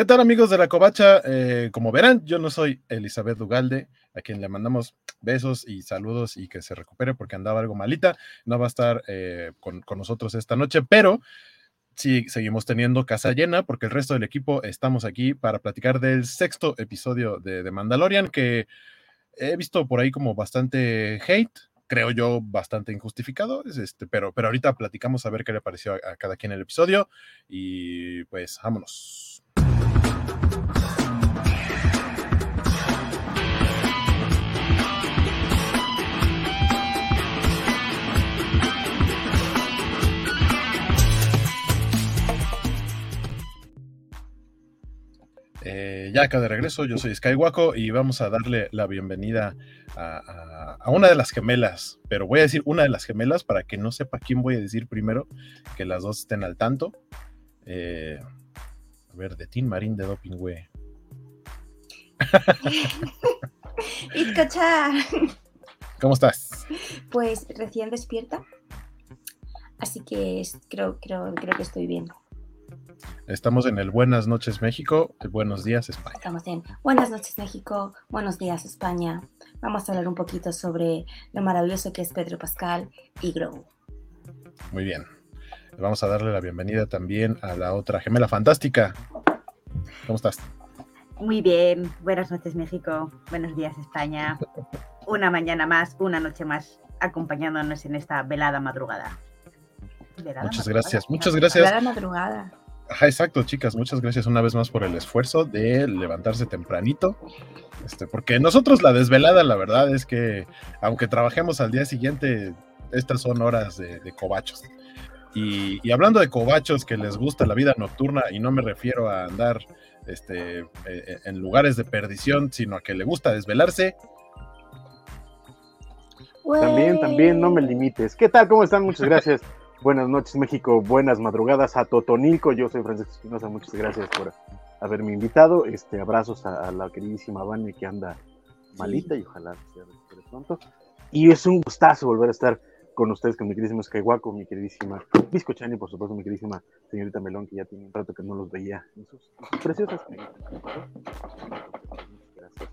¿Qué tal amigos de la Covacha? Eh, como verán, yo no soy Elizabeth Dugalde, a quien le mandamos besos y saludos y que se recupere porque andaba algo malita. No va a estar eh, con, nosotros esta noche, pero sí seguimos teniendo casa llena porque el resto del equipo estamos aquí para platicar del sexto episodio de, de Mandalorian que he visto por ahí como bastante hate, creo yo, bastante injustificado, este, pero, pero ahorita platicamos a ver qué le pareció a cada quien el episodio y pues vámonos. Eh, ya acá de regreso, yo soy Skywaco y vamos a darle la bienvenida a, una de las gemelas, pero voy a decir una de las gemelas para que no sepa quién voy a decir primero, que las dos estén al tanto. Eh, a ver, de Tim Marín de Doping, güey. ¿Cómo estás? Pues recién despierta, así que creo, creo, creo que estoy bien. Estamos en el Buenas noches México, el Buenos días España. Estamos en Buenas noches México, Buenos días España. Vamos a hablar un poquito sobre lo maravilloso que es Pedro Pascal y Grogu. Muy bien. Vamos a darle la bienvenida también a la otra gemela fantástica. ¿Cómo estás? Muy bien. Buenas noches México, buenos días España. Una mañana más, una noche más acompañándonos en esta velada madrugada. muchas gracias, muchas gracias. Velada madrugada. Ajá, exacto, chicas. Muchas gracias una vez más por el esfuerzo de levantarse tempranito. Este, porque nosotros la desvelada, la verdad es que, aunque trabajemos al día siguiente, estas son horas de, cobachos. Y, hablando de cobachos que les gusta la vida nocturna, y no me refiero a andar este, eh, eh, en lugares de perdición, sino a que le gusta desvelarse. También, también, no me limites. ¿Qué tal? ¿Cómo están? Muchas gracias. Buenas noches, México. Buenas madrugadas a Totonilco. Yo soy Francisco Espinosa. Muchas gracias por haberme invitado. Este, abrazos a, la queridísima Vania que anda malita y ojalá se recupere pronto. Y es un gustazo volver a estar con ustedes, con mi queridísimo Skywaco, mi queridísima Visco Chani, por supuesto, mi queridísima señorita Melón, que ya tiene un rato que no los veía en sus, preciosas. Gracias.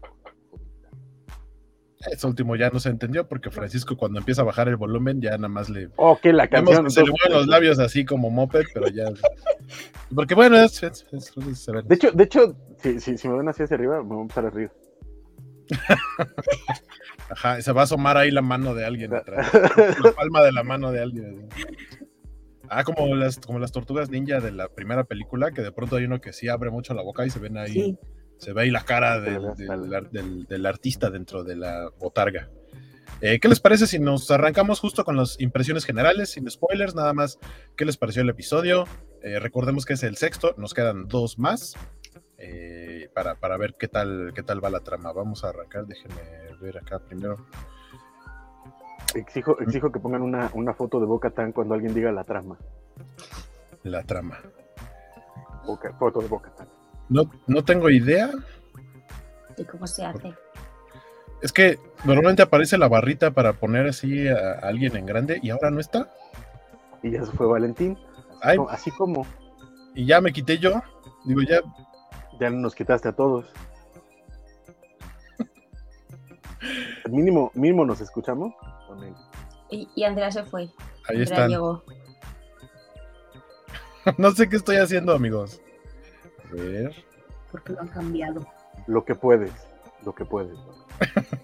Eso último ya no se entendió porque Francisco cuando empieza a bajar el volumen ya nada más le... Oh, que la canción... se le mueven los labios así como moped, pero ya... Porque bueno, es... de hecho, de hecho si, si, si, me ven así hacia arriba, me voy a empezar a reír. Ajá, se va a asomar ahí la mano de alguien atrás. la palma de la mano de alguien. Ah, como las, como las tortugas ninja de la primera película, que de pronto hay uno que sí abre mucho la boca y se ven ahí se ve ahí la cara del, artista dentro de la botarga. Eh, ¿Qué les parece si nos arrancamos justo con las impresiones generales, sin spoilers, nada más? ¿Qué les pareció el episodio? Eh, recordemos que es el sexto, nos quedan dos más eh, para, ver qué tal, qué tal va la trama. Vamos a arrancar, déjenme ver acá primero. Exijo, exijo que pongan una, una foto de Boca Tan cuando alguien diga la trama. La trama. foto de Boca Tan. No, no tengo idea. ¿Y cómo se hace? Es que normalmente aparece la barrita para poner así a, alguien en grande y ahora no está. Y ya se fue Valentín. Así, como. Y ya me quité yo. Digo, ya. Ya nos quitaste a todos. mínimo, mínimo nos escuchamos. Y, y Andrea se fue. Ahí está. llegó. no sé qué estoy haciendo, amigos ver. Porque lo han cambiado. Lo que puedes, lo que puedes.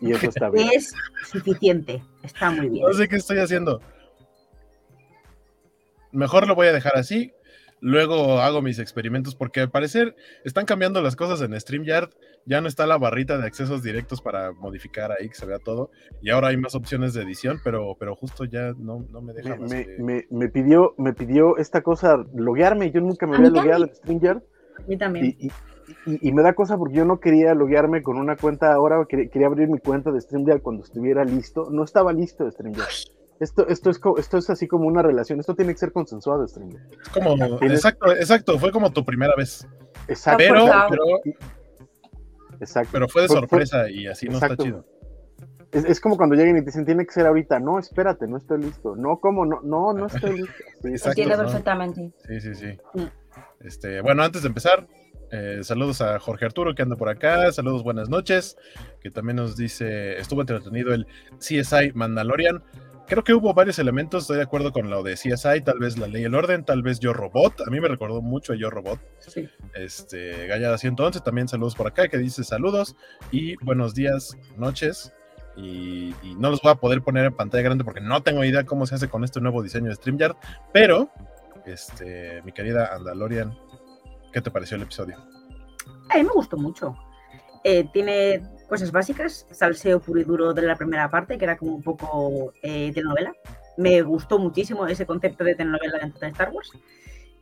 Y eso está bien. Es suficiente, está muy bien. No sé qué estoy haciendo. Mejor lo voy a dejar así. Luego hago mis experimentos porque al parecer están cambiando las cosas en StreamYard. Ya no está la barrita de accesos directos para modificar ahí que se vea todo. Y ahora hay más opciones de edición, pero, pero justo ya no, no me deja me, me, pidió, me pidió esta cosa loguearme. Yo nunca me había logueado en StreamYard mí también. Y, me da cosa porque yo no quería loguearme con una cuenta ahora, quería, abrir mi cuenta de StreamYard cuando estuviera listo. No estaba listo de StreamYard. Esto, esto, es, esto es así como una relación, esto tiene que ser consensuado, StreamYard. como, exacto, exacto, fue como tu primera vez. Exacto. Pero, exacto. pero fue de sorpresa y así no está chido. Es, como cuando lleguen y te dicen, tiene que ser ahorita. No, espérate, no estoy listo. No, ¿cómo? No, no, no estoy listo. Entiendo perfectamente. Sí, sí, sí. Mm. Este, bueno, antes de empezar, Eh, saludos a Jorge Arturo que anda por acá. Saludos, buenas noches. Que también nos dice, estuvo entretenido el CSI Mandalorian. Creo que hubo varios elementos, estoy de acuerdo con lo de CSI, tal vez la ley y el orden, tal vez Yo Robot. A mí me recordó mucho a Yo Robot. Sí. Este, Gallada 111, también saludos por acá, que dice saludos y buenos días, noches. Y, y no los voy a poder poner en pantalla grande porque no tengo idea cómo se hace con este nuevo diseño de StreamYard, pero, este, mi querida Andalorian, ¿qué te pareció el episodio? A mí me gustó mucho. Eh, tiene cosas básicas, salseo puro y duro de la primera parte, que era como un poco eh, telenovela. Me gustó muchísimo ese concepto de telenovela dentro de Star Wars.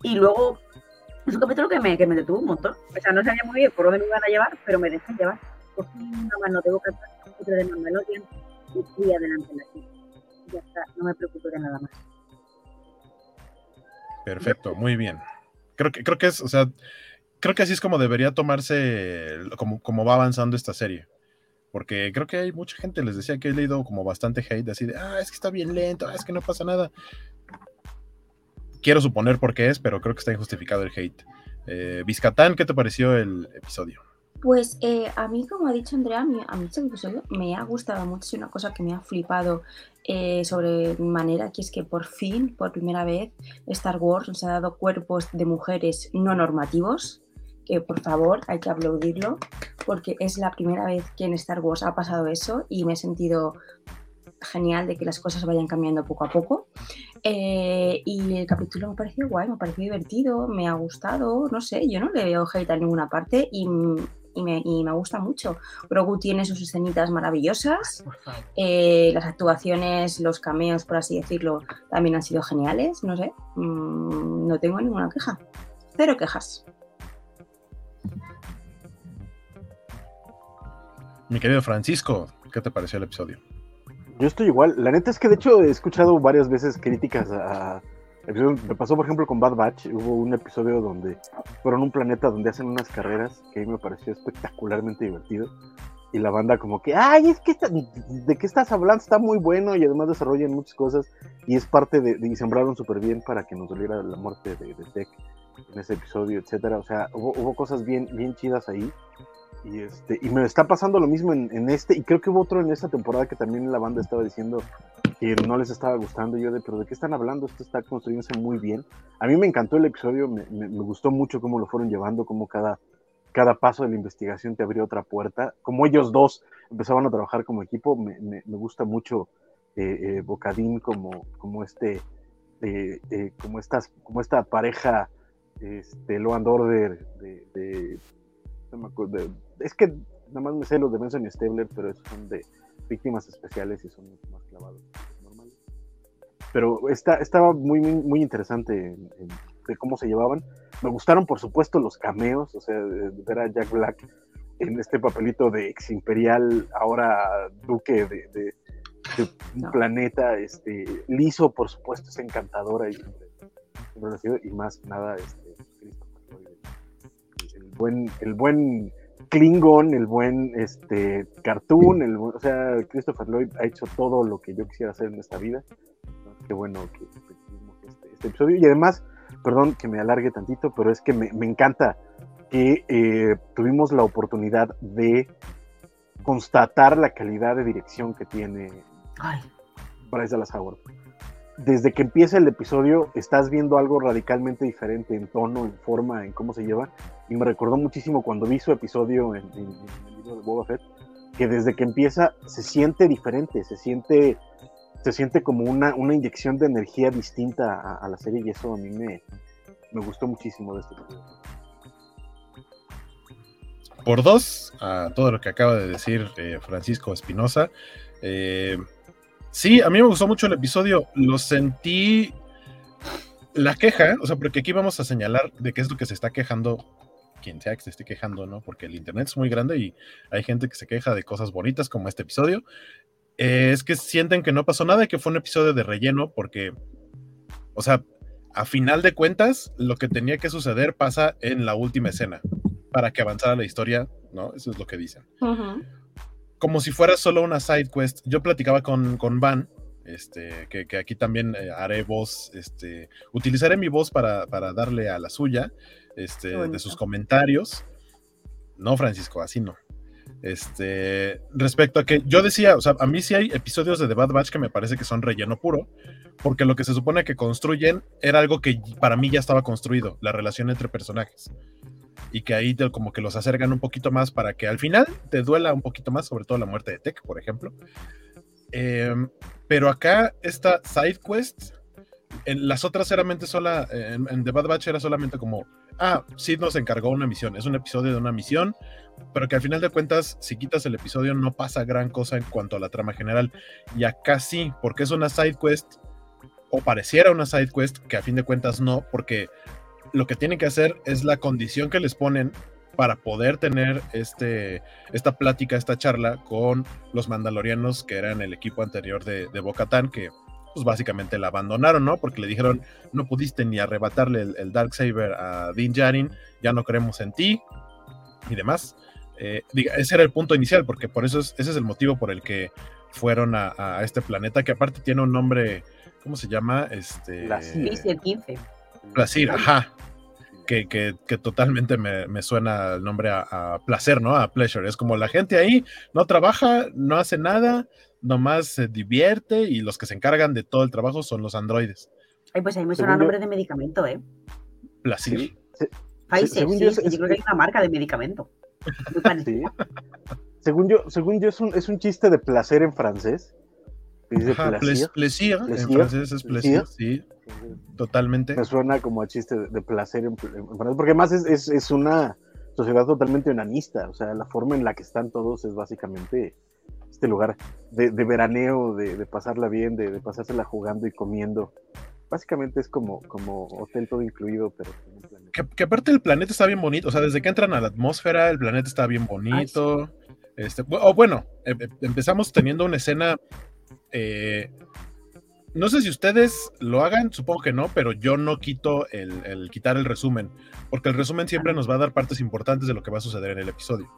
Y luego es un capítulo que me, que me detuvo un montón. O sea, no sabía muy bien por dónde me iban a llevar, pero me dejé llevar. Cogí una mano de boca atrás, de Mandalorian y fui adelante en la. Ya está, no me preocupo de nada más. Perfecto, muy bien. Creo que, creo que es, o sea, creo que así es como debería tomarse, como, como va avanzando esta serie. Porque creo que hay mucha gente, les decía que he leído como bastante hate, así de, ah, es que está bien lento, ah, es que no pasa nada. Quiero suponer por qué es, pero creo que está injustificado el hate. Eh, Vizcatán, ¿qué te pareció el episodio? Pues eh, a mí, como ha dicho Andrea, a mí, a mí este episodio me ha gustado mucho. Es una cosa que me ha flipado eh, sobre manera, que es que por fin, por primera vez, Star Wars nos ha dado cuerpos de mujeres no normativos. Que por favor hay que aplaudirlo, porque es la primera vez que en Star Wars ha pasado eso y me he sentido genial de que las cosas vayan cambiando poco a poco. Eh, y el capítulo me ha guay, me ha parecido divertido, me ha gustado, no sé, yo no le veo hate a ninguna parte y, y, me, y me, gusta mucho. Grogu tiene sus escenitas maravillosas, eh, las actuaciones, los cameos, por así decirlo, también han sido geniales, no sé, mmm, no tengo ninguna queja, cero quejas. Mi querido Francisco, ¿qué te pareció el episodio? Yo estoy igual. La neta es que de hecho he escuchado varias veces críticas a. Me pasó, por ejemplo, con Bad Batch. Hubo un episodio donde fueron un planeta donde hacen unas carreras que a mí me pareció espectacularmente divertido. Y la banda, como que, ay, es que, ¿de qué estás hablando? Está muy bueno y además desarrollan muchas cosas. Y es parte de. y sembraron súper bien para que nos doliera la muerte de, de Tech en ese episodio, etcétera. O sea, hubo, hubo cosas bien, bien chidas ahí. Y, este, y me está pasando lo mismo en, en, este, y creo que hubo otro en esta temporada que también la banda estaba diciendo que no les estaba gustando. Yo de, pero ¿de qué están hablando? Esto está construyéndose muy bien. A mí me encantó el episodio, me, me, gustó mucho cómo lo fueron llevando, cómo cada, cada paso de la investigación te abrió otra puerta. Como ellos dos empezaban a trabajar como equipo, me, me gusta mucho eh, eh, Bocadín como, como este, eh, como estas, como esta pareja, este, Law and Order de, de de, es que nada más me sé los de Benson y Stabler, pero esos son de víctimas especiales y son mucho más clavados. Pero está, estaba muy, muy, interesante en, en, de cómo se llevaban. Me gustaron, por supuesto, los cameos, o sea, ver a Jack Black en este papelito de ex imperial, ahora duque de, de, de un planeta, este, liso, por supuesto, es encantadora y, y más nada, este, el buen, el buen Klingon, el buen este, cartoon, el, o sea, Christopher Lloyd ha hecho todo lo que yo quisiera hacer en esta vida. Qué bueno que, tuvimos este, este, episodio. Y además, perdón que me alargue tantito, pero es que me, me encanta que eh, tuvimos la oportunidad de constatar la calidad de dirección que tiene Ay. Bryce Dallas Howard. Desde que empieza el episodio, estás viendo algo radicalmente diferente en tono, en forma, en cómo se lleva. Y me recordó muchísimo cuando vi su episodio en, en, en el libro de Boba Fett, que desde que empieza se siente diferente, se siente, se siente como una, una inyección de energía distinta a, la serie y eso a mí me, me gustó muchísimo de este episodio. Por dos, a todo lo que acaba de decir eh, Francisco Espinosa. Eh, sí, a mí me gustó mucho el episodio. Lo sentí. La queja, o sea, porque aquí vamos a señalar de qué es lo que se está quejando quien sea que se esté quejando, ¿no? Porque el internet es muy grande y hay gente que se queja de cosas bonitas como este episodio. Eh, es que sienten que no pasó nada y que fue un episodio de relleno porque, o sea, a final de cuentas, lo que tenía que suceder pasa en la última escena para que avanzara la historia, ¿no? Eso es lo que dicen. Uh -huh. Como si fuera solo una side quest. Yo platicaba con, con Van Este, que, que aquí también eh, haré voz, este, utilizaré mi voz para, para darle a la suya, este, de sus comentarios. No, Francisco, así no. Este, respecto a que yo decía, a mí sí hay episodios de The Bad Batch que me parece que son relleno puro, porque lo que se supone que construyen era algo que para mí ya estaba construido, la relación entre personajes. Y que ahí como que los acercan un poquito más para que al final te duela un poquito más, sobre todo la muerte de Tech, por ejemplo. Em, pero acá esta side quest, en las otras solamente sola, en The Bad Batch era solamente como, ah, Sid nos encargó una misión, es un episodio de una misión, pero que al final de cuentas, si quitas el episodio, no pasa gran cosa en cuanto a la trama general. Y acá sí, porque es una side quest, o pareciera una side quest, que a fin de cuentas no, porque lo que tienen que hacer es la condición que les ponen para poder tener este, esta plática, esta charla con los mandalorianos que eran el equipo anterior de, de que pues básicamente la abandonaron, ¿no? Porque le dijeron, no pudiste ni arrebatarle el, el Darksaber a Din Djarin, ya no creemos en ti y demás. Eh, diga, ese era el punto inicial, porque por eso es, ese es el motivo por el que fueron a, a este planeta, que aparte tiene un nombre, ¿cómo se llama? Este, el 15. Placir, ajá. Que, que, que totalmente me, me suena el nombre a, a placer, ¿no? A pleasure. Es como la gente ahí no trabaja, no hace nada, nomás se divierte y los que se encargan de todo el trabajo son los androides. Ay, pues a mí me suena yo- nombre de medicamento, ¿eh? Placir. Sí, Pfizer, según sí, yo, sí, es- yo creo que hay una marca de medicamento. Sí. Según yo, según yo es un, es un chiste de placer en francés. Dice Ajá, plaisir. ples- plaisir, en francés es plaisir, plaisir. sí, totalmente. Me suena como a chiste de, de placer en, en francés, porque además es, es, es una sociedad totalmente onanista, o sea, la forma en la que están todos es básicamente este lugar de, de veraneo, de, de pasarla bien, de, de pasársela jugando y comiendo. Básicamente es como, como hotel todo incluido, pero. Que, que aparte el planeta está bien bonito, o sea, desde que entran a la atmósfera, el planeta está bien bonito. Este, o bueno, em- em- empezamos teniendo una escena. eh, no sé si ustedes lo hagan, supongo que no, pero yo no quito el, el quitar el resumen, porque el resumen siempre nos va a dar partes importantes de lo que va a suceder en el episodio.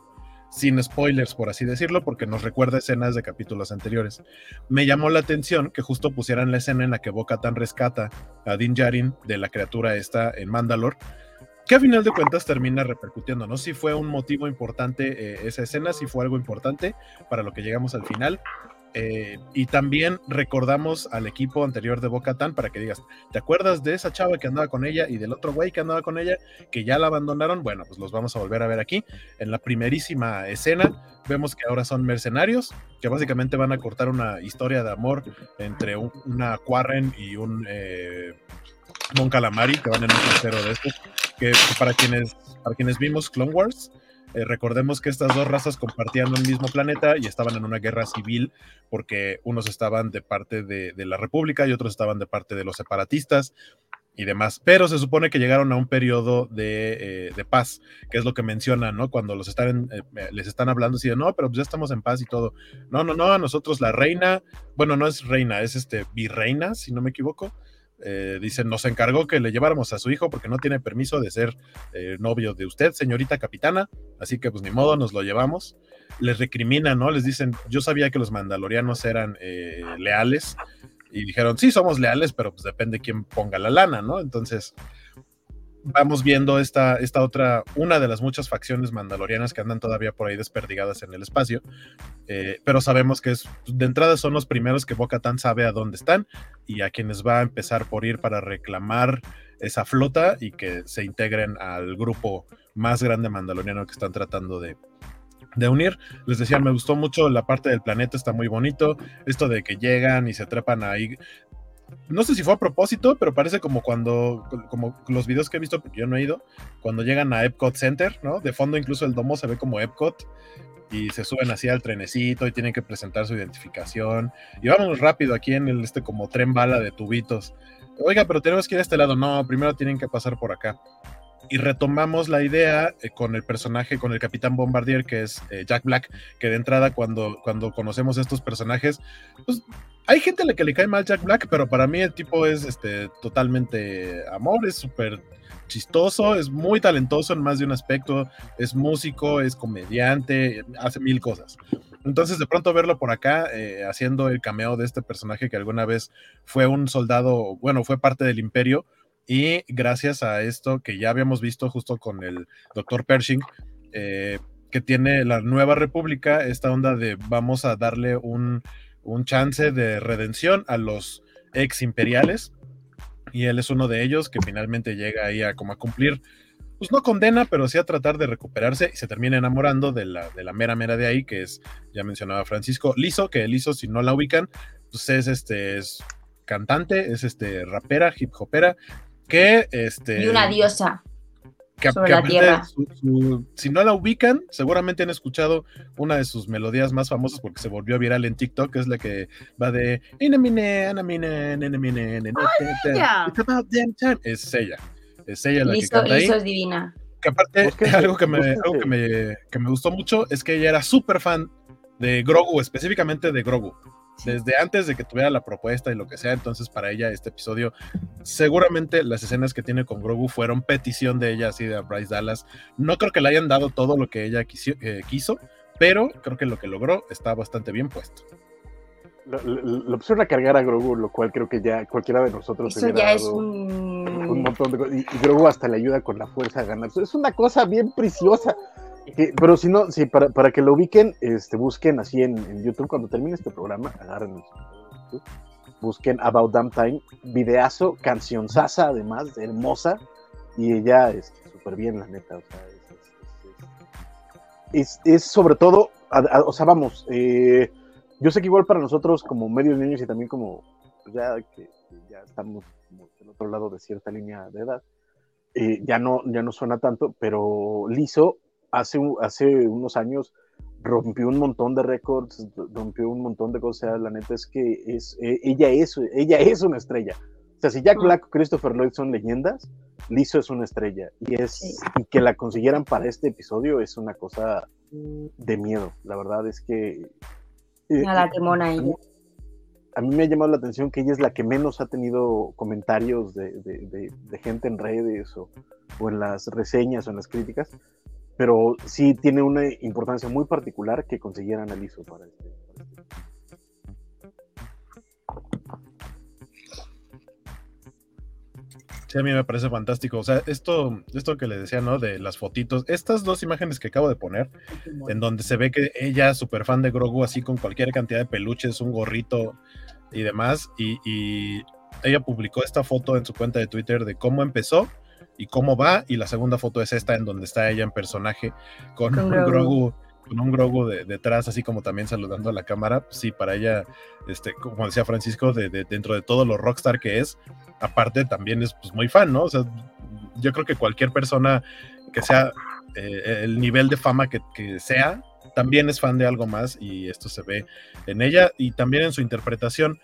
Sin spoilers, por así decirlo, porque nos recuerda escenas de capítulos anteriores. Me llamó la atención que justo pusieran la escena en la que Bo-Katan rescata a Din Djarin de la criatura esta en Mandalore, que a final de cuentas termina repercutiendo, ¿no? Si fue un motivo importante eh, esa escena, si fue algo importante para lo que llegamos al final. Eh, y también recordamos al equipo anterior de Boca Tan para que digas, ¿te acuerdas de esa chava que andaba con ella y del otro güey que andaba con ella que ya la abandonaron? Bueno, pues los vamos a volver a ver aquí. En la primerísima escena vemos que ahora son mercenarios, que básicamente van a cortar una historia de amor entre un- una Quarren y un eh, Mon Calamari, que van en un crucero de estos, que para, quienes, para quienes vimos Clone Wars, eh, recordemos que estas dos razas compartían un mismo planeta y estaban en una guerra civil porque unos estaban de parte de, la República y otros estaban de parte de los separatistas y demás. Pero se supone que llegaron a un periodo de, eh, paz, que es lo que mencionan, ¿no? Cuando los están, en- eh, les están hablando así de, no, pero pues ya estamos en paz y todo. No, no, no, a nosotros la reina, bueno, no es reina, es este virreina, si no me equivoco. Eh, dicen, nos encargó que le lleváramos a su hijo porque no tiene permiso de ser eh, novio de usted, señorita capitana, así que pues ni modo, nos lo llevamos. Les recriminan, ¿no? Les dicen, yo sabía que los mandalorianos eran eh, leales y dijeron, sí, somos leales, pero pues depende quién ponga la lana, ¿no? Entonces, vamos viendo esta, esta otra, una de las muchas facciones mandalorianas que andan todavía por ahí desperdigadas en el espacio, eh, pero sabemos que es, de entrada son los primeros que Bo-Katan sabe a dónde están y a quienes va a empezar por ir para reclamar esa flota y que se integren al grupo más grande mandaloriano que están tratando de, de unir. Les decía, me gustó mucho la parte del planeta, está muy bonito. Esto de que llegan y se trepan ahí. No sé si fue a propósito, pero parece como cuando, como los videos que he visto, porque yo no he ido, cuando llegan a Epcot Center, ¿no? De fondo incluso el domo se ve como Epcot y se suben así al trenecito y tienen que presentar su identificación. Y vámonos rápido aquí en el, este como tren bala de tubitos. Oiga, pero tenemos que ir a este lado. No, primero tienen que pasar por acá y retomamos la idea eh, con el personaje, con el capitán Bombardier, que es eh, Jack Black, que de entrada cuando, cuando conocemos estos personajes, pues hay gente a la que le cae mal Jack Black, pero para mí el tipo es este, totalmente amor, es súper chistoso, es muy talentoso en más de un aspecto, es músico, es comediante, hace mil cosas. Entonces, de pronto verlo por acá, eh, haciendo el cameo de este personaje que alguna vez fue un soldado, bueno, fue parte del imperio, y gracias a esto que ya habíamos visto justo con el doctor Pershing, eh, que tiene la nueva república, esta onda de vamos a darle un, un chance de redención a los ex imperiales, y él es uno de ellos que finalmente llega ahí a como a cumplir pues no condena, pero sí a tratar de recuperarse y se termina enamorando de la, de la mera mera de ahí, que es, ya mencionaba Francisco, Lizo, que Lizo, si no la ubican, pues es este, es cantante, es este rapera, hip hopera, que este... Y una diosa. Que, sobre que la aparte tierra. su- su- si no la ubican, seguramente han escuchado una de sus melodías más famosas porque se volvió viral en TikTok, que es la que va de. Es ella. Es ella la que Liso, canta ahí. Liso es divina. Que aparte, algo, que me, algo que, me, que me gustó mucho es que ella era súper fan de Grogu, específicamente de Grogu. Desde antes de que tuviera la propuesta y lo que sea, entonces para ella este episodio, seguramente las escenas que tiene con Grogu fueron petición de ella, así de Bryce Dallas. No creo que le hayan dado todo lo que ella quisi- eh, quiso, pero creo que lo que logró está bastante bien puesto. Lo, lo- lo pusieron a cargar a Grogu, lo cual creo que ya cualquiera de nosotros Eso hubiera ya es dado un un... montón de cosas. Y, y Grogu hasta le ayuda con la fuerza a ganar. Es una cosa bien preciosa. Pero si no, sí, para, para que lo ubiquen, este, busquen así en, YouTube, cuando termine este programa, agarren YouTube, busquen About Damn Time, videazo, canción sasa, además, hermosa, y ella es súper bien, la neta, o sea, es, es- sobre todo, o sea, vamos, eh, yo sé que igual para nosotros como medios niños y también como, pues ya ya estamos del otro lado de cierta línea de edad, eh, ya, no, ya no suena tanto, pero Lizo hace, hace unos años rompió un montón de récords, rompió un montón de cosas. o sea, La neta es que es, eh, ella, es, ella es una estrella. O sea, si Jack Black Christopher Lloyd son leyendas, Lizzo es una estrella. Y, es, y que la consiguieran para este episodio es una cosa de miedo. La verdad es que. eh, A la timona a ella. mí, a mí me ha llamado la atención que ella es la que menos ha tenido comentarios de, de- de- de gente en redes o, o en las reseñas o en las críticas, pero sí tiene una importancia muy particular que consiguieran a Lizzo para este. para este. Sí, a mí me parece fantástico. O sea, esto, esto que le decía, ¿no? De las fotitos, estas dos imágenes que acabo de poner, en donde se ve que ella, súper fan de Grogu, así con cualquier cantidad de peluches, un gorrito y demás, y, y ella publicó esta foto en su cuenta de Twitter de cómo empezó y cómo va, y la segunda foto es esta en donde está ella en personaje con, Con un Grogu. Grogu, con un Grogu de- detrás, así como también saludando a la cámara. Pues Sí, para ella, este, como decía Francisco, de, de- dentro de todo lo rockstar que es, aparte también es pues, muy fan, ¿no? O sea, yo creo que cualquier persona que sea eh, el nivel de fama que, que sea, también es fan de algo más y esto se ve en ella y también en su interpretación.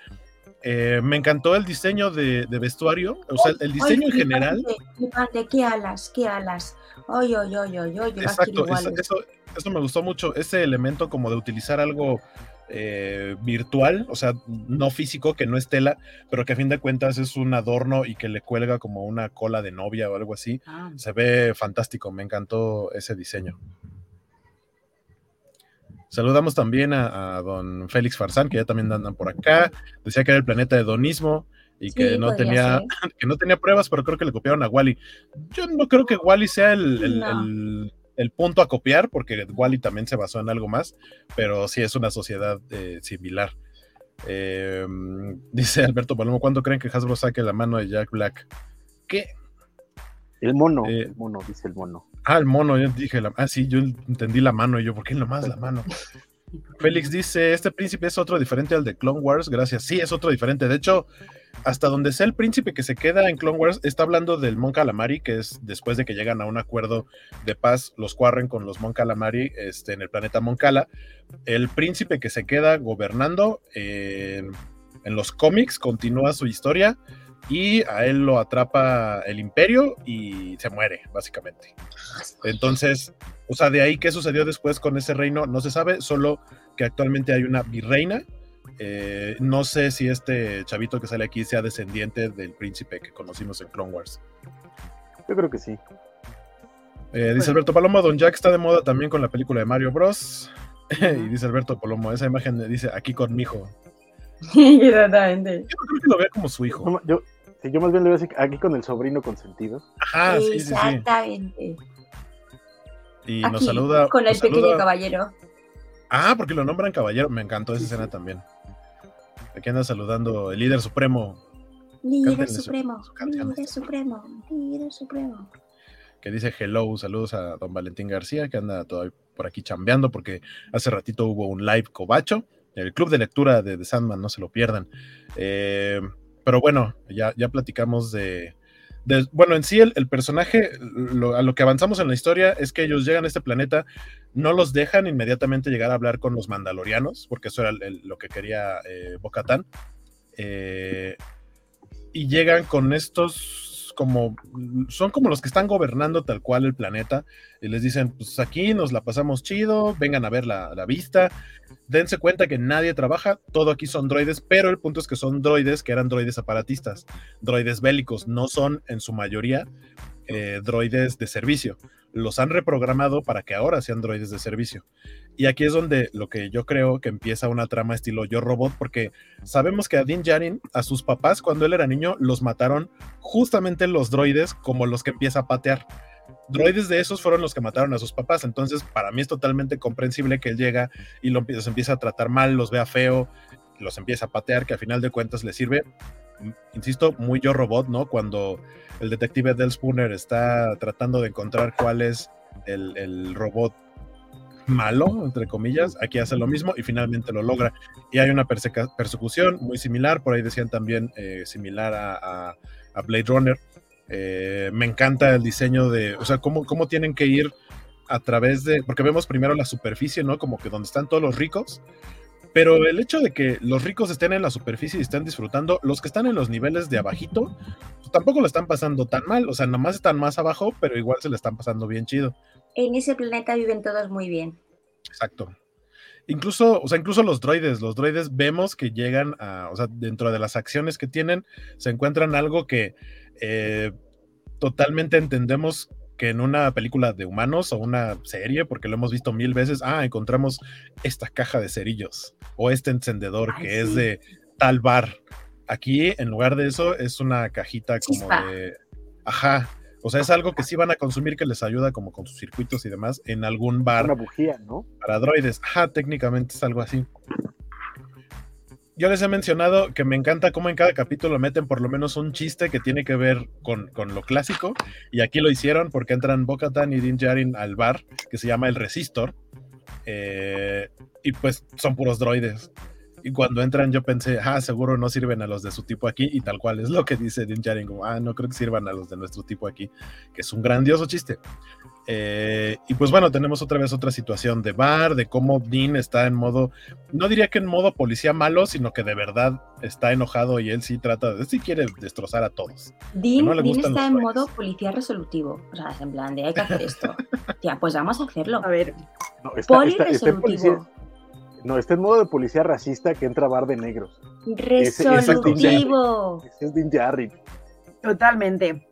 Eh, me encantó el diseño de, de vestuario, o sea, el diseño en general. flipante, ¿Qué alas? ¿Qué alas? Las quiero Exacto, eso, eso, eso me gustó mucho, ese elemento como de utilizar algo eh, virtual, o sea, no físico, que no es tela, pero que a fin de cuentas es un adorno y que le cuelga como una cola de novia o algo así. Ah, Se ve fantástico, me encantó ese diseño. Saludamos también a, a don Félix Farsán, que ya también andan por acá. Decía que era el planeta de Donismo y que, Sí, no tenía, ser. que no tenía pruebas, pero creo que le copiaron a Wally. Yo no creo que Wally sea el, el- No. el- el punto a copiar, porque Wally también se basó en algo más, pero sí es una sociedad eh, similar. Eh, dice Alberto Palomo, ¿cuándo creen que Hasbro saque la mano de Jack Black? ¿Qué? El mono, Eh, el mono, dice el mono. Ah, el mono, yo dije, ah, sí, yo entendí la mano y yo, ¿por qué nomás la mano? Félix dice, este príncipe es otro diferente al de Clone Wars, gracias. Sí, es otro diferente. De hecho, hasta donde sea el príncipe que se queda en Clone Wars, está hablando del Mon Calamari, que es después de que llegan a un acuerdo de paz, los cuarren con los Mon Calamari este, en el planeta Mon Cala. El príncipe que se queda gobernando en, en los cómics continúa su historia y a él lo atrapa el imperio y se muere, básicamente. Entonces, o sea, de ahí qué sucedió después con ese reino, no se sabe, solo que actualmente hay una virreina. Eh, no sé si este chavito que sale aquí sea descendiente del príncipe que conocimos en Clone Wars. Yo creo que sí. Eh, dice Alberto Paloma, Don Jack está de moda también con la película de Mario Bros. y dice Alberto Polomo, esa imagen dice aquí con mi hijo. Yo creo que lo vea como su hijo. Yo, sí, yo más bien le voy a decir aquí con el sobrino consentido. Ajá, sí, sí, sí. Exactamente. Y nos saluda. con el pequeño saluda- caballero. Ah, porque lo nombran caballero. Me encantó esa Sí, escena sí. también. Aquí anda saludando el líder supremo, Líder Cántenle supremo, su líder supremo, líder supremo. que dice hello. Saludos a don Valentín García, que anda todavía por aquí chambeando, porque hace ratito hubo un live cobacho. El club de lectura de The Sandman, no se lo pierdan. Eh, pero bueno, ya, ya platicamos de, Bueno, en sí, el, personaje, a lo que avanzamos en la historia es que ellos llegan a este planeta, no los dejan inmediatamente llegar a hablar con los mandalorianos, porque eso era lo que quería eh, Bo-Katan. Eh, y llegan con estos como son como los que están gobernando tal cual el planeta y les dicen pues aquí nos la pasamos chido vengan a ver la, vista dense cuenta que nadie trabaja todo aquí son droides pero el punto es que son droides que eran droides aparatistas droides bélicos no son en su mayoría eh, droides de servicio los han reprogramado para que ahora sean droides de servicio y aquí es donde lo que yo creo que empieza una trama estilo Yo Robot, porque sabemos que a Din Djarin, a sus papás, cuando él era niño, los mataron justamente los droides como los que empieza a patear. Droides de esos fueron los que mataron a sus papás, entonces para mí es totalmente comprensible que él llega y lo, los empieza a tratar mal, los vea feo, los empieza a patear, que a final de cuentas le sirve, insisto, muy Yo Robot, ¿no? Cuando el detective Del Spooner está tratando de encontrar cuál es el, robot malo, entre comillas, aquí hace lo mismo y finalmente lo logra. Y hay una persecución muy similar, por ahí decían también eh, similar a Blade Runner. Eh, me encanta el diseño de, o sea, cómo, cómo tienen que ir a través de, porque vemos primero la superficie, ¿no? Como que donde están todos los ricos, pero el hecho de que los ricos estén en la superficie y estén disfrutando, los que están en los niveles de abajito, pues tampoco lo están pasando tan mal, o sea, nomás están más abajo, pero igual se le están pasando bien chido. En ese planeta viven todos muy bien. Exacto. Incluso, o sea, incluso los droides, los droides vemos que llegan a, o sea, dentro de las acciones que tienen, se encuentran algo que eh, totalmente entendemos que en una película de humanos o una serie, porque lo hemos visto mil veces, ah, encontramos esta caja de cerillos o este encendedor Ay, que es de tal bar. Aquí, en lugar de eso, es una cajita como Chispa. de, ajá, o sea, es algo que sí van a consumir que les ayuda como con sus circuitos y demás en algún bar Una bujía, ¿no? para droides. Ajá, técnicamente es algo así. Yo les he mencionado que me encanta cómo en cada capítulo meten por lo menos un chiste que tiene que ver con, con lo clásico. Y aquí lo hicieron porque entran Bo-Katan y Din al bar que se llama El Resistor. eh, y pues son puros droides. Y cuando entran yo pensé, ah, seguro no sirven a los de su tipo aquí. Y tal cual es lo que dice Din como, ah, no creo que sirvan a los de nuestro tipo aquí. Que es un grandioso chiste. Eh, y pues bueno, tenemos otra vez otra situación de bar, de cómo Dean está en modo, no diría que en modo policía malo, sino que de verdad está enojado y él sí trata, de, sí quiere destrozar a todos. Dean, no Dean está en modo policía resolutivo. O sea, es en plan de hay que hacer esto. Tía, pues vamos a hacerlo. A ver, No, está, Poli está- está en policía- no, está en modo de policía racista que entra a bar de negros. Resolutivo. Ese es Din Djarin. totalmente.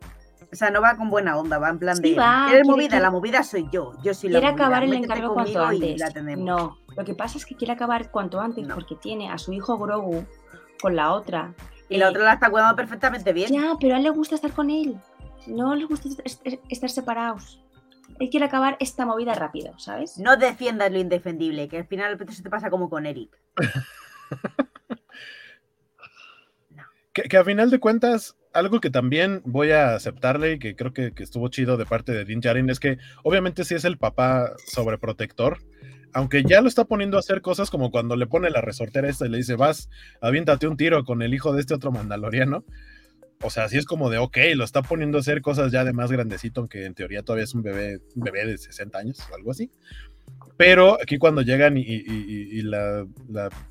O sea, no va con buena onda, va en plan Sí, de. va, ¿Quieres quiere- movida? La movida soy yo. Yo soy la Quiere movida. acabar el Métete encargo cuanto antes. la. No, lo que pasa es que quiere acabar cuanto antes No. porque tiene a su hijo Grogu con la otra. Y la Eh, otra la está cuidando perfectamente bien. Ya, pero a él le gusta estar con él. No le gusta est- est- estar separados. Él quiere acabar esta movida rápido, ¿sabes? No defiendas lo indefendible, que al final se te pasa como con Eric. Que, que a final de cuentas, algo que también voy a aceptarle y que creo que, que estuvo chido de parte de Din Djarin es que obviamente sí es el papá sobreprotector, aunque ya lo está poniendo a hacer cosas como cuando le pone la resortera esta y le dice, vas, aviéntate un tiro con el hijo de este otro mandaloriano. O sea, sí es como de, ok, lo está poniendo a hacer cosas ya de más grandecito, aunque en teoría todavía es un bebé, un bebé de 60 años o algo así. Pero aquí cuando llegan y, la,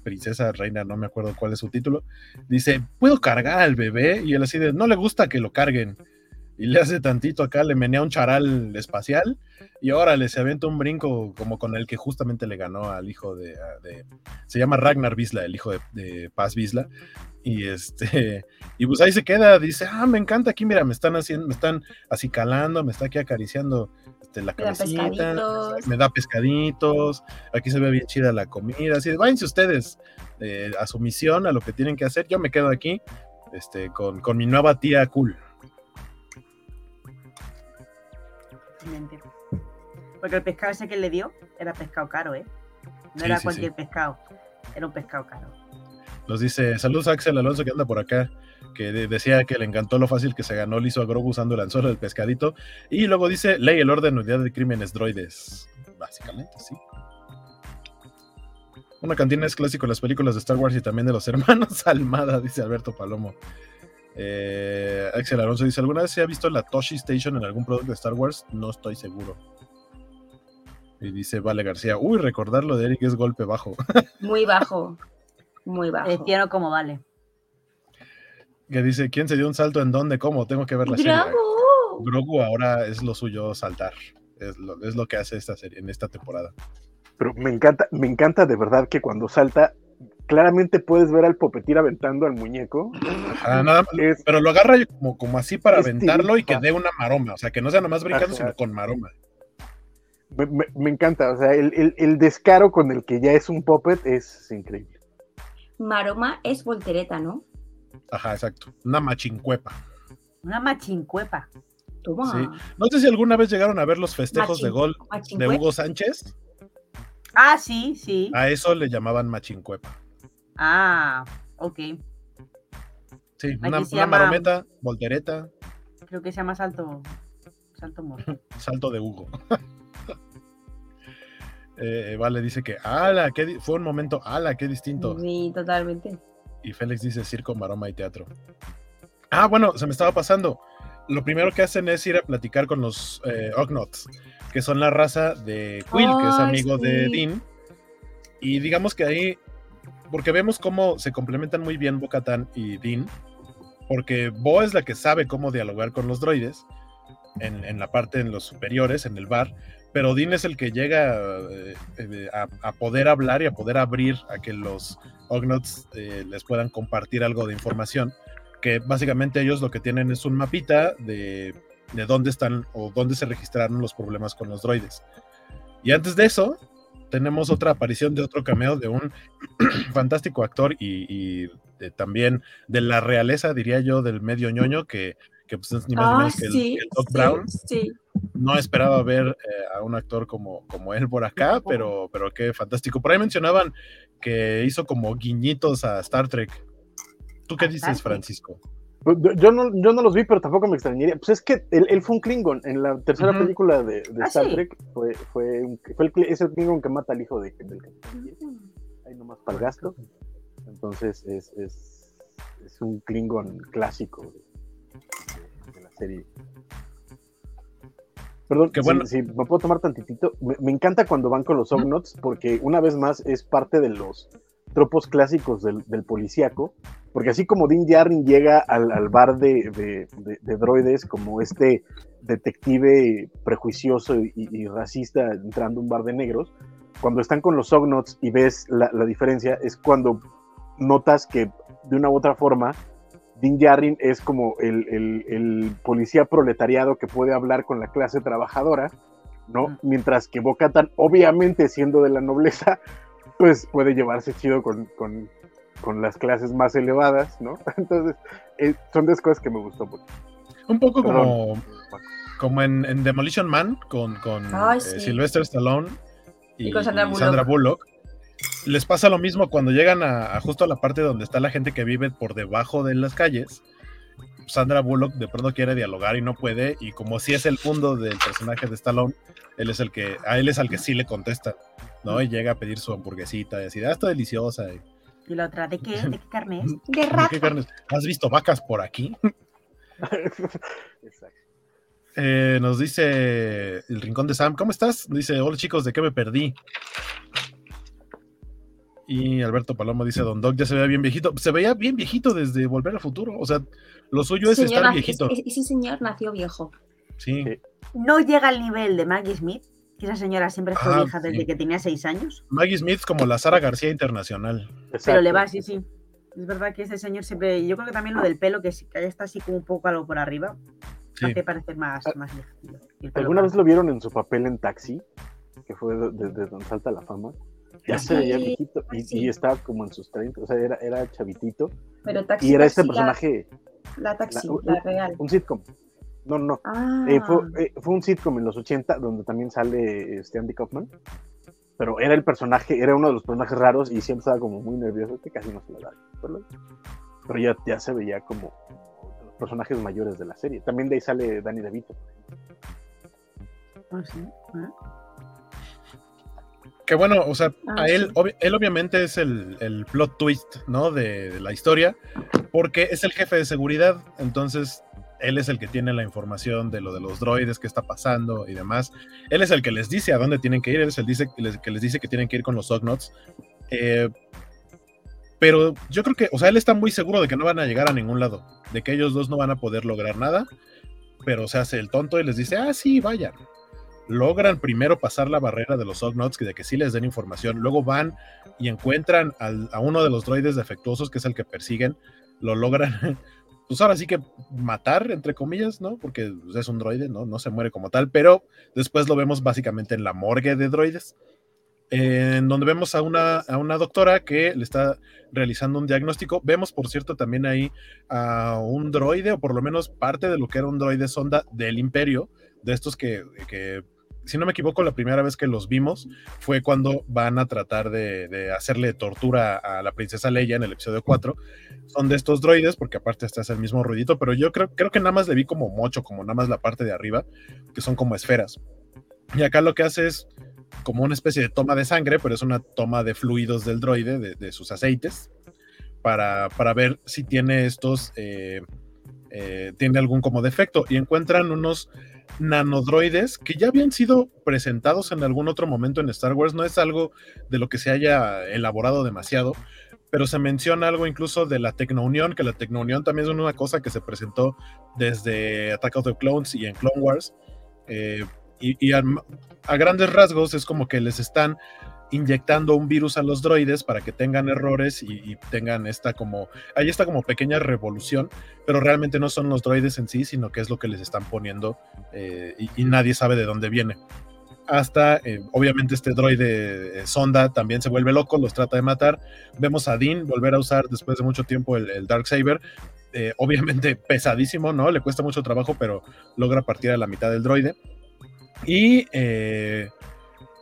princesa reina, no me acuerdo cuál es su título, dice, ¿puedo cargar al bebé? Y él así de, no le gusta que lo carguen. Y le hace tantito acá, le menea un charal espacial y órale, se avienta un brinco como con el que justamente le ganó al hijo de... se llama Ragnar Visla, el hijo de, de Paz Visla. Y este, y pues ahí se queda, dice, ah, me encanta aquí, mira, me están haciendo, me están así calando, me está aquí acariciando este, la Me da cabecita, pescaditos. me da pescaditos, aquí se ve bien chida la comida, así váyanse ustedes eh, a su misión, a lo que tienen que hacer, yo me quedo aquí este, con, con mi nueva tía cool. Porque el pescado ese que le dio era pescado caro, ¿eh? No Sí, era sí, cualquier sí. pescado, era un pescado caro. Nos dice, saludos a Axel Alonso que anda por acá, que de- decía que le encantó lo fácil que se ganó, le hizo a Grogu usando el anzuelo del pescadito. Y luego dice, ley el orden unidad de crímenes droides. Básicamente, sí. Una cantina es clásico en las películas de Star Wars y también de los hermanos Almada, dice Alberto Palomo. Eh, Axel Alonso dice, ¿alguna vez se ha visto la Toshi Station en algún producto de Star Wars? No estoy seguro. Y dice Vale García, uy, recordarlo de Eric es golpe bajo. Muy bajo. Muy bajo. Decían como vale. Que dice, ¿quién se dio un salto en dónde? ¿Cómo? Tengo que ver la serie. Grogu ahora es lo suyo saltar. Es lo, es lo que hace esta serie en esta temporada. Pero me encanta, me encanta de verdad que cuando salta, claramente puedes ver al popetir aventando al muñeco. Ajá, nada más- Es- pero lo agarra como, como así para aventarlo y que dé una maroma. O sea, que no sea nomás brincando, Ajá. sino con maroma. me, me- me encanta, o sea, el, el- el descaro con el que ya es un puppet es increíble. Maroma es voltereta, ¿no? Ajá, exacto. Una machincuepa. Una machincuepa. Toma. Sí. No sé si alguna vez llegaron a ver los festejos de gol de. Hugo Sánchez. Ah, sí, sí. A eso le llamaban machincuepa. Ah, ok. Sí, Aquí una, se una llama- marometa, voltereta, Creo que se llama salto. Salto salto de Hugo. Eh, vale, dice que, ala, qué fue un momento, ala, qué distinto. Sí, totalmente. Y Félix dice circo, maroma y teatro. Ah, bueno, se me estaba pasando. Lo primero que hacen es ir a platicar con los eh, Ognots, que son la raza de Quill, que es amigo de. Dean. Y digamos que ahí, porque vemos cómo se complementan muy bien Bo-Katan y Dean, porque Bo es la que sabe cómo dialogar con los droides en, en la parte en los superiores, en el bar, pero Dean es el que llega eh, eh, a, a poder hablar y a poder abrir a que los Ognots eh, les puedan compartir algo de información, que básicamente ellos lo que tienen es un mapita de, de dónde están o dónde se registraron los problemas con los droides. Y antes de eso, tenemos otra aparición de otro cameo de un fantástico actor y, y de- también de la realeza, diría yo, del medio ñoño, que, que pues es ni más ni Ah, menos que el, sí, que el Doc sí, Brown. sí. No esperaba ver eh, a un actor como, como él por acá, pero, pero qué fantástico. Por ahí mencionaban que hizo como guiñitos a Star Trek. ¿Tú qué ¿A dices? Francisco? Pues, Yo- no, yo no los vi, pero tampoco me extrañaría. Pues es que él, él fue un Klingon. En la tercera película de, de Ah, Star sí. Trek fue, fue, un- fue el, es el Klingon que mata al hijo de, del capitán. Ahí nomás para el gasto. Entonces es, es, es un Klingon clásico de, de la serie. Perdón, si- bueno. si, me puedo tomar tantitito. Me, me encanta cuando van con los Ognots porque una vez más es parte de los tropos clásicos del, del policíaco. Porque así como Din Djarin llega al, al bar de, de- de- de droides como este detective prejuicioso y, y racista entrando a un bar de negros, cuando están con los Ognots y ves la, la diferencia, es cuando notas que de una u otra forma Din Djarin es como el, el- el policía proletariado que puede hablar con la clase trabajadora, ¿no? Mientras que Bo-Katan, obviamente siendo de la nobleza, pues puede llevarse chido con, con- con las clases más elevadas, ¿no? Entonces, eh, son las cosas que me gustó mucho. Un poco Perdón. como, como en, en Demolition Man con, con Ay, eh. Sylvester Stallone y, Y con Sandra y Bullock. Sandra Bullock. Les pasa lo mismo cuando llegan a, a justo a la parte donde está la gente que vive por debajo de las calles. Sandra Bullock de pronto quiere dialogar y no puede, y como si es el mundo del personaje de Stallone, él es el que, a él es al que sí le contesta, ¿no? Y llega a pedir su hamburguesita y así, ah, está deliciosa. y, Y la otra, ¿de qué? ¿De qué carne es? De "¿De raza. qué carnes? ¿Has visto vacas por aquí? Exacto. Eh, nos dice el rincón de Sam, ¿cómo estás? Dice, hola chicos, ¿de qué me perdí? Y Alberto Palomo dice, Don Doc ya se veía bien viejito. Se veía bien viejito desde Volver al Futuro. O sea, lo suyo es Señor estar nació- viejito. ese- ese señor nació viejo. Sí. Sí. No llega al nivel de Maggie Smith, que esa señora siempre fue Ah, vieja desde sí. que tenía seis años. Maggie Smith como la Sara García internacional. Pero Exacto. le va, sí, sí. Es verdad que este señor siempre. Yo creo que también lo del pelo, que, está así como un poco algo por arriba. sí. hace parecer más, más ¿Alguna vez lo vieron en su papel en Taxi? Que fue desde donde salta la fama. Ya se veía viejito y, estaba como en sus 30, o sea, era, era chavitito. Pero taxi, y era este personaje. La, taxi, la, real. Un sitcom. No, no. Ah. Eh, fue, eh, fue, un sitcom en los 80 donde también sale este Andy Kaufman. Pero era el personaje, era uno de los personajes raros y siempre estaba como muy nervioso, que casi no se lo da. Pero ya, ya se veía como los personajes mayores de la serie. También de ahí sale Danny DeVito. Ah, sí. ¿Ah? Que bueno, o sea, a ah, él, él obviamente es el, plot twist, ¿no? De, la historia, porque es el jefe de seguridad, entonces él es el que tiene la información de lo de los droides, qué está pasando y demás. Él es el que les dice a dónde tienen que ir, él es el dice, que les dice que tienen que ir con los Ognots. Eh, pero yo creo que, o sea, él está muy seguro de que no van a llegar a ningún lado, de que ellos dos no van a poder lograr nada, pero se hace el tonto y les dice, ah, sí, vayan logran primero pasar la barrera de los Ognots, que de que sí les den información, luego van y encuentran a uno de los droides defectuosos, que es el que persiguen, lo logran, pues ahora sí que matar, entre comillas, ¿no? Porque pues, es un droide, ¿no? No se muere como tal, pero después lo vemos básicamente en la morgue de droides, en donde vemos a una, a una doctora que le está realizando un diagnóstico. Vemos, por cierto, también ahí a un droide, o por lo menos parte de lo que era un droide sonda del imperio, de estos que, que si no me equivoco, la primera vez que los vimos fue cuando van a tratar de, hacerle tortura a la princesa Leia en el episodio 4. Son de estos droides, porque aparte este es el mismo ruidito, pero yo creo, creo que nada más le vi como mocho, como nada más la parte de arriba, que son como esferas. Y acá lo que hace es como una especie de toma de sangre, pero es una toma de fluidos del droide, de, sus aceites, para, para, ver si tiene estos, eh, eh, tiene algún como defecto. Y encuentran unos nanodroides que ya habían sido presentados en algún otro momento en Star Wars. No es algo de lo que se haya elaborado demasiado, pero se menciona algo incluso de la Tecnounión, que la Tecnounión también es una cosa que se presentó desde Attack of the Clones y en Clone Wars. Eh, y, a, grandes rasgos es como que les están inyectando un virus a los droides para que tengan errores y, tengan esta como, ahí está como pequeña revolución, pero realmente no son los droides en sí, sino que es lo que les están poniendo eh, y, nadie sabe de dónde viene. Hasta, eh, obviamente, este droide eh, sonda también se vuelve loco, los trata de matar. Vemos a Dean volver a usar después de mucho tiempo el, el Dark Saber. obviamente pesadísimo, ¿no? Le cuesta mucho trabajo, pero logra partir a la mitad del droide. Y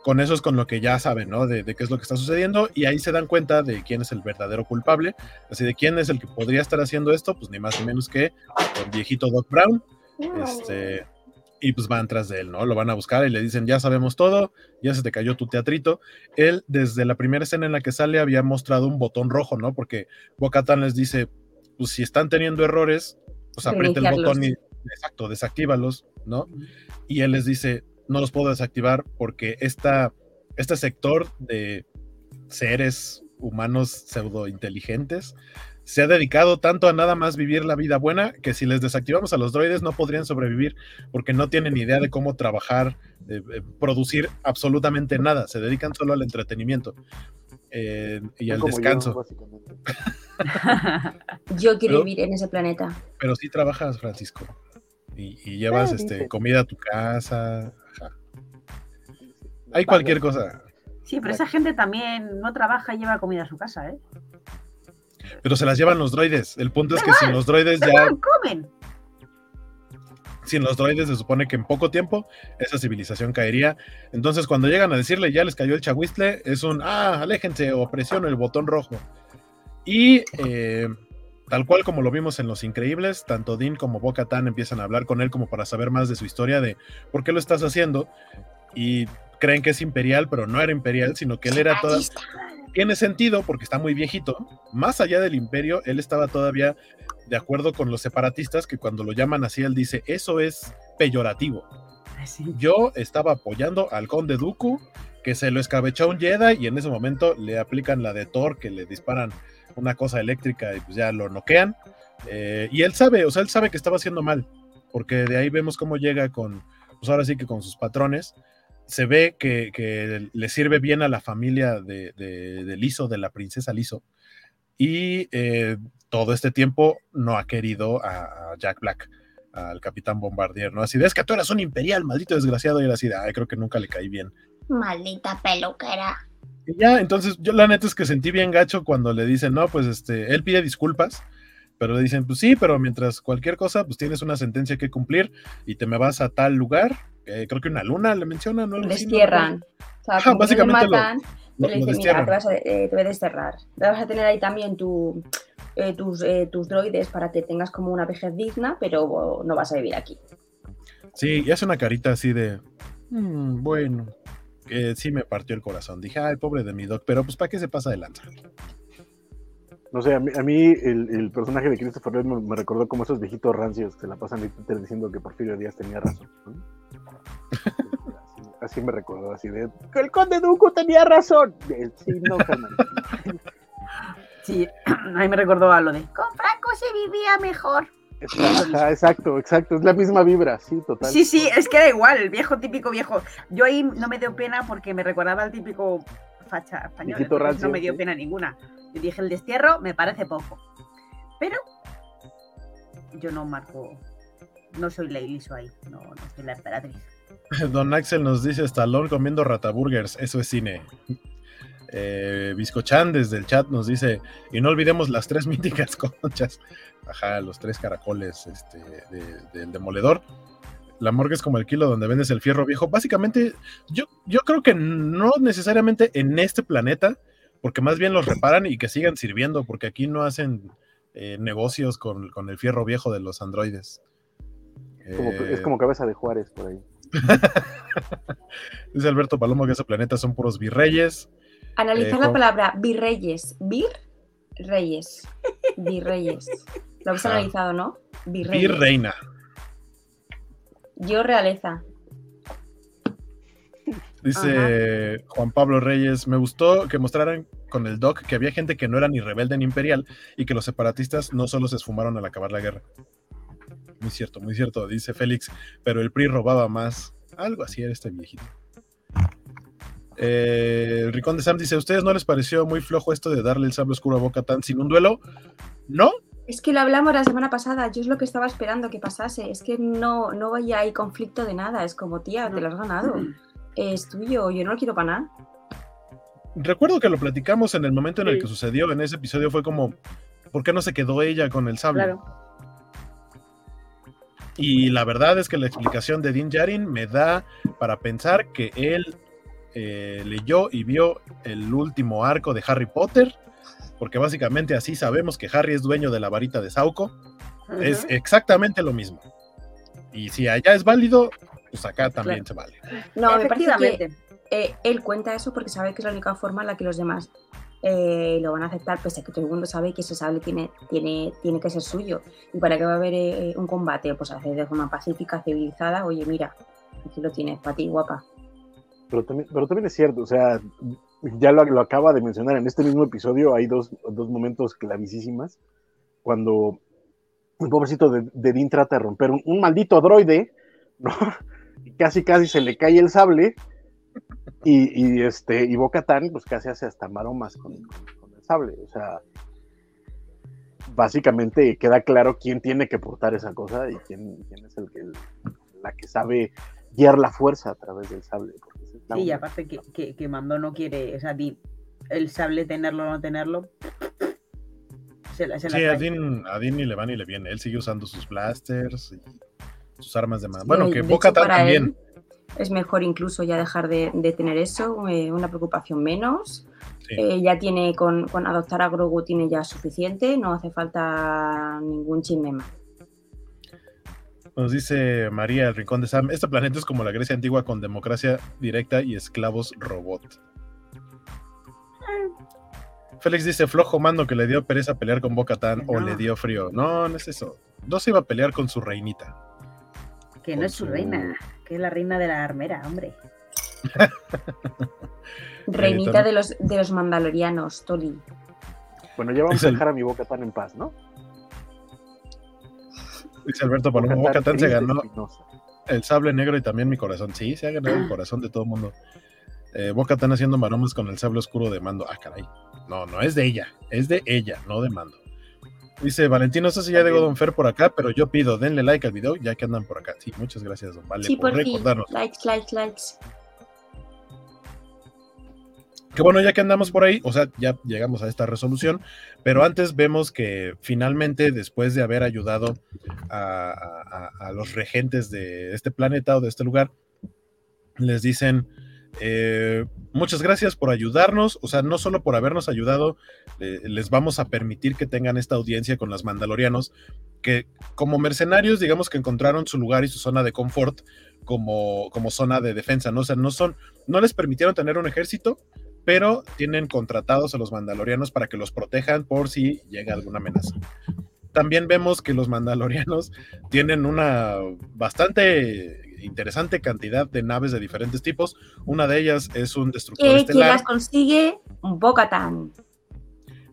con eso es con lo que ya saben, ¿no? De, qué es lo que está sucediendo y ahí se dan cuenta de quién es el verdadero culpable, así de quién es el que podría estar haciendo esto, pues ni más ni menos que el viejito Doc Brown, este, y pues van tras de él, ¿no? Lo van a buscar y le dicen, ya sabemos todo, ya se te cayó tu teatrito. Él, desde la primera escena en la que sale, había mostrado un botón rojo, ¿no? Porque Bocatan les dice, pues si están teniendo errores, pues apriete el botón y, exacto, desactívalos, ¿no? Y él les dice, no los puedo desactivar porque esta, este sector de seres humanos pseudo inteligentes se ha dedicado tanto a nada más vivir la vida buena que si les desactivamos a los droides no podrían sobrevivir porque no tienen idea de cómo trabajar, producir absolutamente nada, se dedican solo al entretenimiento eh, y al descanso. Yo, quiero vivir en ese planeta. Pero sí trabajas, Francisco, y, llevas este, comida a tu casa, hay cualquier cosa. Sí, pero esa gente también no trabaja y lleva comida a su casa, ¿eh? Pero se las llevan los droides. El punto es que sin los droides ya. comen! Sin los droides se supone que en poco tiempo esa civilización caería. Entonces, cuando llegan a decirle ya les cayó el chagüistle, es un ah, aléjense o presiono el botón rojo. Y eh, tal cual como lo vimos en Los Increíbles, tanto Dean como Boca Tan empiezan a hablar con él como para saber más de su historia, de por qué lo estás haciendo. Y creen que es imperial, pero no era imperial, sino que él era toda... Tiene sentido porque está muy viejito. Más allá del imperio, él estaba todavía de acuerdo con los separatistas, que cuando lo llaman así, él dice, eso es peyorativo. Yo estaba apoyando al conde Dooku, que se lo escabechó un Jedi y en ese momento le aplican la de Thor, que le disparan una cosa eléctrica y pues ya lo noquean. Eh, y él sabe, o sea, él sabe que estaba haciendo mal, porque de ahí vemos cómo llega con, pues ahora sí que con sus patrones, se ve que, le sirve bien a la familia de, de, Liso, de la princesa Liso, y eh, todo este tiempo no ha querido a, Jack Black, al capitán Bombardier, ¿no? Así de, es que tú eras un imperial, maldito desgraciado, y era así de, ay, creo que nunca le caí bien. Maldita peluquera. Y ya, entonces yo la neta es que sentí bien gacho cuando le dicen, no, pues este, él pide disculpas, pero le dicen, pues sí, pero mientras cualquier cosa, pues tienes una sentencia que cumplir y te me vas a tal lugar, eh, creo que una luna le mencionan, ¿no? Destierran. O sea, básicamente matan, lo- le dicen, mira, te, vas a, eh, te voy a desterrar. Te vas a tener ahí también tu, eh, tus, eh, tus droides para que tengas como una vejez digna, pero no vas a vivir aquí. Sí, y hace una carita así de, "Mm, bueno, que sí me partió el corazón. Dije, ay, pobre de mi doc, pero pues ¿para qué se pasa de lanza? No sé, a mí, a mí el, el personaje de Christopher Lloyd me, me recordó como esos viejitos rancios que se la pasan en Twitter diciendo que Porfirio Díaz tenía razón. ¿no? así, así me recordó, así de que el conde Duco tenía razón. Eh, Sí, no, carnal. Sí, a mí me recordó a lo de con Franco se vivía mejor. Exacto, exacto, es la misma vibra, sí, total. Sí, sí, es que era igual, el viejo típico viejo. Yo ahí no me dio pena porque me recordaba al típico facha español. No me dio pena ninguna. Dije, el destierro me parece poco. Pero yo no marco, no soy la Iliso ahí, no, no soy la emperatriz. Don Axel nos dice, Stallone comiendo rataburgers, eso es cine. Eh, Biscochan desde el chat nos dice, y no olvidemos las tres míticas conchas. Ajá, los tres caracoles este, de- del demoledor. La morgue es como el kilo donde vendes el fierro viejo. Básicamente, yo, yo creo que no necesariamente en este planeta, porque más bien los reparan y que sigan sirviendo, porque aquí no hacen eh, negocios con, con el fierro viejo de los androides. Como- Eh, es como cabeza de Juárez por ahí. Dice Alberto Palomo que ese planeta son puros virreyes. Analizar Eh, la palabra virreyes. Bir, reyes. Virreyes. Lo habéis Ah. analizado, ¿no? Virreyes. Virreina. Yo realeza. Dice Juan Pablo Reyes, me gustó que mostraran con el doc que había gente que no era ni rebelde ni imperial y que los separatistas no solo se esfumaron al acabar la guerra. Muy cierto, muy cierto, dice Félix, pero el PRI robaba más. Algo así era este viejito. Eh, el Ricón de Sam dice, ¿a ustedes no les pareció muy flojo esto de darle el sable oscuro a Boca Tan sin un duelo? No, Es que lo hablamos la semana pasada, yo es lo que estaba esperando que pasase, es que no, no vaya ahí conflicto de nada, es como, tía, te lo has ganado, es tuyo, yo no lo quiero para nada. recuerdo que lo platicamos en el momento en el Sí. que sucedió, en ese episodio fue como, ¿por qué no se quedó ella con el sable? Claro. Y la verdad es que la explicación de Din Djarin me da para pensar que él eh, leyó y vio el último arco de Harry Potter, porque básicamente así sabemos que Harry es dueño de la varita de Sauco. Es exactamente lo mismo. Y si allá es válido, pues acá también se vale. No, me parece que eh, él cuenta eso porque sabe que es la única forma en la que los demás eh, lo van a aceptar, pese a que todo el mundo sabe que ese sable tiene, tiene, tiene que ser suyo. ¿Y para qué va a haber eh, un combate? Pues hacer de forma pacífica, civilizada, oye, mira, aquí lo tienes para ti, guapa. Pero también, pero también es cierto, o sea, ya lo, lo acaba de mencionar, en este mismo episodio hay dos, dos momentos clavísimas, cuando el pobrecito de, de Dean trata de romper un, un maldito droide, ¿no? Y casi casi se le cae el sable, y, y este, y Bo-Katan, pues casi hace hasta maromas con, con- con el sable, o sea, básicamente queda claro quién tiene que portar esa cosa y quién, quién es el que, la que sabe guiar la fuerza a través del sable. Sí, y aparte que, que, que Mando no quiere, o sea, el sable tenerlo o no tenerlo. Se la, se la Sí, a trae. Din, a Din ni le va ni le viene. Él sigue usando sus blasters y sus armas de mano. Bueno, que Boca también. Es mejor incluso ya dejar de, de tener eso, eh, una preocupación menos. Sí. Eh, ya tiene con, con adoptar a Grogu tiene ya suficiente, no hace falta ningún chisme más. Nos dice María, el rincón de Sam, este planeta es como la Grecia antigua con democracia directa y esclavos robot. Félix dice, flojo mando que le dio pereza pelear con Boca Tan o No. le dio frío. No, no es eso. No se iba a pelear con su reinita. Que no es su su- reina, que es la reina de la armera, hombre. Reinita de los, de los mandalorianos, Toli. Bueno, ya vamos Es a el- dejar a mi boca tan en paz, ¿no? Dice Alberto Palomo, Boca Tan se ganó Espinosa. el sable negro y también mi corazón. Sí, se ha ganado el corazón de todo el mundo. Eh, Boca Tan haciendo maromas con el sable oscuro de mando. Ah, caray. No, no es de ella, es de ella, no de mando. Dice Valentín, no sé si ya llegó Don Fer por acá, pero yo pido, denle like al video ya que andan por acá. Sí, muchas gracias, Don Vale, Sí, por por recordarnos. Likes, likes, likes. Que bueno, ya que andamos por ahí, o sea, ya llegamos a esta resolución, pero antes vemos que finalmente, después de haber ayudado a, a- a- a los regentes de este planeta o de este lugar, les dicen, eh, muchas gracias por ayudarnos, o sea, no solo por habernos ayudado, eh, les vamos a permitir que tengan esta audiencia con los mandalorianos, que como mercenarios, digamos que encontraron su lugar y su zona de confort como, como zona de defensa, ¿no? Sea, no son, no les permitieron tener un ejército, pero tienen contratados a los mandalorianos para que los protejan por si llega alguna amenaza. También vemos que los mandalorianos tienen una bastante interesante cantidad de naves de diferentes tipos. Una de ellas es un destructor quien estelar. las consigue, Bocatan.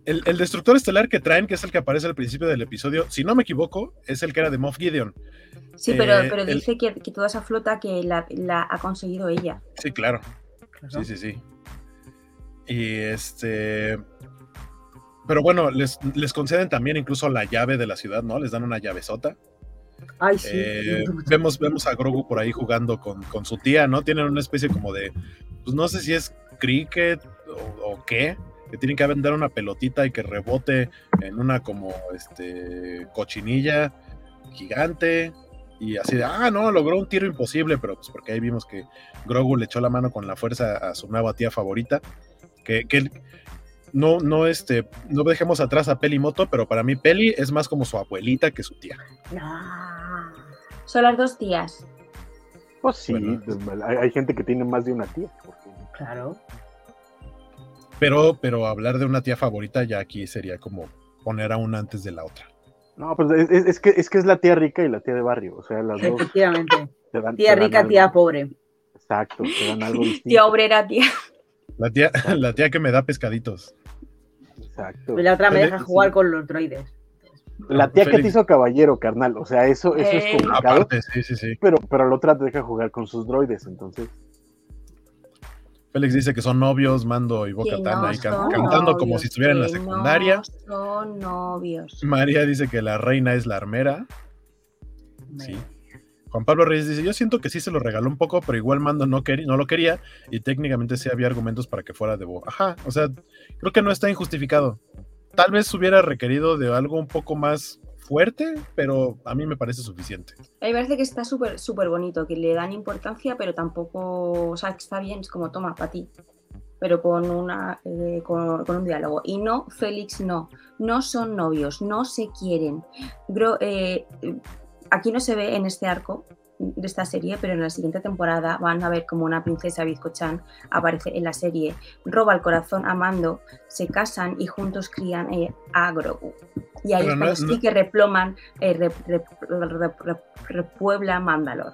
El, el destructor estelar que traen, que es el que aparece al principio del episodio, si no me equivoco, es el que era de Moff Gideon. Sí, pero, Eh, pero el- dice que, que toda esa flota que la, la ha conseguido ella. Sí, claro. Claro. Sí, sí, sí. Y este. Pero bueno, les, les conceden también incluso la llave de la ciudad, ¿no? Les dan una llavezota. Eh, vemos, vemos a Grogu por ahí jugando con, con su tía, ¿no? Tienen una especie como de. Pues no sé si es cricket o, o qué. Que tienen que vender una pelotita y que rebote en una como este cochinilla gigante. Y así de, ah, no, logró un tiro imposible, pero pues porque ahí vimos que Grogu le echó la mano con la fuerza a su nueva tía favorita. Que, que no, no, este, no dejemos atrás a Peli Moto, pero para mí Peli es más como su abuelita que su tía. Ah, Son las dos tías. Pues sí, Bueno. pues, hay, hay gente que tiene más de una tía. porque- claro. Pero, pero hablar de una tía favorita ya aquí sería como poner a una antes de la otra. No, pues es, es- es que, es que es la tía rica y la tía de barrio. O sea, las dos Efectivamente. te dan. Tía te dan rica, algo. tía pobre. Exacto, te dan algo distinto. Tía obrera, tía. La tía, la tía que me da pescaditos. Exacto. Y la otra me deja jugar sí. con los droides. La tía que te hizo caballero, carnal. O sea, eso, eso es Eh. complicado. Aparte, sí, sí, sí. Pero, pero la otra te deja jugar con sus droides, entonces. Félix dice que son novios, Mando y Boca no ahí can- son cantando como si estuvieran en la secundaria. No son novios. María dice que la reina es la armera. Sí. Juan Pablo Reyes dice, yo siento que sí se lo regaló un poco, pero igual Mando no, no lo quería y técnicamente sí había argumentos para que fuera de Bo. Ajá, o sea, creo que no está injustificado. Tal vez hubiera requerido de algo un poco más fuerte, pero a mí me parece suficiente. A mí me parece que está súper súper bonito, que le dan importancia, pero tampoco, o sea, está bien, es como, toma, para ti. Pero con, una, eh, con, con un diálogo. Y no, Félix, no. No son novios, no se quieren. Gro- eh, aquí no se ve en este arco de esta serie, pero en la siguiente temporada van a ver como una princesa bizcochan aparece en la serie, roba el corazón a Mando, se casan y juntos crían eh, a Grogu. Y ahí no- sí no- que reploman, eh, rep- rep- rep- rep- repuebla Mandalor.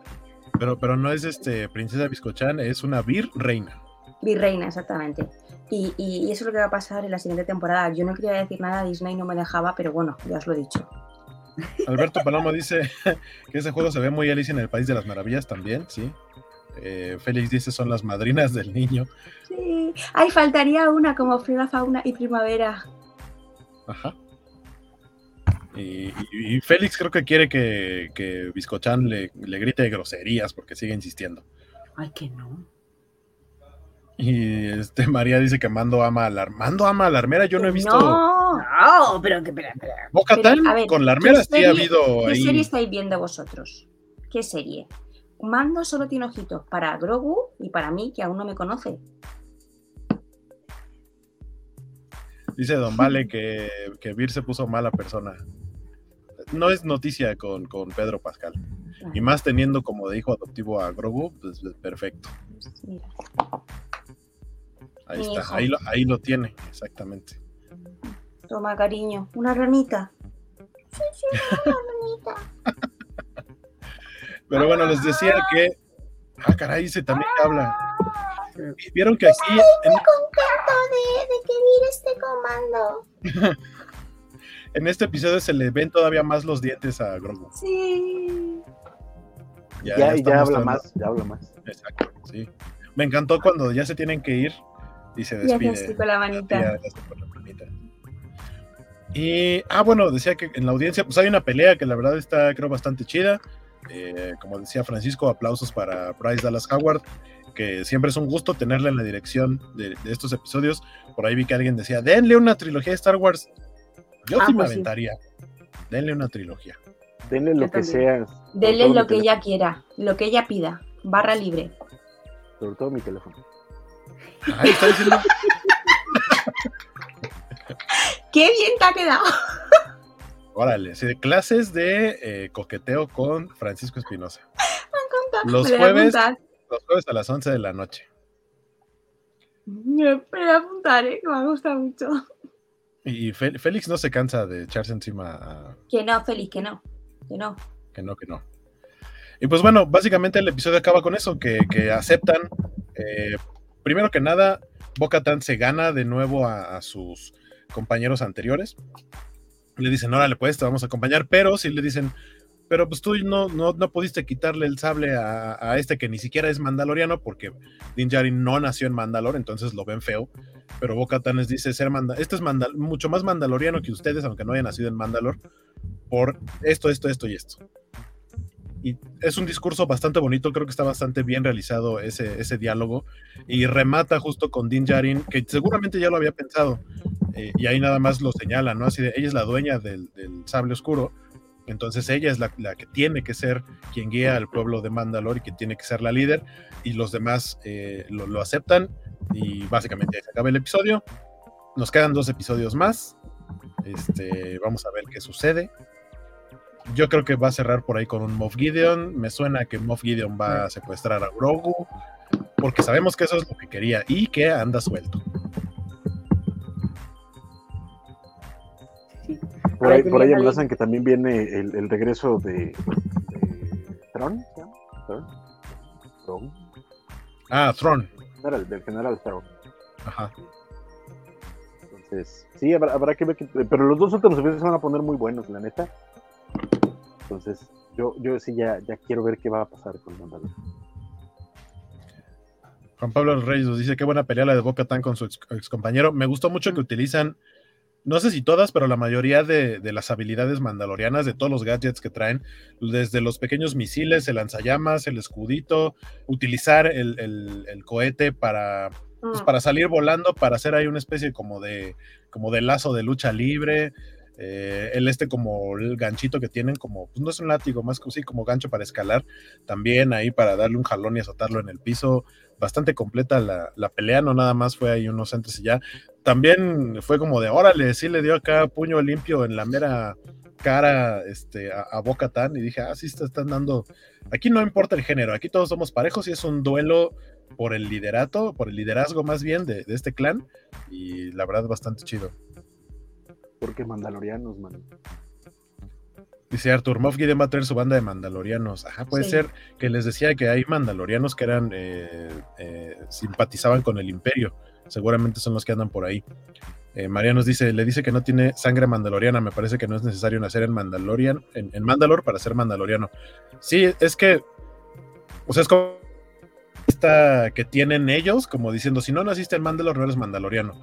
Pero, pero no es este Princesa Biscochan, es una vir reina. Virreina, exactamente. Y, y- y eso es lo que va a pasar en la siguiente temporada. Yo no quería decir nada, Disney no me dejaba, pero bueno, ya os lo he dicho. Alberto Palomo dice que ese juego se ve muy Alicia en el País de las Maravillas también, sí. Eh, Félix dice son las madrinas del niño. Sí. Ay, faltaría una como Flora, Fauna y Primavera. Ajá. Y, y- y Félix creo que quiere que, que Biscochan le, le grite groserías porque sigue insistiendo. Ay, que no. Y este María dice que Mando ama a la Mando ama a la armera. Yo no he visto No. No, pero que espera, espera. Ver, con la ¿qué armera sí ha habido ¿Qué ahí. serie estáis viendo vosotros? ¿Qué serie? Mando solo tiene ojitos para Grogu y para mí, que aún no me conoce. Dice Don Vale que, que Vir se puso mala persona. No es noticia con, con Pedro Pascal. Y más teniendo como de hijo adoptivo a Grogu, pues perfecto. Mira. Ahí Mi está, hijo. ahí lo, ahí lo tiene, exactamente. Toma, cariño. Una ranita. Sí, sí, una ranita. Pero bueno, les decía que. Ah, caray, dice también que habla. Vieron que aquí. en- contento de, de que Vir esté comando. En este episodio se le ven todavía más los dientes a Grogu. Sí. Ya, Ya, ya, habla más, ya habla más. Exacto, sí. Me encantó cuando ya se tienen que ir y se Y despide. con la manita. hace con la manita. Y, ah, bueno, decía que en la audiencia, pues hay una pelea que la verdad está, creo, bastante chida. Eh, como decía Francisco, aplausos para Bryce Dallas Howard, que siempre es un gusto tenerla en la dirección de, estos episodios. Por ahí vi que alguien decía, denle una trilogía de Star Wars. Yo ah, sí me pues aventaría. Denle una trilogía. Denle lo que sea. Denle lo que ella quiera, lo que ella pida. Barra libre. Sobre todo mi teléfono. Ahí está diciendo. ¡Qué bien te ha quedado! Órale, sí, clases de eh, coqueteo con Francisco Espinosa. Los jueves, los jueves a las 11 de la noche. Me voy a apuntar, ¿eh? que me gusta mucho. Y Félix no se cansa de echarse encima a... Que no, Félix, que no. Que no. Que no, que no. Y pues bueno, básicamente el episodio acaba con eso, que, aceptan, eh, primero que nada, Bocatan se gana de nuevo a, sus compañeros anteriores. Le dicen, órale, pues te vamos a acompañar, pero si le dicen, pero pues tú no, no, no pudiste quitarle el sable a, este que ni siquiera es mandaloriano, porque Din no nació en Mandalor, entonces lo ven feo. Pero Bocatan les dice, ser manda este es mucho más mandaloriano que ustedes, aunque no haya nacido en Mandalor, por esto, esto, esto y esto y es un discurso bastante bonito, creo que está bastante bien realizado ese, ese diálogo y remata justo con Din Djarin, que seguramente ya lo había pensado eh, y ahí nada más lo señala, ¿no? Así de, ella es la dueña del, sable oscuro, entonces ella es la, que tiene que ser quien guía al pueblo de Mandalor y que tiene que ser la líder y los demás eh, lo, aceptan y básicamente se acaba el episodio. Nos quedan dos episodios más. Este, vamos a ver qué sucede yo creo que va a cerrar por ahí con un Moff Gideon. Me suena que Moff Gideon va a secuestrar a Grogu, porque sabemos que eso es lo que quería y que anda suelto. Por ahí, por ahí amenazan que también viene el, regreso de, Tron. ¿Tron? Ah, Tron. del general Tron. Ajá. Entonces, sí, habrá, que ver. pero los dos últimos episodios se van a poner muy buenos, la neta. Entonces, yo, yo sí ya, ya quiero ver qué va a pasar con Mandalorian. Juan Pablo Reyes nos dice qué buena pelea la de Boca Tan con su ex, compañero. Me gustó mucho que utilizan, no sé si todas, pero la mayoría de, las habilidades mandalorianas, de todos los gadgets que traen, desde los pequeños misiles, el lanzallamas, el escudito, utilizar el, cohete para, pues, mm. para salir volando, para hacer ahí una especie como de, como de lazo de lucha libre. Eh, el este como el ganchito que tienen, como, pues no es un látigo, más que sí, como gancho para escalar, también ahí para darle un jalón y azotarlo en el piso. Bastante completa la, pelea, no nada más fue ahí unos antes y ya. También fue como de, órale, sí le dio acá puño limpio en la mera cara este, a, Boca Tan y dije, ah, sí, están dando. Aquí no importa el género, aquí todos somos parejos y es un duelo por el liderato, por el liderazgo más bien de, de este clan y la verdad bastante chido. Porque mandalorianos, man. Dice Arthur, Moff Gideon va a tener su banda de mandalorianos. Ajá, puede ser que les decía que hay mandalorianos que eran eh, eh, simpatizaban con el imperio. Seguramente son los que andan por ahí. Eh, María nos dice, le dice que no tiene sangre mandaloriana. Me parece que no es necesario nacer en Mandalorian, en, en Mandalor para ser mandaloriano. Sí, es que, o sea, es como esta que tienen ellos, como diciendo, si no naciste en Mandalor, no eres mandaloriano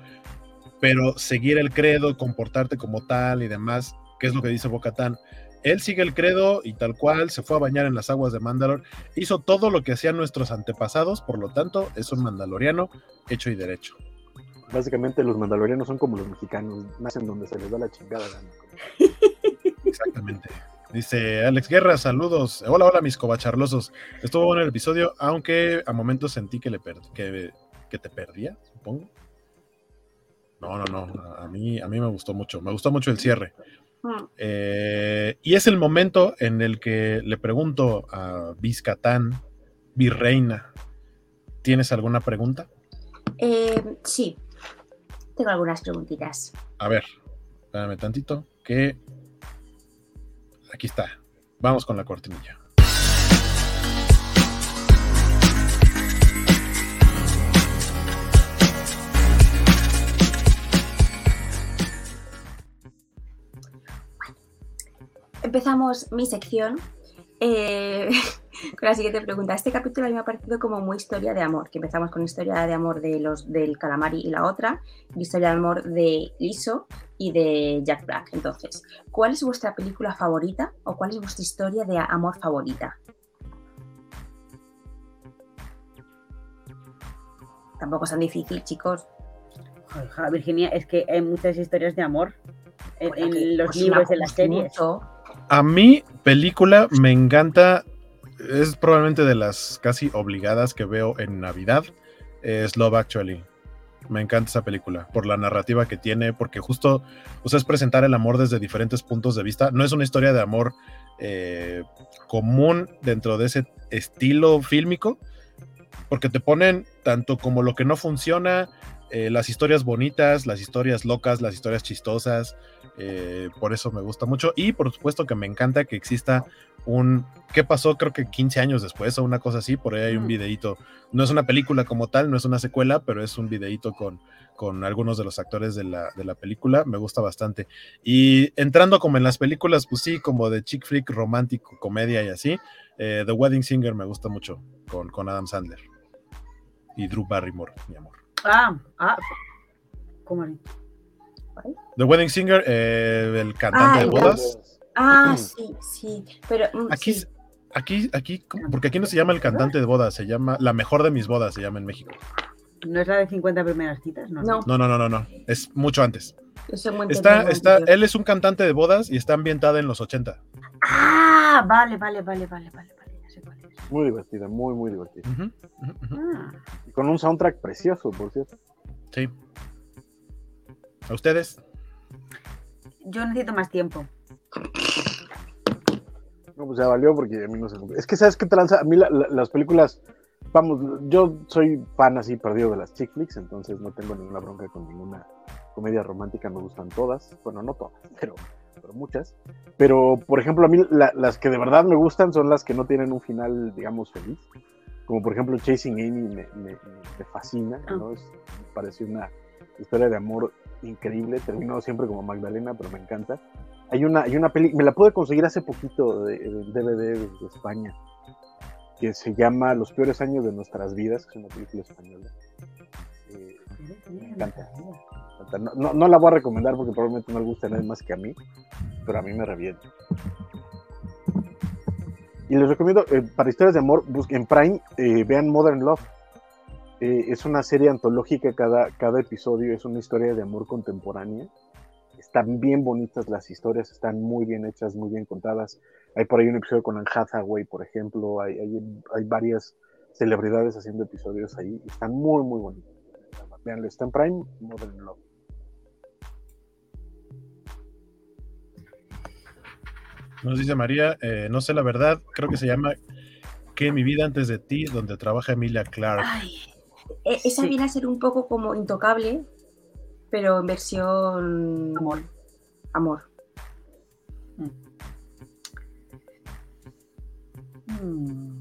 pero seguir el credo, comportarte como tal y demás, que es lo que dice Bocatán. Él sigue el credo y tal cual, se fue a bañar en las aguas de Mandalor, hizo todo lo que hacían nuestros antepasados, por lo tanto, es un mandaloriano hecho y derecho. Básicamente los mandalorianos son como los mexicanos, nacen donde se les da la chingada Exactamente. Dice Alex Guerra, saludos. Hola, hola, mis cobacharlosos. Estuvo bueno el episodio, aunque a momentos sentí que, le que, que te perdía, supongo. No, no, no. A mí, a mí me gustó mucho. Me gustó mucho el cierre. Eh, y es el momento en el que le pregunto a Vizcatán, Virreina, ¿tienes alguna pregunta? Eh, sí, tengo algunas preguntitas. A ver, espérame tantito, que aquí está. Vamos con la cortinilla. Empezamos mi sección. Eh, Con la siguiente pregunta. Este capítulo a mí me ha parecido como muy historia de amor, que empezamos con historia de amor de los del calamari y la otra, y historia de amor de Liso y de Jack Black. Entonces, ¿cuál es vuestra película favorita o cuál es vuestra historia de amor favorita? Tampoco es tan difícil, chicos. Virginia, es que hay muchas historias de amor en, Bueno, en que los os libros, en las series. mucho. A mí, película, me encanta. Es probablemente de las casi obligadas que veo en Navidad. Es Love Actually. Me encanta esa película por la narrativa que tiene, porque justo o sea, es presentar el amor desde diferentes puntos de vista. No es una historia de amor eh, común dentro de ese estilo fílmico, porque te ponen tanto como lo que no funciona, eh, las historias bonitas, las historias locas, las historias chistosas. eh, por eso me gusta mucho. Y por supuesto que me encanta que exista un. ¿Qué pasó? Creo que 15 años después o una cosa así. Por ahí hay un Mm. videíto. No es una película como tal, no es una secuela, pero es un videíto con, con algunos de los actores de la, de la película. Me gusta bastante. Y entrando como en las películas, pues sí, como de chick flick, romántico, comedia y así. eh, The Wedding Singer me gusta mucho con, con Adam Sandler. Y Drew Barrymore, mi amor. Ah, ah. ¿Cómo es? The Wedding Singer, eh, el cantante Ah, de bodas. Ah, sí, sí. Pero mm, Aquí, sí. aquí, aquí, porque aquí no se llama el cantante de bodas, se llama La mejor de mis bodas, se llama en México. ¿No es la de 50 primeras citas? No. No, No, no, no, no, no, es mucho antes. Está, está, él es un cantante de bodas y está ambientada en los 80. Ah, vale, vale, vale, vale, vale, Muy divertida, muy, muy divertida. Ah, Y con un soundtrack precioso, por cierto. Sí. ¿A ustedes? yo necesito más tiempo. No, pues ya valió porque a mí no se me... Es que, ¿sabes qué tranza? A mí la- la- las películas... Vamos, yo soy fan así perdido de las chick flicks, entonces no tengo ninguna bronca con ninguna comedia romántica, me gustan todas. Bueno, no todas, pero, pero muchas. Pero, por ejemplo, a mí la- las que de verdad me gustan son las que no tienen un final, digamos, feliz. Como por ejemplo Chasing Amy me, me- me fascina, ¿no? Es- me parece una historia de amor increíble. Terminó siempre como Magdalena, pero me encanta. Hay una, hay una peli, me la pude conseguir hace poquito de, del DVD de España, que se llama Los peores años de nuestras vidas, que es una película española. Eh, me encanta. No, la voy a recomendar porque probablemente no le guste a nadie más que a mí, pero a mí me revienta. Y les recomiendo, eh, para historias de amor, busquen en Prime, eh, vean Modern Love. Eh, es una serie antológica, cada, cada episodio es una historia de amor contemporánea. Están bien bonitas las historias, están muy bien hechas, muy bien contadas. Hay por ahí un episodio con Anne Hathaway, por ejemplo. Hay, hay, hay varias celebridades haciendo episodios ahí. Están muy, muy bonitos. Veanlo, está en Prime, Modern Love. Nos dice María, eh, no sé la verdad, creo que se llama Que mi vida antes de ti, donde trabaja Emilia Clark. Ay, E- Esa Sí. viene a ser un poco como intocable, pero en versión amor. amor. Mm.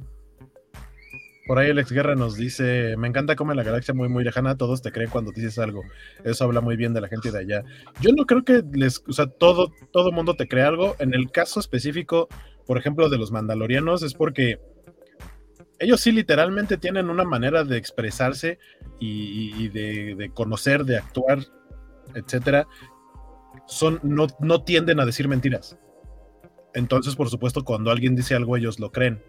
Por ahí Alex Guerra nos dice, me encanta cómo en la galaxia muy muy lejana todos te creen cuando dices algo. Eso habla muy bien de la gente de allá. Yo no creo que les, o sea, todo todo mundo te cree algo. En el caso específico, por ejemplo, de los mandalorianos es porque ellos sí literalmente tienen una manera de expresarse y, de, de conocer, de actuar, etcétera. Son no no tienden a decir mentiras. Entonces, por supuesto, cuando alguien dice algo ellos lo creen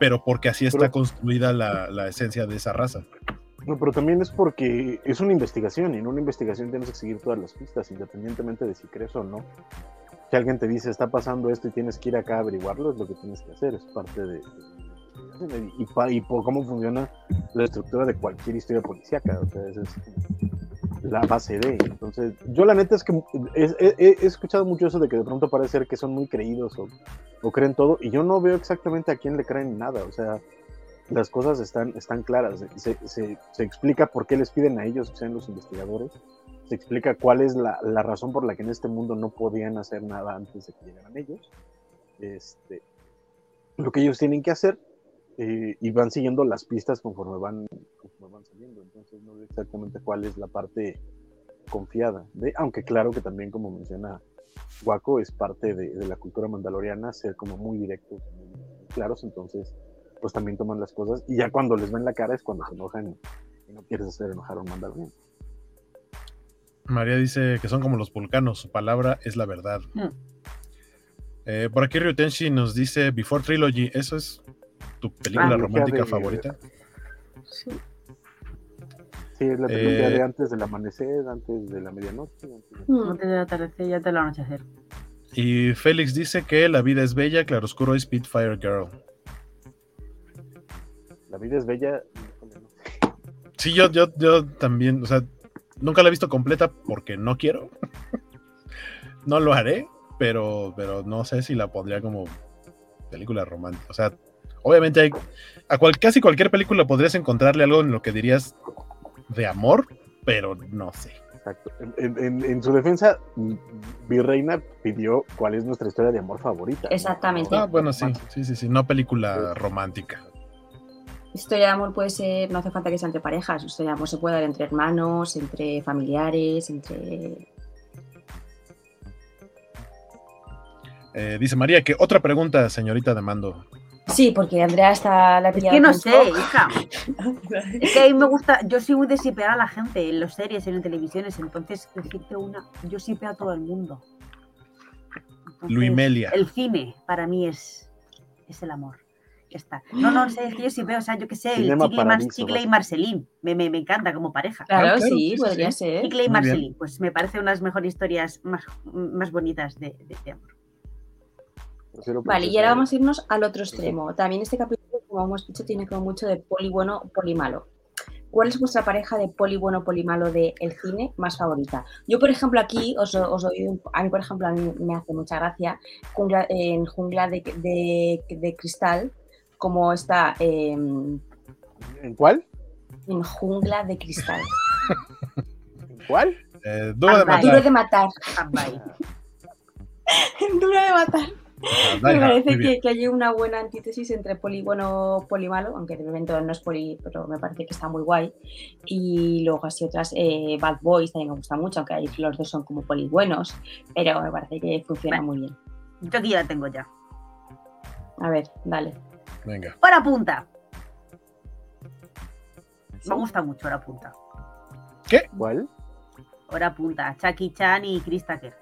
pero porque así está Pero- construida la, la esencia de esa raza. No, pero también es porque es una investigación y en una investigación tienes que seguir todas las pistas, independientemente de si crees o no. Si alguien te dice está pasando esto y tienes que ir acá a averiguarlo, es lo que tienes que hacer, es parte de, y, pa- y por cómo funciona la estructura de cualquier historia policíaca. O sea, esa es la base de. Entonces, yo la neta es que he, escuchado mucho eso de que de pronto parece ser que son muy creídos o, creen todo, y yo no veo exactamente a quién le creen nada. O sea, las cosas están, están claras. Se, se- se explica por qué les piden a ellos que sean los investigadores. Se explica cuál es la, la razón por la que en este mundo no podían hacer nada antes de que llegaran ellos. Este, lo que ellos tienen que hacer eh, y van siguiendo las pistas conforme van, conforme van saliendo. Entonces no veo exactamente cuál es la parte confiada. De, aunque claro que también, como menciona Waco, es parte de, de la cultura mandaloriana ser como muy directos. muy- claros, entonces pues también toman las cosas y ya cuando les ven la cara es cuando se enojan y no quieres hacer enojar a un mandaloriano. María dice que son como los vulcanos, su palabra es la verdad. Mm. Eh, por aquí Ryutenshi nos dice Before Trilogy, ¿eso es tu película Ah, romántica de- favorita? Sí. Sí, es la Eh, de antes del amanecer, antes de la medianoche. antes de-. Antes del atardecer y antes del anochecer. Y Félix dice que la vida es bella, claroscuro es Spitfire Girl. La vida es bella. Sí, yo, yo, yo también, o sea, nunca la he visto completa porque no quiero. no lo haré, pero, pero no sé si la pondría como película romántica. O sea, obviamente hay, a cual- casi cualquier película podrías encontrarle algo en lo que dirías de amor, pero no sé. Exacto. En, en- en su defensa, Virreina pidió cuál es nuestra historia de amor favorita. ¿no? Exactamente. Ah, bueno, sí, sí, sí, sí, no película romántica. Historia de amor puede ser, no hace falta que sea entre parejas, historia de amor se puede dar entre hermanos, entre familiares, entre... Eh, dice María que otra pregunta, señorita de mando. Sí, porque Andrea está la Es que no sé, hija. Es que a mí me gusta, yo soy muy de sipear a la gente en las series, en las televisiones, entonces decirte una, yo sipeo a todo el mundo. Entonces, Luimelia. El cine para mí es, es el amor. Ya está. No, no, sé, es que yo sipeo, o sea, yo qué sé, el Chicle, Mar- Chicle y. Marcelín, me, me, me encanta como pareja. Claro, claro, sí, sí, sí, podría sí. ser. Chicle y. Marcelín, pues me parece una de las mejores historias más, más bonitas de, de- de amor. Prefiero Vale, y ahora vamos a irnos al otro extremo. También este capítulo, como hemos dicho, tiene como mucho de poli bueno, poli malo. ¿Cuál es vuestra pareja de poli bueno, poli malo del cine más favorita? Yo, por ejemplo, aquí os, os doy, un- a mí, por ejemplo, a mí me hace mucha gracia Jungla- en Jungla de, de- de Cristal, como está em, ¿En cuál? en Jungla de Cristal. ¿En cuál? Eh, duro de matar. Duro de matar. Duro de matar. Me parece que, que hay una buena antítesis entre poli bueno poli malo, aunque de momento no es poli, pero me parece que está muy guay. Y luego así otras, eh, Bad Boys también me gusta mucho, aunque ahí los dos son como poli buenos, pero me parece que funciona Vale. muy bien. Yo aquí ya la tengo ya. A ver, dale. Venga. Hora punta. ¿Sí? Me gusta mucho Hora punta. ¿Cuál? Hora punta. Chucky Chan y Chris Tucker.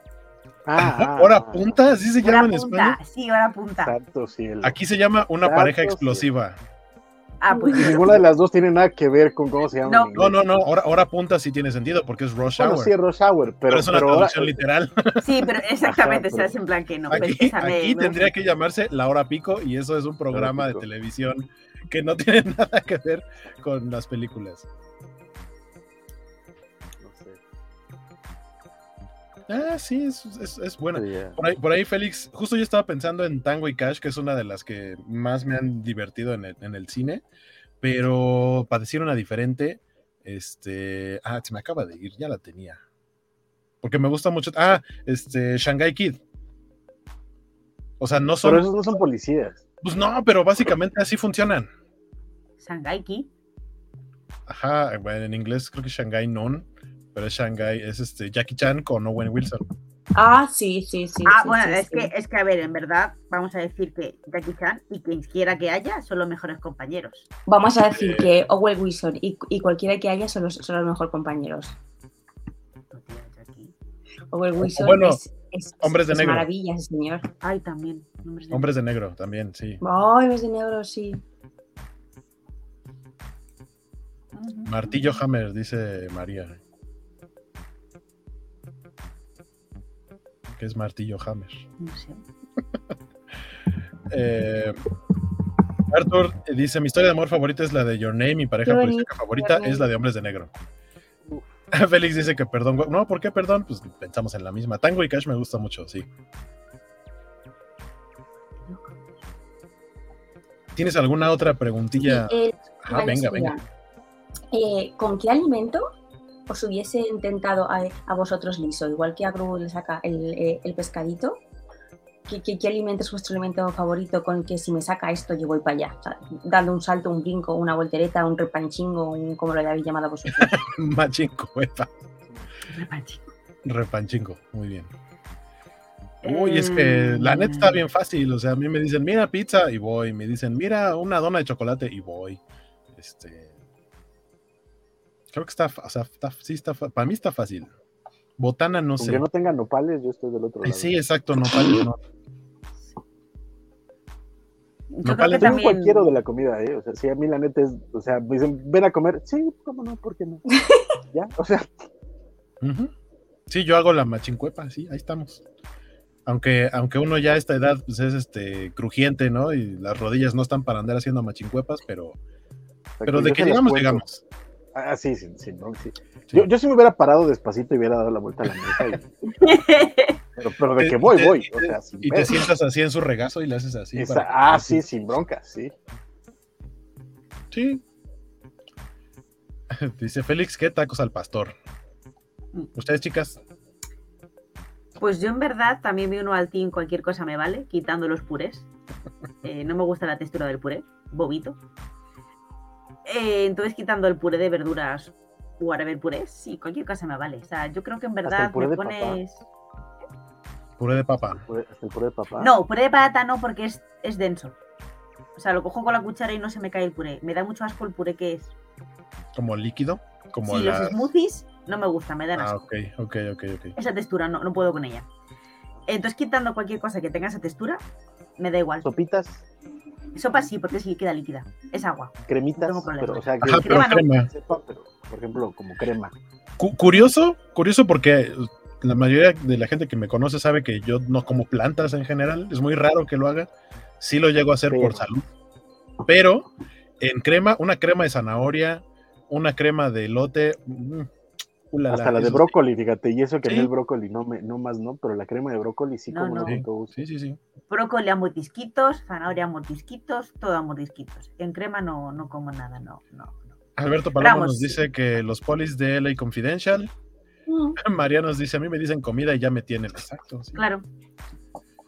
Ah, ah, ¿Hora ah, punta? ¿Así se llama en punta. España? Sí, hora punta. Santo cielo. Aquí se llama una Santo pareja cielo. explosiva. Ah, pues ninguna de las dos tiene nada que ver con cómo se llama. No. No, no, no, hora, hora punta sí tiene sentido porque es rush Bueno, hour. sí, Rush Hour, pero, pero es una pero traducción literal. sí, pero exactamente, Ajá, se hace en plan que no. Aquí, es me- aquí me tendría que llamarse La Hora Pico y eso es un programa de televisión que no tiene nada que ver con las películas. Ah, sí, es, es, es buena. Por ahí, por ahí, Félix, justo yo estaba pensando en Tango y Cash, que es una de las que más me han divertido en el, en el cine, pero para decir una diferente, este, ah, se me acaba de ir, ya la tenía. Porque me gusta mucho, ah, este, Shanghai Kid. O sea, no son, Pero esos no son policías. pues no, pero básicamente así funcionan. Shangaiki. Ajá, bueno, en inglés creo que Shanghai Non, pero es Shanghai, es este Jackie Chan con Owen Wilson. Ah, sí, sí, sí. Ah, sí, bueno, sí, es, sí. Que, es que, a ver, en verdad, vamos a decir que Jackie Chan y quien quiera que haya son los mejores compañeros. Vamos a decir que Owen Wilson y, y cualquiera que haya son los, son los mejores compañeros. Owen Wilson bueno, es, es- Hombres de es Negro. maravilla, ese señor. Ay, también. Hombres de- Hombres de negro también, sí. Ay, es de negro, sí. Martillo Hammer, dice María. ¿Qué es Martillo Hammer? No sé. Eh, Arthur dice: Mi historia de amor favorita es la de Your Name. Mi pareja bonito, policíaca favorita es la de Hombres de Negro. Félix dice que perdón. No, ¿por qué perdón? Pues pensamos en la misma. Tango y Cash me gusta mucho, sí. ¿Tienes alguna otra preguntilla? Eh, Ah, venga, venga. Eh, ¿Con qué alimento os hubiese intentado a, a vosotros liso? Igual que a Gru le saca el, eh, el pescadito. ¿Qué, qué, qué alimento es vuestro alimento favorito con el que si me saca esto yo voy para allá? O sea, dando un salto, un brinco, una voltereta, un repanchingo, un, como lo habéis llamado vosotros. Machinco, epa. Repanchi. Repanchingo, muy bien. Uy, es que la neta está bien fácil. O sea, a mí me dicen, mira pizza y voy. Me dicen, mira una dona de chocolate y voy. Este. Creo que está, o sea, está- sí está, para mí está fácil. Botana no sé. Aunque no tengan nopales, yo estoy del otro lado. sí, exacto, no vale, no. Yo No, creo que también. cualquiera de la comida, ¿eh? O sea, si a mí la neta es, o sea, me dicen, ven a comer, sí, cómo no, ¿por qué no? ¿Ya? O sea. Sí, yo hago la machincuepa, sí, ahí estamos. Aunque, aunque uno ya a esta edad pues, es este crujiente, ¿no? Y las rodillas no están para andar haciendo machincuepas, pero, pero de que llegamos, cuento. llegamos. Ah, sí, sí, sí, no, sí. Sí. Yo, yo sí me hubiera parado despacito y hubiera dado la vuelta a la mesa. y- pero, pero de Te- que voy, te- voy. O sea, sin Y te sientas así en su regazo y le haces así. Esa- para- ah, sí, sin bronca, sí. Sí. Dice Félix, ¿qué tacos al pastor? Ustedes, chicas, Pues yo en verdad también vi uno al team, cualquier cosa me vale, quitando los purés. Eh, no me gusta la textura del puré, bobito. Eh, entonces quitando el puré de verduras, whatever purés, sí, cualquier cosa me vale. O sea, yo creo que en el verdad puré me papá. pones... puré de papa. Puré- hasta el puré de papá. No, puré de patata no, porque es, es denso. O sea, lo cojo con la cuchara y no se me cae el puré. Me da mucho asco el puré que es. Como líquido. Como sí, las- los smoothies no me gustan, me dan Ah, asco. ok, ok, ok, ok. Esa textura no, no puedo con ella. Entonces, quitando cualquier cosa que tenga esa textura, me da igual. Sopitas, Sopa sí, porque es líquida, líquida. Es agua. cremitas, tengo problema. pero, o sea, que Ajá, pero crema no. crema. sepa, pero, por ejemplo, como crema. Cu- curioso, curioso porque la mayoría de la gente que me conoce sabe que yo no como plantas en general. Es muy raro que lo haga. Sí lo llego a hacer por Pero. salud. Pero en crema, una crema de zanahoria, una crema de elote. Ulala, Hasta la de brócoli, fíjate, y eso que Sí. el brócoli no me, no más no, pero la crema de brócoli sí No, como no. no Sí, con todo gusto. sí, sí, sí. Brócoli a mordisquitos, zanahoria a mordisquitos, todo a mordisquitos. En crema no, no como nada, no, no. no. Alberto Palomo Vamos, nos dice que los polis de LA Confidential. Mm. María nos dice, a mí me dicen comida y ya me tienen. Exacto. sí. Claro.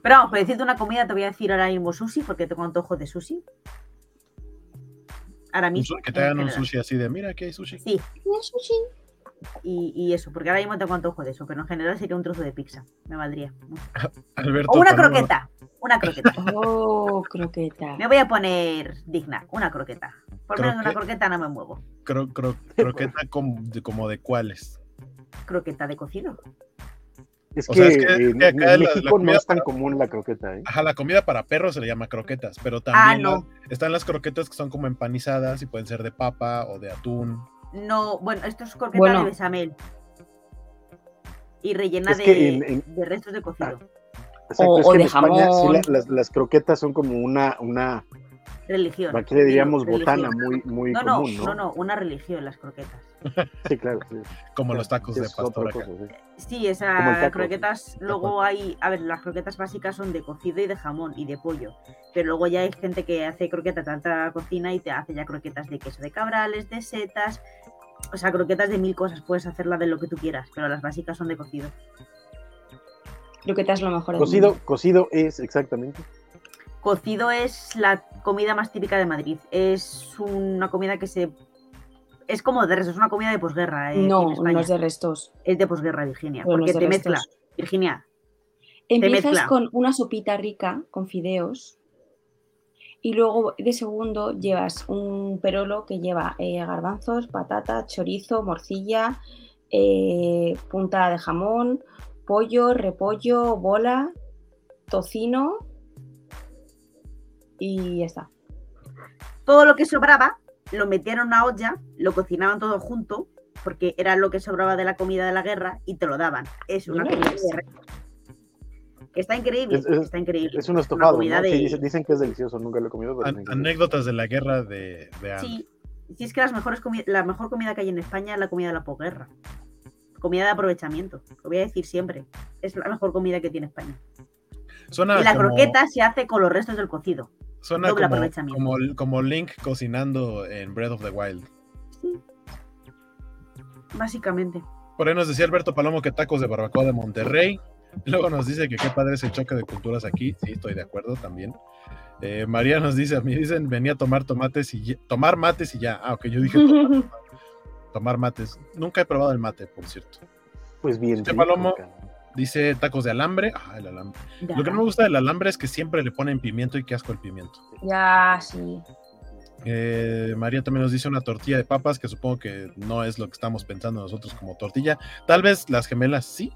Pero vamos, para decirte una comida, te voy a decir ahora mismo sushi, porque tengo antojo de sushi. Ahora mismo. que te hagan un sushi así de, mira, aquí hay sushi. Sí, ¿No sushi? Y, y eso, porque ahora mismo tengo antojo de eso, pero en general sería un trozo de pizza. Me valdría. Alberto O una croqueta. Una croqueta. Oh, croqueta. Me voy a poner digna, una croqueta. Por menos de una Croque- croqueta no me muevo. cro- cro- croqueta como de, como de cuáles. Croqueta de cocido. Es O que, sea, es que- en, que acá en la- la México no es tan para- común la croqueta, ¿eh? Ajá, la comida para perros se le llama croquetas, pero Ah, también no. las- están las croquetas que son como empanizadas y pueden ser de papa o de atún. No, bueno, esto es croqueta Bueno. de bechamel. Y rellena de, que en- en- de restos de cocido. Exacto, O- es o que de en España sí las, las croquetas son como una, una Religión. aquí le diríamos botana muy, muy No, no, común, ¿no? no, no, una religión las croquetas. Sí, claro, sí. Como los tacos de Es pastor acá. cosa, sí. Esas croquetas, luego hay, a ver, las croquetas básicas son de cocido y de jamón y de pollo, pero luego ya hay gente que hace croquetas de alta cocina y te hace ya croquetas de queso de cabrales, de setas, o sea, croquetas de mil cosas, puedes hacerla de lo que tú quieras, pero las básicas son de cocido. Croqueta es lo mejor. del Cocido, mundo. cocido es exactamente. Cocido es la comida más típica de Madrid, es una comida que se... Es como de restos, es una comida de posguerra. eh, No, no es de restos. Es de posguerra, Virginia, Pero porque te restos. mezcla. Virginia, Empiezas mezcla. con una sopita rica con fideos y luego de segundo llevas un perolo que lleva eh, garbanzos, patata, chorizo, morcilla, eh, punta de jamón, pollo, repollo, bola, tocino y ya está. todo lo que sobraba lo metían en una olla, lo cocinaban todo junto, porque era lo que sobraba de la comida de la guerra y te lo daban. Es una comida de guerra. Que está increíble, Es- es- está increíble. Es un estofado, comida ¿no? de- Sí, dicen, que es delicioso, nunca lo he comido, pero An- anécdotas de la guerra de, de. Sí, sí, es que las mejores la mejor comida que hay en España es la comida de la posguerra. Comida de aprovechamiento, lo voy a decir siempre. Es la mejor comida que tiene España. Suena y la como, croqueta se hace con los restos del cocido. suena como, aprovechamiento. como, como Link cocinando en Breath of the Wild. Básicamente. Por ahí nos decía Alberto Palomo que tacos de barbacoa de Monterrey. Luego nos dice que qué padre es el choque de culturas aquí. Sí, estoy de acuerdo también. Eh, María nos dice, a mí dicen, venía a tomar tomates y ya- tomar mates y ya. Ah, ok, yo dije tomar, tomar mates. Nunca he probado el mate, por cierto. Pues bien. Rico, Palomo. Dice tacos de alambre. Ah, el alambre. Ya. Lo que no me gusta del alambre es que siempre le ponen pimiento y qué asco el pimiento. Ya, sí. Eh, María también nos dice una tortilla de papas, que supongo que no es lo que estamos pensando nosotros como tortilla. Tal vez las gemelas sí.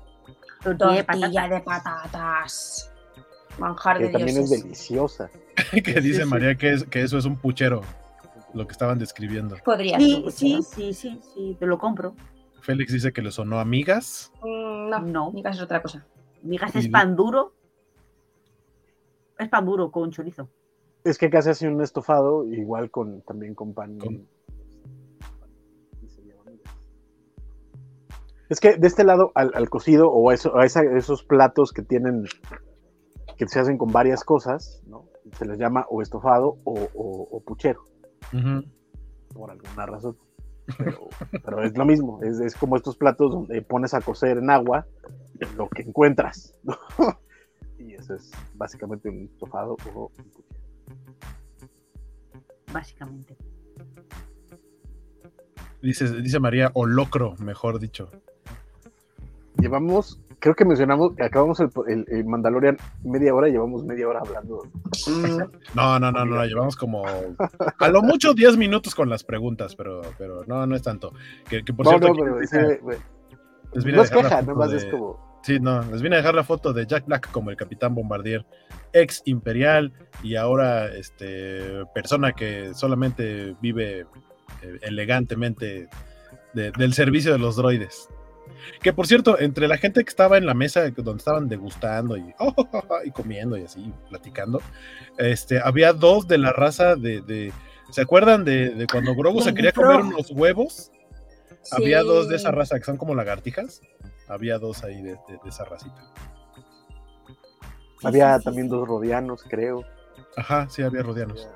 Tortilla de Tortilla patata. de patatas. Manjar Que de también es deliciosa. que dice sí. María que, es- que eso es un puchero, lo que estaban describiendo. Podría Sí, ser, sí, sí, sí, sí, te lo compro. Félix dice que le sonó amigas. Mm, No, No. migas es otra cosa. Migas Y- es pan duro. Es pan duro con chorizo. Es que casi hace un estofado, igual con también con pan. Con- Es que de este lado al, al cocido o a, eso- a esa- esos platos que tienen, que se hacen con varias cosas, ¿no? se les llama o estofado o, o- o puchero, por alguna razón. Pero, pero es lo mismo, es, es como estos platos donde pones a cocer en agua lo que encuentras. ¿no? Y eso es básicamente un estofado o un puchero. Básicamente. Dice, dice María, o locro, mejor dicho. Llevamos, creo que mencionamos, acabamos el, el- el Mandalorian media hora, llevamos media hora hablando. No, no, no, no, no, llevamos como a lo mucho 10 minutos con las preguntas, pero, pero no, no es tanto. Que, que por no, cierto, no, pero les vine no es queja, nomás de- es como. Sí, no, les vine a dejar la foto de Jack Black como el Capitán Bombardier, ex imperial y ahora este persona que solamente vive eh, elegantemente de- del servicio de los droides. Que por cierto, entre la gente que estaba en la mesa donde estaban degustando y, y comiendo y así, platicando, este, había dos de la raza de. de- ¿Se acuerdan de, de cuando Grogu se quería comer unos huevos? Había dos de esa raza que son como lagartijas. Había dos ahí de, de- de esa racita. Sí, había también sí. dos rodianos, creo. Ajá, sí, había rodianos.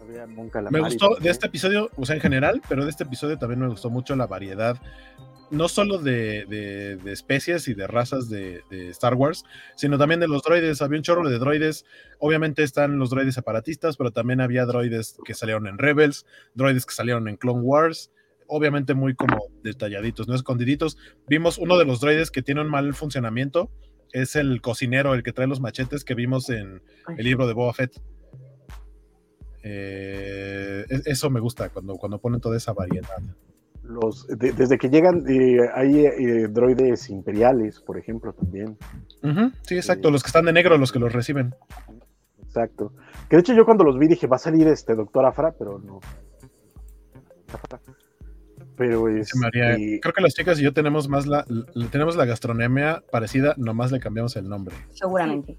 Había, había Mon Me gustó de este episodio, o sea, en general, pero de este episodio también me gustó mucho la variedad, no solo de, de- de especies y de razas de, de Star Wars, sino también de los droides. Había un chorro de droides. Obviamente están los droides separatistas, pero también había droides que salieron en Rebels, droides que salieron en Clone Wars. Obviamente muy como detalladitos, no escondiditos. Vimos uno de los droides que tiene un mal funcionamiento. Es el cocinero, el que trae los machetes que vimos en, el libro de Boba Fett. Eh, es- eso me gusta cuando, cuando ponen toda esa variedad. Los, de- desde que llegan, eh, hay eh, droides imperiales, por ejemplo, también. Sí, exacto. Los que están de negro, los que los reciben. Exacto. Que de hecho yo cuando los vi dije, va a salir este Doctor Afra, pero no. Pero es. María, y- creo que las chicas y yo tenemos más la, la- tenemos la gastronomía parecida, nomás le cambiamos el nombre. Seguramente.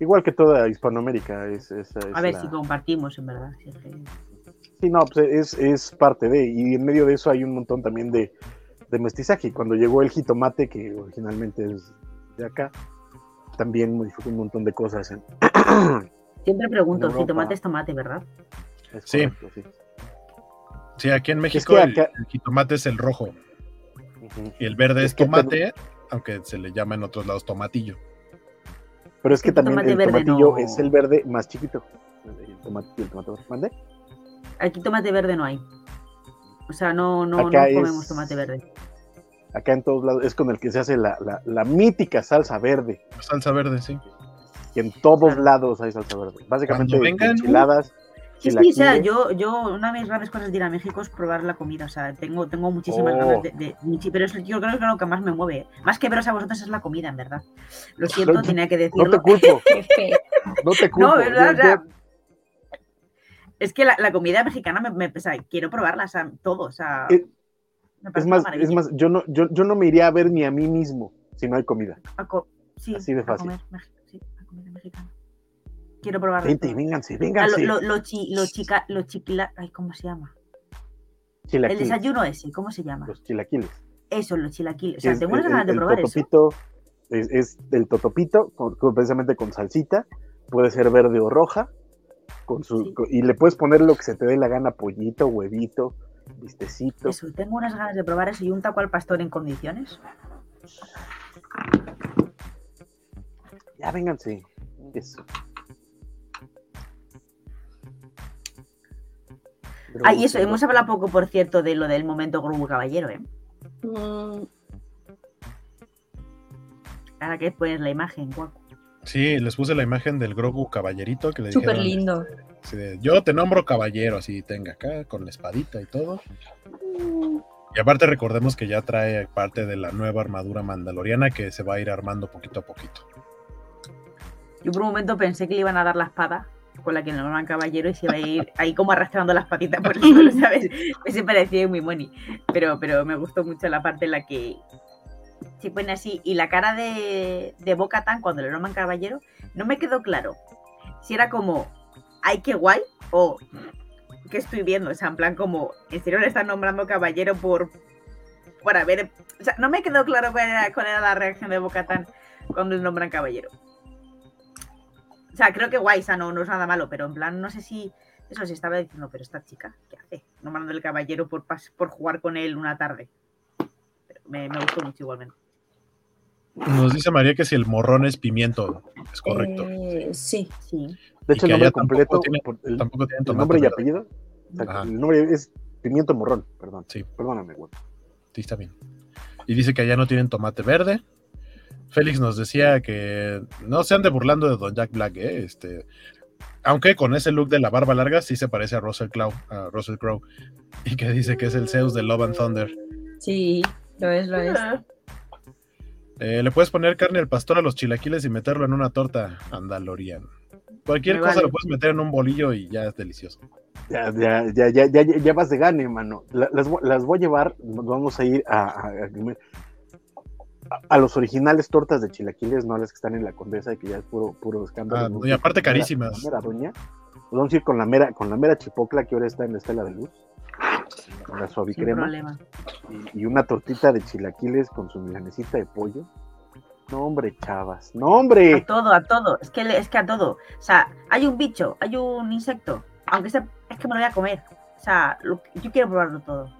igual que toda Hispanoamérica. Es, esa es A ver la- si compartimos, en verdad. si es que- Sí, no, pues es, es parte de. Y en medio de eso hay un montón también de, de mestizaje. Cuando llegó el jitomate, que originalmente es de acá, también modificó un montón de cosas. en- Siempre pregunto, En si Europa. tomate es tomate, ¿verdad? es Sí. correcto, sí. Sí, aquí en México que el, acá- el jitomate es el rojo y el verde Es es que tomate, aunque se le llama en otros lados tomatillo. Pero es que El también tomate el verde tomatillo no- es el verde más chiquito. El tomate, el tomate verde. ¿Mande? Aquí tomate verde no hay. O sea, no, no, no es- comemos tomate verde. Acá en todos lados es con el que se hace la, la- la mítica salsa verde. Salsa verde, sí. Y en todos Claro. lados hay salsa verde. Básicamente vengan, enchiladas. Sí, sí, o sea, yo, yo, una de mis grandes cosas de ir a México es probar la comida. O sea, tengo, tengo muchísimas Oh. ganas de, de- Pero es, yo creo que lo que más me mueve. Más que veros a vosotros es la comida, en verdad. Lo siento, No, tenía que No decirlo. te culpo, no te culpo. No, ¿verdad? Yo- O sea, yo- es que la, la comida mexicana me, me- o sea, quiero probarla, o sea, todo. O sea, Eh, es parece más, es más, yo no, yo, yo no me iría a ver ni a mí mismo si no hay comida. A co- sí, así de a fácil. comer mex- sí, a comida mexicana. Quiero probarla. Vente, vénganse, Ah, vénganse. lo, lo, lo chi- lo chica, lo chiquila, ay, ¿cómo se llama? El Chilaquiles, desayuno ese, ¿cómo se llama? Los chilaquiles. Eso, los chilaquiles. O sea, es tengo unas el- ganas de el probar eso. totopito, Es, es el totopito, con- precisamente con salsita. Puede ser verde o roja. Con su, Sí. con- y le puedes poner lo que se te dé la gana, pollito, huevito, vistecito. Eso, tengo unas ganas de probar eso y un taco al pastor en condiciones. Ya vénganse. Eso. Pero Ah, y eso, hemos hablado poco, por cierto, de lo del momento Grogu Caballero, ¿eh? Mm, Ahora que pones la imagen, guapo. Sí, les puse la imagen del Grogu caballerito que le Súper dijeron, lindo. este, de, yo te nombro caballero, así tenga acá, con la espadita y todo. Y aparte recordemos que ya trae parte de la nueva armadura mandaloriana que se va a ir armando poquito a poquito. Yo por un momento pensé que le iban a dar la espada con la que nombran caballero y se iba a ir ahí como arrastrando las patitas por el suelo, ¿sabes? Me parecía muy money. Pero, pero me gustó mucho la parte en la que se pone así. Y la cara de, de Boca Tan cuando le nombran caballero, no me quedó claro si era como, ay, qué guay, o qué estoy viendo. O sea, en plan, como, ¿en serio le están nombrando caballero por. por haber. O sea, no me quedó claro cuál era, la reacción de Boca Tan cuando le nombran caballero. O sea, creo que guay, o sea, no, no es nada malo, pero en plan, no sé si. Eso se estaba diciendo, pero esta chica, ¿qué hace? Nombrando el caballero por, por jugar con él una tarde. Me, me gustó mucho igualmente. Nos dice María que si el morrón es pimiento, es correcto. Eh, sí. Sí. De hecho, el nombre allá tampoco completo, tiene- el, Tampoco el nombre y verde. apellido, el nombre es Pimiento Morrón, perdón. Sí. Perdóname, güey. Sí, está bien. Y dice que allá no tienen tomate verde. Félix nos decía que no se ande burlando de Don Jack Black, ¿eh? Este, aunque con ese look de la barba larga sí se parece a Russell Crowe, a Russell Crowe y que dice que es el Zeus de Love and Thunder. Sí, lo es, lo es. Eh, Le puedes poner carne al pastor a los chilaquiles y meterlo en una torta andalorian. Cualquier Me cosa vale. lo puedes meter en un bolillo y ya es delicioso. Ya, ya, ya, ya, ya, ya- ya vas de gane, mano. La- Las, las voy a llevar, nos vamos a ir a, a- a comer a- a los originales tortas de chilaquiles, no a las que están en la condesa, que ya es puro, puro escándalo. Ah, y aparte la- carísimas. La mera doña. Nos vamos a ir con la mera, con la mera chipocla que ahora está en la estela de luz. Suavicrema. problema. Y, y una tortita de chilaquiles con su milanesita de pollo. No, hombre, chavas. No, A hombre. todo, a todo. Es que, le- es que a todo. O sea, hay un bicho, hay un insecto. Aunque sea, es que me lo voy a comer. O sea, lo- yo quiero probarlo todo.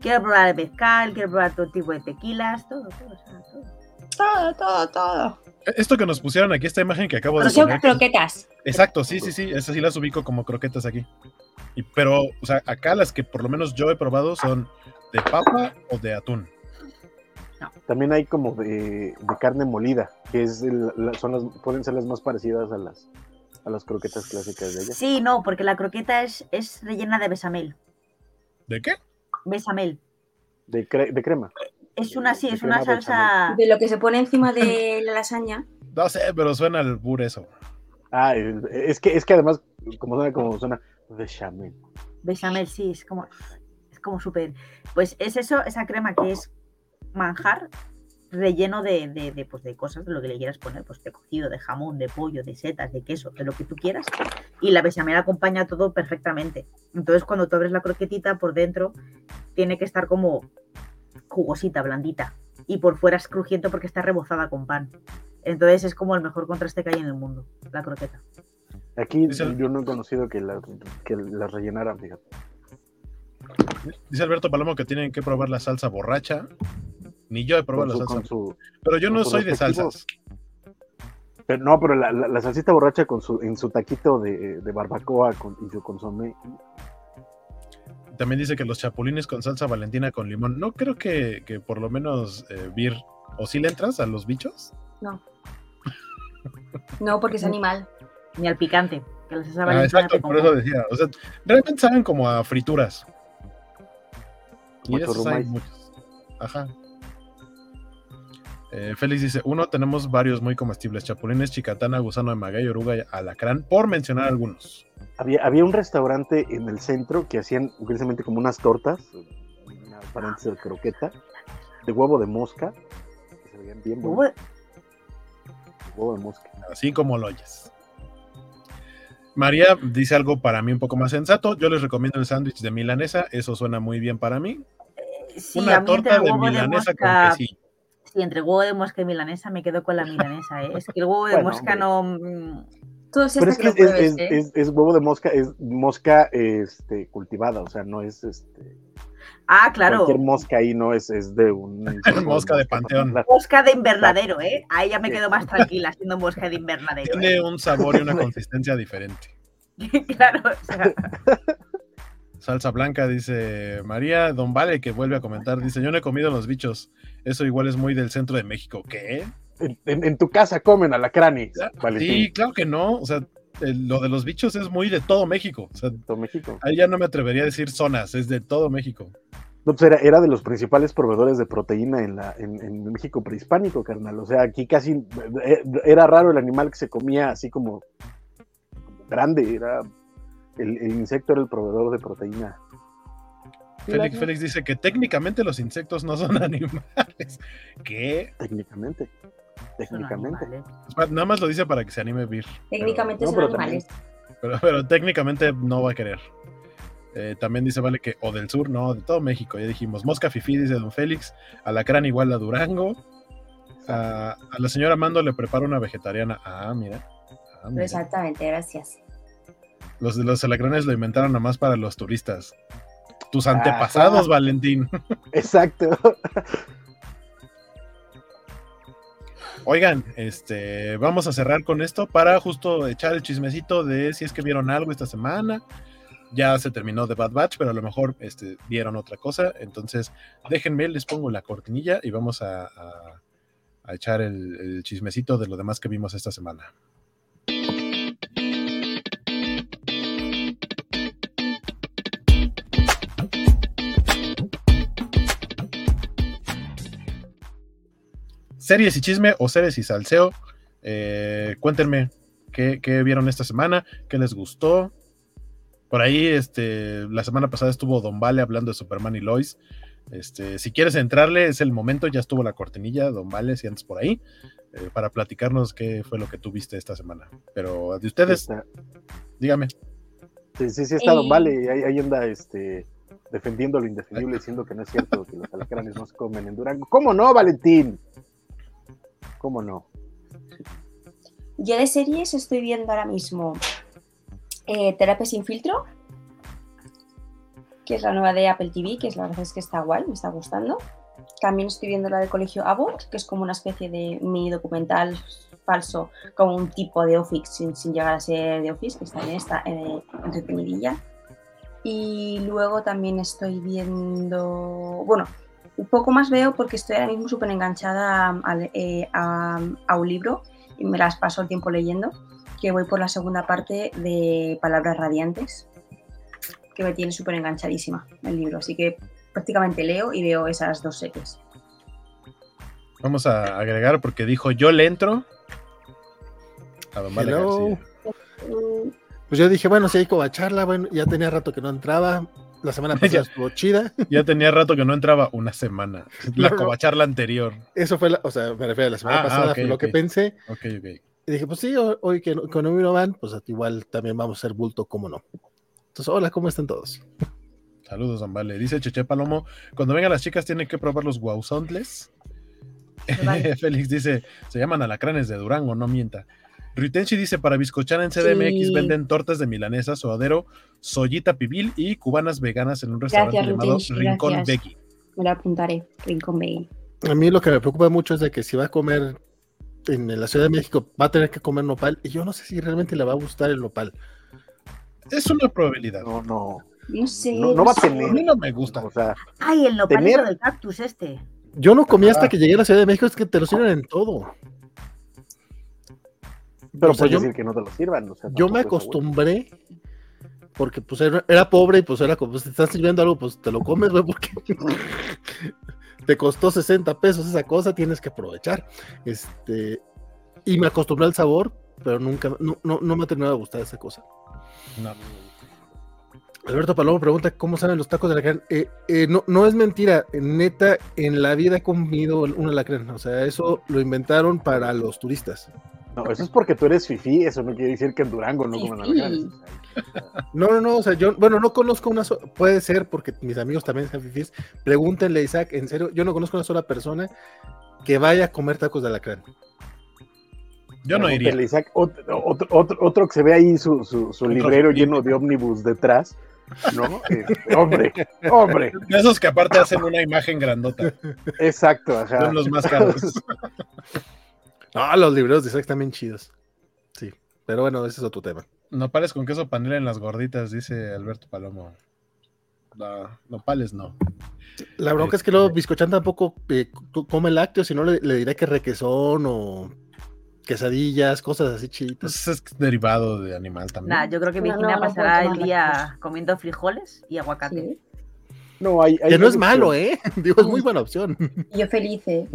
Quiero probar el mezcal, quiero probar todo tipo de tequilas, todo, todo, o sea, todo. Todo, todo, todo. Esto que nos pusieron aquí, esta imagen que acabo de Pero son poner. croquetas. Exacto, sí, sí, sí, esas sí las ubico como croquetas aquí. Y, pero, o sea, acá las que por lo menos yo he probado son de papa o de atún. También hay como de, de carne molida, que es el- la- son las, pueden ser las más parecidas a las, a las croquetas clásicas de ella. Sí, no, porque la croqueta es, es rellena de besamel. ¿De qué? Besamel. De, cre- de crema. Es una, sí, De es una salsa. De lo que se pone encima de la lasaña. No sé, pero suena al bur eso. Ah, es que, es que además, como suena, como suena, bechamel. Bechamel, sí, es como. Es como súper. Pues es eso, esa crema que es manjar relleno de, de, de, pues de cosas, de lo que le quieras poner, pues de cocido, de jamón, de pollo, de setas, de queso, de lo que tú quieras. Y la bechamel acompaña todo perfectamente. Entonces, cuando tú abres la croquetita, por dentro tiene que estar como jugosita, blandita. Y por fuera es crujiente porque está rebozada con pan. Entonces es como el mejor contraste que hay en el mundo, la croqueta. Aquí el- yo no he conocido que las que las rellenaran, fíjate. Dice Alberto Palomo que tienen que probar la salsa borracha. Ni yo he probado Con la su- salsa. su- Pero yo no su soy de salsas. pero no, pero la, la, la salsita borracha con su, en su taquito de, de barbacoa con, y su consomé. También dice que los chapulines con salsa valentina con limón. No creo que, que por lo menos eh, Vir. ¿O si le entras a los bichos? No. No, porque es animal. Ni al picante. Que la salsa Ah, exacto, por eso decía. O sea, realmente saben como a frituras. Y esos hay muchos. Ajá. Eh, Félix dice, uno, tenemos varios muy comestibles, chapulines, chicatana, gusano de maguey, oruga y alacrán, por mencionar algunos. Había, había un restaurante en el centro que hacían precisamente como unas tortas, una paréntesis de croqueta, de huevo de mosca, que se veían bien buenos, huevo de mosca. Así como lo oyes. María dice algo para mí un poco más sensato. Yo les recomiendo el sándwich de milanesa. Eso suena muy bien para mí. Sí, a Una mí torta de milanesa mosca- con quesillo. Sí, entre huevo de mosca y milanesa me quedo con la milanesa, ¿eh? Es que el huevo de Bueno, mosca no. mm, Todo se Pero es que que es, pruebes, es- ¿eh? es- es huevo de mosca, es mosca este, cultivada, o sea, no es este, Ah, claro. cualquier mosca ahí, no es, es de un... Mosca de panteón. Mosca de invernadero, ¿eh? Ahí ya me quedo más tranquila siendo mosca de invernadero. Tiene ¿eh? un sabor y una consistencia diferente. claro, o sea, Salsa blanca, dice María. Don Vale, que vuelve a comentar, dice, yo no he comido los bichos. Eso igual es muy del centro de México. ¿Qué? En, en- en tu casa comen alacranes, Valentín. Sí, claro que no. O sea, el- lo de los bichos es muy de todo México. O sea, Todo México. ahí ya no me atrevería a decir zonas, es de todo México. No, pues era, era de los principales proveedores de proteína en, la, en, en México prehispánico, carnal. O sea, aquí casi eh, era raro el animal que se comía así como grande. Era el, el insecto era el proveedor de proteína. Félix, dice que técnicamente los insectos no son animales. ¿Qué? Técnicamente. Técnicamente. animales. Nada más lo dice para que se anime Vir. Técnicamente son pero animales. Pero, pero técnicamente no va a querer. Eh, también dice, vale, que o del sur, no, de todo México, ya dijimos. Mosca Fifi, dice Don Félix. Alacrán igual a Durango. A, a la señora Mando le prepara una vegetariana. Ah, mira. Ah, mira. Exactamente, gracias. Los, los alacranes lo inventaron nada más para los turistas. Tus antepasados, Ajá. Valentín. Exacto. Oigan, este, vamos a cerrar con esto para justo echar el chismecito de si es que vieron algo esta semana. Ya se terminó The Bad Batch, pero a lo mejor este, vieron otra cosa. Entonces, déjenme, les pongo la cortinilla y vamos a, echar el, chismecito de lo demás que vimos esta semana. Series y chisme o series y salseo. Eh, cuéntenme qué vieron esta semana, qué les gustó. Por ahí, este, la semana pasada estuvo Don Vale hablando de Superman y Lois. Este, si quieres entrarle, es el momento, ya estuvo la cortinilla, Don Vale, si andas por ahí, eh, para platicarnos qué fue lo que tú viste esta semana. Pero de ustedes, Está- dígame. Sí, sí, sí, está Don Eh. Vale. y Ahí, ahí anda este, defendiendo lo indefendible, diciendo que no es cierto que los alacranes no se comen en Durango. ¿Cómo no, Valentín? ¿Cómo no? Yo de series estoy viendo ahora mismo eh, Terapia sin filtro, que es la nueva de Apple TV, que es la verdad es que está guay, me está gustando. También estoy viendo la del Colegio Abbott, que es como una especie de mini documental falso, como un tipo de Office sin, sin llegar a ser de Office, que también está eh, entretenidilla. Y luego también estoy viendo, bueno, un poco más veo porque estoy ahora mismo súper enganchada a, al- eh, a- a un libro y me las paso el tiempo leyendo, que voy por la segunda parte de Palabras Radiantes, que me tiene súper enganchadísima el libro, así que prácticamente leo y veo esas dos series. Vamos a agregar porque dijo yo le entro a Don Vale Hello. García. Pues yo dije, bueno, si hay charla, bueno, ya tenía rato que no entraba. La semana Ya. pasada estuvo chida. Ya tenía rato que no entraba una semana. La No, no. covacharla anterior. Eso fue, la, o sea, me refiero a la semana Ah, ah, pasada, fue lo que pensé. Ok, ok. Y dije, pues sí, ho- hoy que no, que no van, pues igual también vamos a hacer bulto, cómo no. Entonces, hola, ¿cómo están todos? Saludos, Don Vale. Dice Cheche Palomo, cuando vengan las chicas tienen que probar los guauzontles. Vale. Félix dice, se llaman alacranes de Durango, no mienta. Ritenchi dice, para bizcochar en CDMX Sí. venden tortas de milanesa, suadero, soyita pibil y cubanas veganas en un restaurante Gracias, llamado Ritenchi, Rincón. Becky. me lo apuntaré, Rincón Baby. A mí lo que me preocupa mucho es de que si va a comer en la Ciudad de México, va a tener que comer nopal. Y yo no sé si realmente le va a gustar el nopal. Es una probabilidad. No, no. No sé. No- no va a sé. A tener. mí no me gusta. O sea, Ay, el Tener- del cactus este. Yo no comí hasta Ah. que llegué a la Ciudad de México, es que te lo sirven en todo. pero O sea, puedes yo- decir que no te lo sirvan. o sea, Yo me acostumbré porque pues era, era pobre y pues era como, pues te están sirviendo algo, pues te lo comes, güey, porque te costó 60 pesos esa cosa, tienes que aprovechar. Este, y me acostumbré al sabor, pero nunca, no, no, no me ha terminado de gustar esa cosa. No. Alberto Palomo pregunta cómo saben los tacos de alacrán. Eh, eh, no, no es mentira, neta, en la vida he comido un alacrán. O sea, eso lo inventaron para los turistas. No, eso es porque tú eres fifí, eso no quiere decir que en Durango no coman alacranes. No, no, no, o sea, yo, bueno, no conozco una sola, puede ser porque mis amigos también son fifís. Pregúntenle a Isaac, en serio, yo no conozco una sola persona que vaya a comer tacos de alacrán. Yo no iría. Isaac, otro, otro, otro, otro que se ve ahí su, su, su librero lleno de ómnibus detrás. ¿No? Este, hombre, hombre, De esos que aparte hacen una imagen grandota. exacto, ajá. Son los más caros. No, los libreros de Isaac están bien chidos. Sí, pero bueno, ese es otro tema. No pares con queso panela en las gorditas, dice Alberto Palomo. No, nopales no. La bronca es que luego Biscochan tampoco eh, come lácteos, si no le, le diré que requesón o quesadillas, cosas así chiditas. Pues es derivado de animal también. Nah, yo creo que No, Virginia no, no pasará el día lácteos. comiendo frijoles y aguacate. Sí. No, hay, hay Que no es malo. ¿eh? Digo, es muy buena opción. Yo feliz, ¿eh?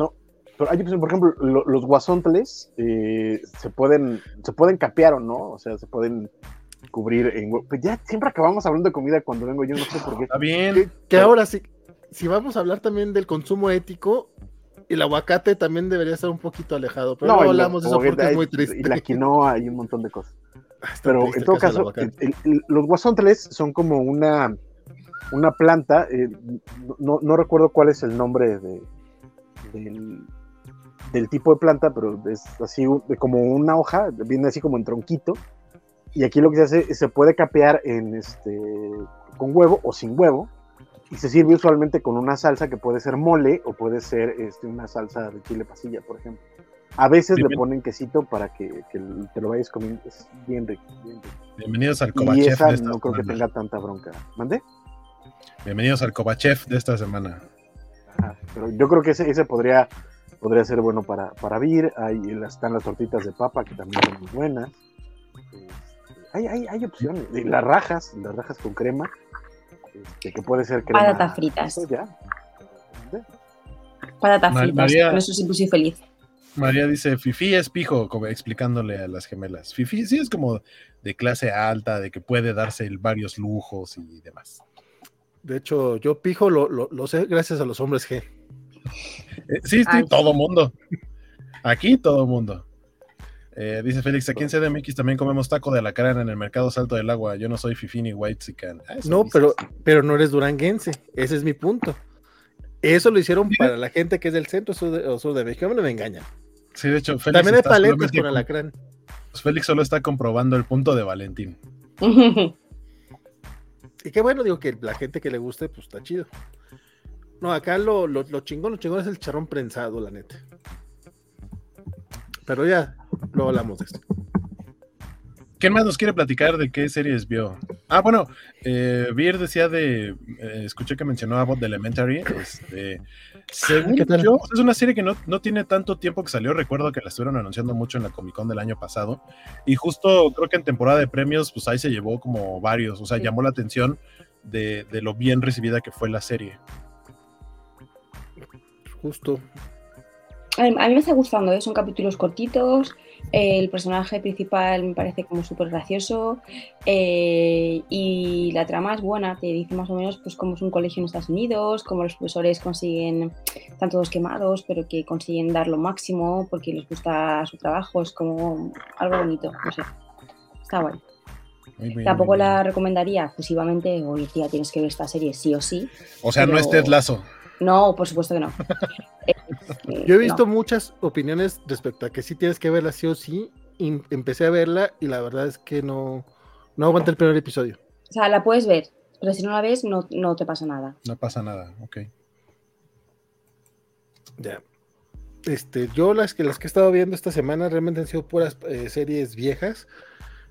Pero hay opción, por ejemplo, lo- los guasontles eh, se pueden se pueden capear o no, o sea, se pueden cubrir en Pues ya siempre acabamos hablando de comida cuando vengo yo, no sé por qué. Está bien. Que, que ahora sí, si vamos a hablar también del consumo ético, el aguacate también debería estar un poquito alejado. Pero no, hablamos de eso porque es muy triste. Y la quinoa y un montón de cosas. Está Pero en todo caso el- el- los guasontles son como una, una planta, eh, no, no recuerdo cuál es el nombre de, del, del tipo de planta, pero es así como una hoja, viene así como en tronquito, y aquí lo que se hace es se puede capear en este, con huevo o sin huevo, y se sirve usualmente con una salsa que puede ser mole o puede ser este, una salsa de chile pasilla, por ejemplo. A veces le ponen quesito para que, que te lo vayas comiendo, es bien rico, bien rico. Bienvenidos al Y Kovachef esa de esta no creo que tenga tanta bronca. ¿Mande? Bienvenidos al Kovachef de esta semana. Pero yo creo que ese, ese podría, podría ser bueno para, para vir. Ahí las- están las tortitas de papa que también son muy buenas. Este, hay, hay, hay opciones. Las rajas, las rajas con crema, este, que puede ser crema. Patatas fritas. Ya. Patatas fritas. María- Con eso siempre soy feliz. María dice, Fifi es pijo, como explicándole a las gemelas. Fifi sí es como de clase alta, de que puede darse el- varios lujos y demás. De hecho, yo pijo lo, lo- lo sé gracias a los hombres G. Eh, sí, sí, Ay, todo mundo. Aquí todo mundo. Eh, dice Félix, aquí en CDMX también comemos taco de alacrán en el mercado Salto del Agua. Yo no soy Fifi ni White No, pero, pero no eres duranguense. Ese es mi punto. Eso lo hicieron para la gente que es del centro sur de, o sur de México. No me engañan. Sí, de hecho, Félix, También hay paletas con alacrán. pues Félix solo está comprobando el punto de Valentín. Y qué bueno, digo que la gente que le guste, pues está chido. No, acá lo, lo, lo chingón, lo chingón es el charrón prensado, la neta. Pero ya, luego hablamos de esto. ¿Quién más nos quiere platicar de qué series vio? Ah, bueno, eh, Beer decía de. eh, escuché que mencionó a Bot de Elementary. Este, según ¿Qué tal? yo, es una serie que no, no tiene tanto tiempo que salió. Recuerdo que la estuvieron anunciando mucho en la Comic Con del año pasado. Y justo creo que en temporada de premios, pues ahí se llevó como varios. O sea, Sí. llamó la atención de, de lo bien recibida que fue la serie. Justo. A mí, a mí me está gustando, ¿eh? son capítulos cortitos. eh, el personaje principal me parece como súper gracioso. eh, y la trama es buena, te dice más o menos pues cómo es un colegio en Estados Unidos, cómo los profesores consiguen, están todos quemados, pero que consiguen dar lo máximo porque les gusta su trabajo. Es como algo bonito, no sé. Está guay. Muy bien, Tampoco muy bien. la recomendaría exclusivamente, oye, tía, tienes que ver esta serie sí o sí. O sea, no es pero- Ted Lazo. No, por supuesto que no. Eh, Yo he no. visto muchas opiniones respecto a que sí tienes que verla sí o sí. y empecé a verla y la verdad es que no, no aguanté el primer episodio. O sea, la puedes ver, pero si no la ves, no, no te pasa nada. No pasa nada. Ok. Ya. Este, yo las que las que he estado viendo esta semana realmente han sido puras eh, series viejas.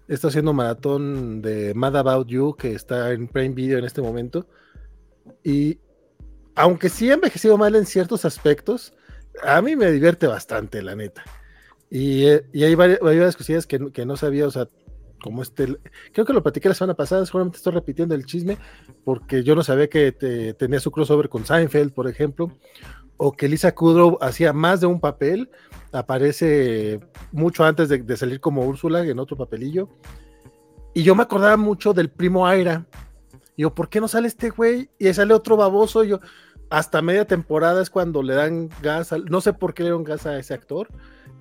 He estado haciendo maratón de Mad About You, que está en Prime Video en este momento. Y aunque sí ha envejecido mal en ciertos aspectos, a mí me divierte bastante, la neta. Y, eh, y hay, varias, hay cosillas que, que no sabía, o sea, como este, creo que lo platiqué la semana pasada, seguramente estoy repitiendo el chisme, porque yo no sabía que te- tenía su crossover con Seinfeld, por ejemplo, o que Lisa Kudrow hacía más de un papel, aparece mucho antes de, de salir como Úrsula en otro papelillo, y yo me acordaba mucho del primo Aira, y yo, ¿por qué no sale este güey? Y ahí sale otro baboso, y yo, hasta media temporada es cuando le dan gas, al- no sé por qué le dieron gas a ese actor,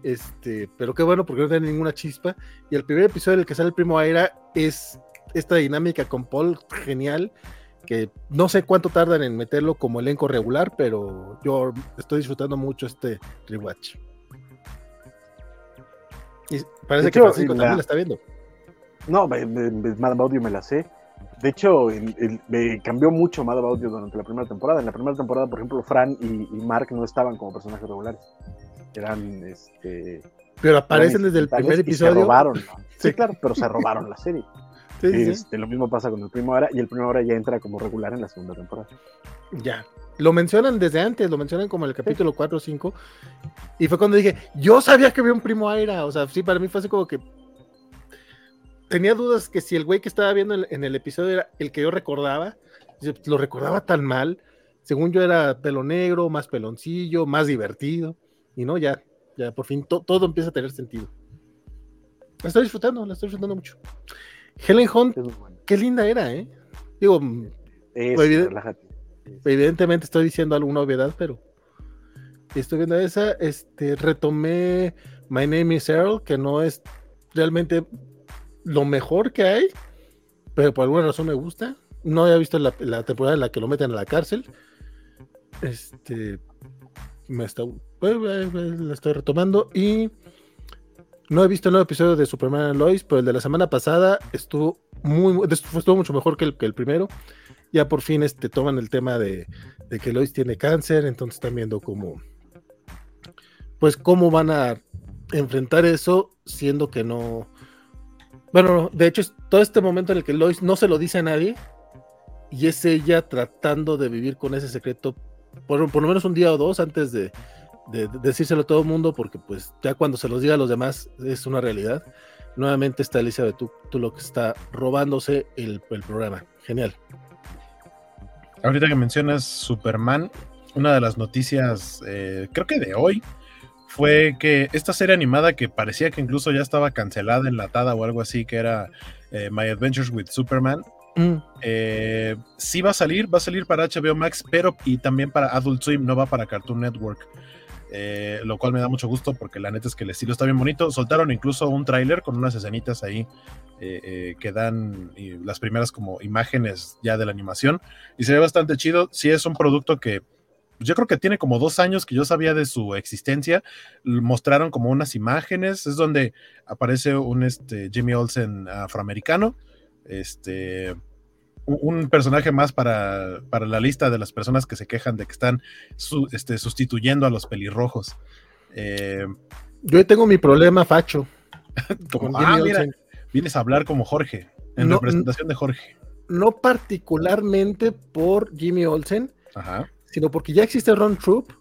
este, pero qué bueno porque no tiene ninguna chispa. Y el primer episodio en el que sale el primo Aira es esta dinámica con Paul genial, que no sé cuánto tardan en meterlo como elenco regular, pero yo estoy disfrutando mucho este rewatch. Y parece que Francisco la- también la está viendo. No, Mad You me la sé. De hecho, el- el- me cambió mucho Mad About You durante la primera temporada. En la primera temporada, por ejemplo, Fran y, y Mark no estaban como personajes regulares. Eran, este... Pero aparecen desde el primer y Se episodio. robaron. Sí, Sí. claro, pero se robaron la serie. Sí. Este, Lo mismo pasa con el primo ahora y el primo ahora ya entra como regular en la segunda temporada. Ya. Lo mencionan desde antes, lo mencionan como en el capítulo 4 o 5. Y fue cuando dije, yo sabía que había un primo Aira. O sea, sí, para mí fue así como que. Tenía dudas que si el güey que estaba viendo en, en el episodio era el que yo recordaba, lo recordaba tan mal. Según yo era pelo negro, más peloncillo, más divertido. Y no, ya, ya por fin to- todo empieza a tener sentido. La estoy disfrutando, la estoy disfrutando mucho. Helen Hunt, bueno. qué linda era, ¿eh? Digo, evidentemente estoy diciendo alguna obviedad, pero estoy viendo esa. Este, retomé My Name is Earl, que no es realmente lo mejor que hay, pero por alguna razón me gusta. No había visto la, temporada en la que lo meten a la cárcel. Este, me está, pues, eh, eh, la estoy retomando y no he visto el nuevo episodio de Superman and Lois, pero el de la semana pasada estuvo muy- estuvo mucho mejor que el, que el primero ya por fin este, toman el tema de, de que Lois tiene cáncer, entonces están viendo cómo, pues cómo van a enfrentar eso, siendo que no, bueno, no, de hecho es todo este momento en el que Lois no se lo dice a nadie, y es ella tratando de vivir con ese secreto, por, por lo menos un día o dos antes de, de- de decírselo a todo el mundo, porque pues ya cuando se los diga a los demás es una realidad. Nuevamente está Elizabeth lo que está robándose el, el programa. Genial. Ahorita que mencionas Superman, una de las noticias, eh, creo que de hoy, fue que esta serie animada que parecía que incluso ya estaba cancelada, enlatada o algo así, que era eh, My Adventures with Superman, Mm, eh, sí va a salir, va a salir para HBO Max, pero y también para Adult Swim, no va para Cartoon Network. Eh, lo cual me da mucho gusto porque la neta es que el estilo está bien bonito. Soltaron incluso un tráiler con unas escenitas ahí eh, eh, que dan las primeras como imágenes ya de la animación y se ve bastante chido. Sí es un producto que yo creo que tiene como dos años que yo sabía de su existencia. Mostraron como unas imágenes, es donde aparece un este, Jimmy Olsen afroamericano. Este, un- personaje más para, para la lista de las personas que se quejan de que están su- este, sustituyendo a los pelirrojos. Eh, Yo tengo mi problema, Facho. como, ah, Jimmy mira, Olsen. vienes a hablar como Jorge, en No, representación de Jorge. No particularmente por Jimmy Olsen, Ajá. Sino porque ya existe Ron Troop,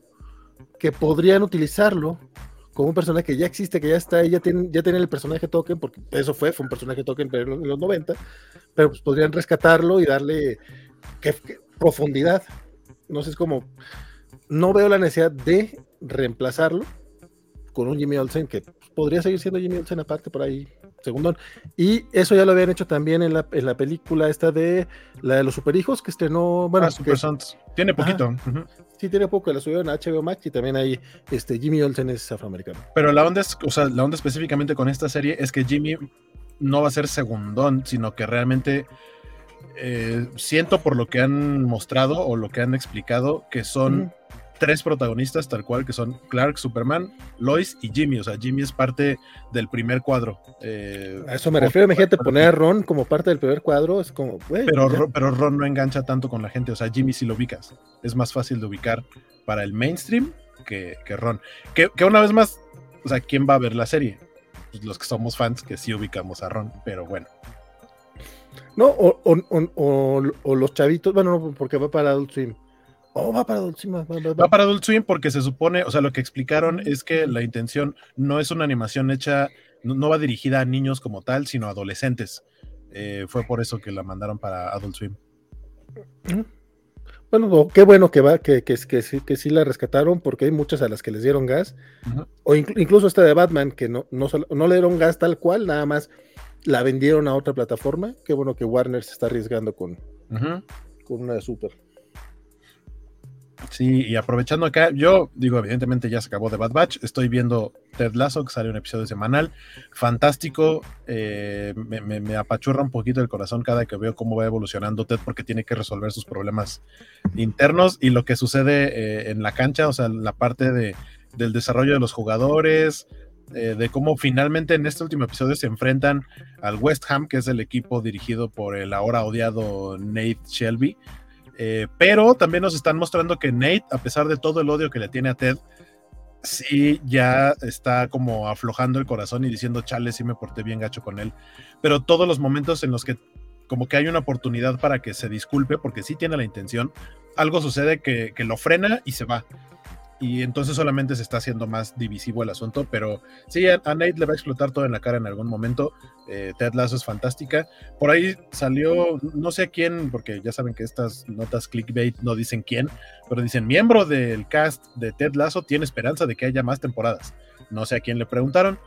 que podrían utilizarlo como un personaje que ya existe, que ya está, ya tienen, ya tienen el personaje token, porque eso fue, fue un personaje token en los 90, pero pues podrían rescatarlo y darle profundidad. No sé, es como, no veo la necesidad de reemplazarlo con un Jimmy Olsen que pues, podría seguir siendo Jimmy Olsen aparte por ahí, segundón. Y eso ya lo habían hecho también en la, en la película esta de la de los superhijos que estrenó, bueno, Ah, Super Sons. Tiene poquito. ujú. Sí, tiene poco la subieron a HBO Max y también ahí este, Jimmy Olsen es afroamericano. Pero la onda es, o sea, la onda específicamente con esta serie es que Jimmy no va a ser segundón, sino que realmente eh, siento por lo que han mostrado o lo que han explicado que son. Tres protagonistas tal cual, que son Clark, Superman, Lois y Jimmy. O sea, Jimmy es parte del primer cuadro. eh, A eso me refiero, imagínate poner a Ron como parte del primer cuadro, es como, Pero, ya. Pero Ron no engancha tanto con la gente. O sea, Jimmy sí lo ubicas. Es más fácil de ubicar para el mainstream que, que Ron. Que, que una vez más, o sea, ¿quién va a ver la serie? Pues los que somos fans que sí ubicamos a Ron. Pero bueno. No, o, o- o- o- o los chavitos, bueno, no, porque va para Adult Swim. Oh, va para Adult Swim. va- va- va- Va para Adult Swim porque se supone, o sea, lo que explicaron es que la intención no es una animación hecha, no, no va dirigida a niños como tal, sino a adolescentes. Eh, fue por eso que la mandaron para Adult Swim. Bueno, o qué bueno que va, que, que, que, sí, que sí la rescataron, porque hay muchas a las que les dieron gas. O inclu- incluso esta de Batman, que no, no, no le dieron gas tal cual, nada más la vendieron a otra plataforma. Qué bueno que Warner se está arriesgando con, con una de Super. Sí, y aprovechando acá, yo digo, evidentemente ya se acabó de Bad Batch, estoy viendo Ted Lasso, que sale un episodio semanal, fantástico, eh, me, me- apachurra un poquito el corazón cada que veo cómo va evolucionando Ted porque tiene que resolver sus problemas internos y lo que sucede eh, en la cancha, o sea, la parte de, del desarrollo de los jugadores, eh, de cómo finalmente en este último episodio se enfrentan al West Ham, que es el equipo dirigido por el ahora odiado Nate Shelby. Eh, pero también nos están mostrando que Nate, a pesar de todo el odio que le tiene a Ted, sí ya está como aflojando el corazón y diciendo, chale, sí me porté bien gacho con él. Pero todos los momentos en los que como que hay una oportunidad para que se disculpe, porque sí tiene la intención, algo sucede que, que lo frena y se va y entonces solamente se está haciendo más divisivo el asunto, pero sí, a, Nate le va a explotar todo en la cara en algún momento. Eh, Ted Lasso es fantástica. Por ahí salió, no sé quién, porque ya saben que estas notas clickbait no dicen quién, pero dicen miembro del cast de Ted Lasso tiene esperanza de que haya más temporadas. No sé a quién le preguntaron,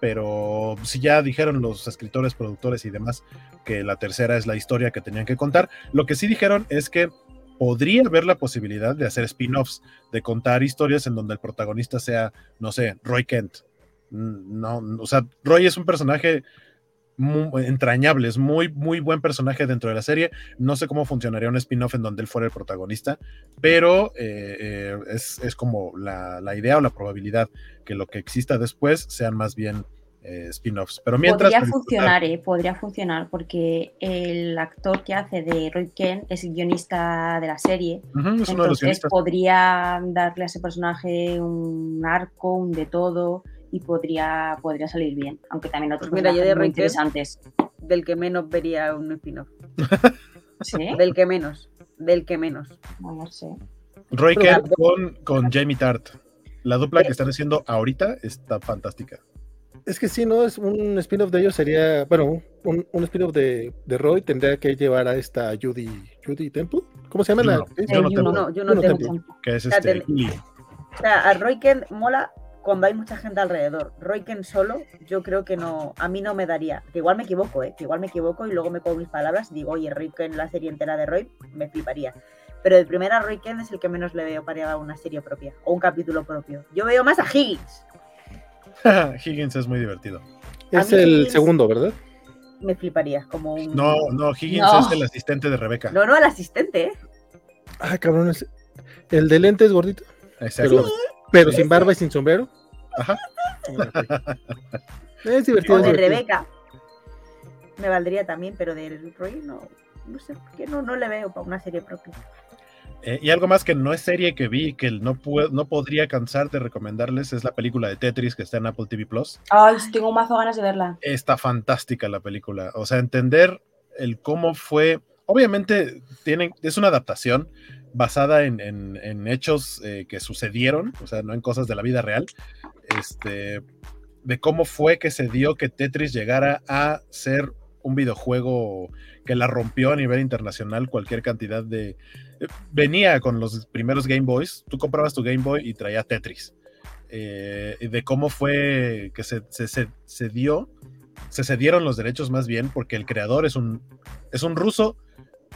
pero si ya dijeron los escritores, productores y demás que la tercera es la historia que tenían que contar, lo que sí dijeron es que podría haber la posibilidad de hacer spin-offs, de contar historias en donde el protagonista sea, no sé, Roy Kent. Mm, no, o sea, Roy es un personaje muy entrañable, es muy, muy buen personaje dentro de la serie. No sé cómo funcionaría un spin-off en donde él fuera el protagonista, pero eh, eh, es, es, como la, la, idea o la probabilidad que lo que exista después sean más bien eh, spin-offs. Pero mientras. Podría funcionar, eh, podría funcionar, porque el actor que hace de Roy Kent es el guionista de la serie. Uh -huh, es entonces podría darle a ese personaje un arco, un de todo, y podría, podría salir bien. Aunque también otros pues mira, yo de muy Roy interesantes. Kent, del que menos vería un spin-off. ¿Sí? Del que menos. Del que menos. No, no sé. Roy Kent con, con Jamie Tart. La dupla que están haciendo ahorita está fantástica. Es que sí, ¿no? Es un spin-off de ellos sería, bueno, un, un spin-off de, de, Roy tendría que llevar a esta Judy, Judy Temple. ¿Cómo se llama la? Juno, Juno Temple. Temple. Que es O sea, este. O sea, a Roy Kent mola cuando hay mucha gente alrededor. Roy Kent solo, yo creo que no, a mí no me daría. Que igual me equivoco, ¿eh? Que igual me equivoco y luego me pongo mis palabras y digo, oye, Roy Kent, la serie entera de Roy, me fliparía. Pero el primer a Roy Kent es el que menos le veo para una serie propia o un capítulo propio. Yo veo más a Higgins. Higgins es muy divertido. Es el Higgins- segundo, ¿verdad? Me fliparía como un. No, no, Higgins No. es el asistente de Rebeca. No, no, el asistente, ¿eh? Ah, cabrón, es- el de lentes gordito, Exacto. pero, pero sin barba y sin sombrero. Ajá. Es divertido. O es de divertido. Rebeca. Me valdría también, pero del Roy no. No sé por qué no, no le veo para una serie propia. Eh, y algo más que no es serie que vi, que no, puedo, no podría cansar de recomendarles, es la película de Tetris que está en Apple TV Plus. Ay, tengo mazo ganas de verla. Está fantástica la película. O sea, entender el cómo fue. Obviamente, tienen, es una adaptación basada en, en- en hechos eh, que sucedieron, o sea, no en cosas de la vida real. Este, de cómo fue que se dio que Tetris llegara a ser un videojuego que la rompió a nivel internacional cualquier cantidad de... Venía con los primeros Game Boys, tú comprabas tu Game Boy y traía Tetris. Eh, de cómo fue que se dio, se cedieron los derechos más bien, porque el creador es un, es un ruso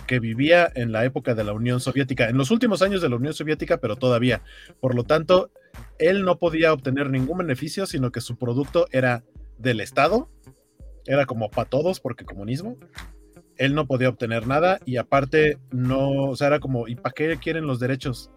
que vivía en la época de la Unión Soviética, en los últimos años de la Unión Soviética, pero todavía. Por lo tanto, él no podía obtener ningún beneficio, sino que su producto era del Estado, era como para todos, porque comunismo. Él no podía obtener nada y aparte no, o sea, era como, ¿y para qué quieren los derechos?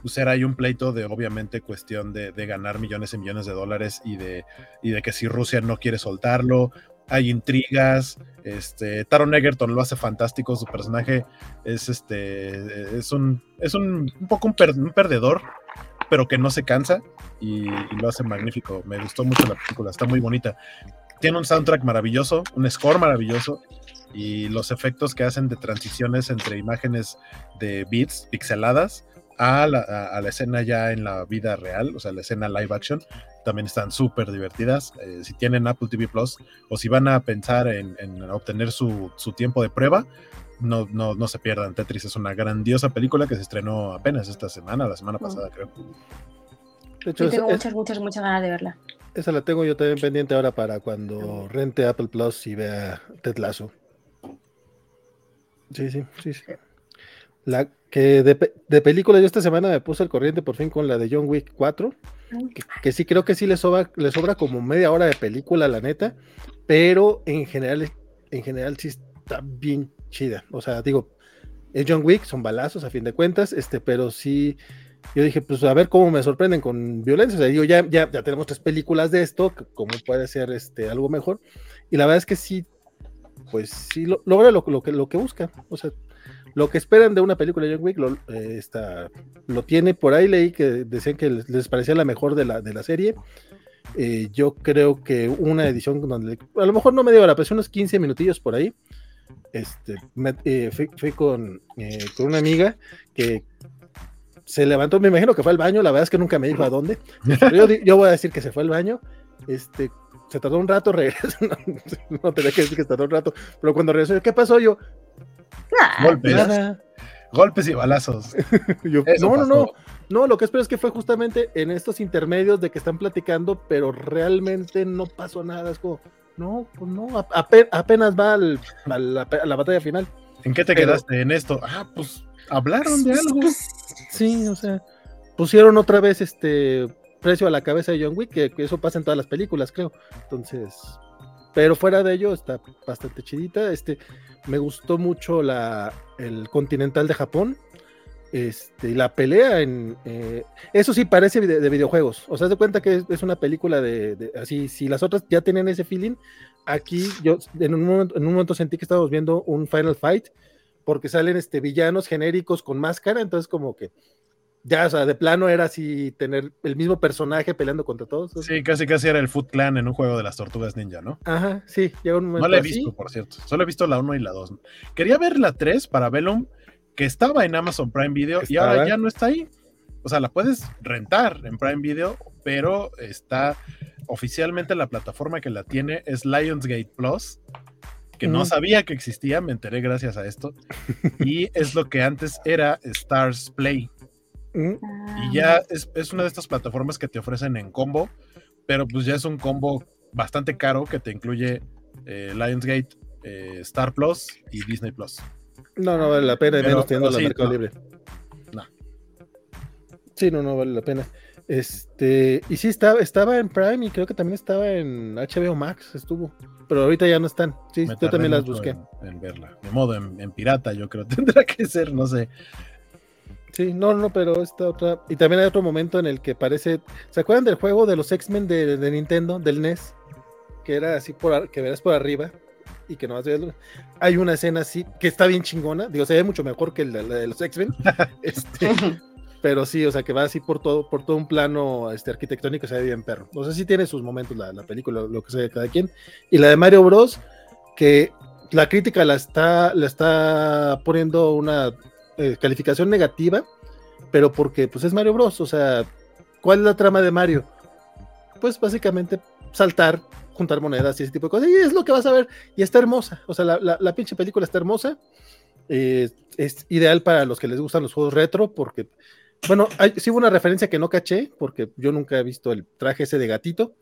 Pues era ahí un pleito de obviamente cuestión de, ganar millones y millones de dólares y de, y de que si Rusia no quiere soltarlo, hay intrigas, este, Taron Egerton lo hace fantástico, su personaje es este, es un, es un, poco un perdedor, pero que no se cansa y, y lo hace magnífico. Me gustó mucho la película, está muy bonita. Tiene un soundtrack maravilloso, un score maravilloso y los efectos que hacen de transiciones entre imágenes de beats pixeladas a la, a- a la escena ya en la vida real, o sea, la escena live action, también están súper divertidas. Eh, si tienen Apple TV Plus o si van a pensar en, en obtener su, su tiempo de prueba, no, no, no se pierdan. Tetris es una grandiosa película que se estrenó apenas esta semana, la semana pasada, creo. De hecho, Yo tengo es- muchas, muchas, muchas ganas de verla. esa la tengo yo también pendiente ahora para cuando rente Apple Plus y vea Ted Lasso. Sí, sí, sí. sí. La que de, de película yo esta semana me puse al corriente por fin con la de John Wick 4. que, que sí creo que sí le sobra, le sobra como media hora de película, la neta, pero en general, en general sí está bien chida. O sea, digo, es John Wick, son balazos a fin de cuentas, este, pero sí, yo dije, pues a ver cómo me sorprenden con violencia. O sea, digo, ya, ya, ya tenemos tres películas de esto, cómo puede ser este, algo mejor. Y la verdad es que sí, pues sí lo- logra lo, lo que, lo que busca. O sea, lo que esperan de una película de John Wick lo, eh, está, lo tiene por ahí, leí que decían que les, les parecía la mejor de la, de la serie. Eh, yo creo que una edición donde a lo mejor no me dio la presión unos 15 minutillos por ahí. Este, me- eh, fui, fui con, eh, con una amiga que se levantó, me imagino que fue al baño, la verdad es que nunca me dijo a dónde. Pero yo, yo voy a decir que se fue al baño. Este, se tardó un rato, regresó. No, no tenía que decir que se tardó un rato, pero cuando regresó, yo, ¿qué pasó? Yo, Ah, Golpes, nada. golpes y balazos. Yo, no, no, pasó. no. No, lo que espero es que fue justamente en estos intermedios de que están platicando, pero realmente no pasó nada. Es como, no, pues no, apenas va al- a, la, a la batalla final. ¿En qué te Pero- quedaste en esto? Ah, pues hablaron de algo. Sí, o sea, pusieron otra vez este precio a la cabeza de John Wick, que, que eso pasa en todas las películas, creo. Entonces, pero fuera de ello está bastante chidita. Este, me gustó mucho la, el Continental de Japón. Este, la pelea en eh, eso sí parece de videojuegos. O sea, de cuenta que es, una película de, así. Si las otras ya tienen ese feeling, aquí yo en un momento, en un momento sentí que estábamos viendo un Final Fight porque salen este villanos genéricos con máscara, entonces como que ya, o sea, de plano era así tener el mismo personaje peleando contra todos. Sí, casi casi era el Foot Clan en un juego de las tortugas ninja, ¿no? Ajá, sí, llega un momento No la he así. visto, por cierto. Solo he visto la 1 y la 2. Quería ver la 3 para Vellum, que estaba en Amazon Prime Video y ahora ya no está ahí. O sea, la puedes rentar en Prime Video, pero está oficialmente la plataforma que la tiene es Lionsgate Plus, que no sabía que existía, me enteré gracias a esto. y es lo que antes era Stars Play. Mm, ah, Y ya es, es una de estas plataformas que te ofrecen en combo, pero pues ya es un combo bastante caro que te incluye eh, Lionsgate, eh, Star Plus y Disney Plus. No, no vale la pena, y Pero- menos teniendo la sí, Mercado no. Libre. No. Sí, no, no vale la pena. Este, y sí estaba, estaba en Prime y creo que también estaba en HBO Max, estuvo. Pero ahorita ya no están. Sí, Me yo también las busqué. En, en verla. De modo, en, en pirata, yo creo. Tendrá que ser, no sé. Sí, no, no, pero esta otra. Y también hay otro momento en el que parece. ¿Se acuerdan del juego de los X-Men de, de Nintendo, del NES? Que era así por ar- que verás por arriba y que no vas a ver. Hay una escena así que está bien chingona. Digo, se ve mucho mejor que la, la de los X-Men. este, pero sí, o sea, que va así por todo, por todo un plano este, arquitectónico, se ve bien perro. O sea, sí tiene sus momentos la, la película, lo que sea de cada quien. Y la de Mario Bros, que la crítica la está, la está poniendo una eh, calificación negativa, pero porque pues es Mario Bros. O sea, ¿cuál es la trama de Mario? Pues básicamente saltar, juntar monedas y ese tipo de cosas. Y es lo que vas a ver. Y está hermosa. O sea, la, la- pinche película está hermosa. Eh, es ideal para los que les gustan los juegos retro, porque, bueno, hay, sí hubo una referencia que no caché, porque yo nunca he visto el traje ese de gatito,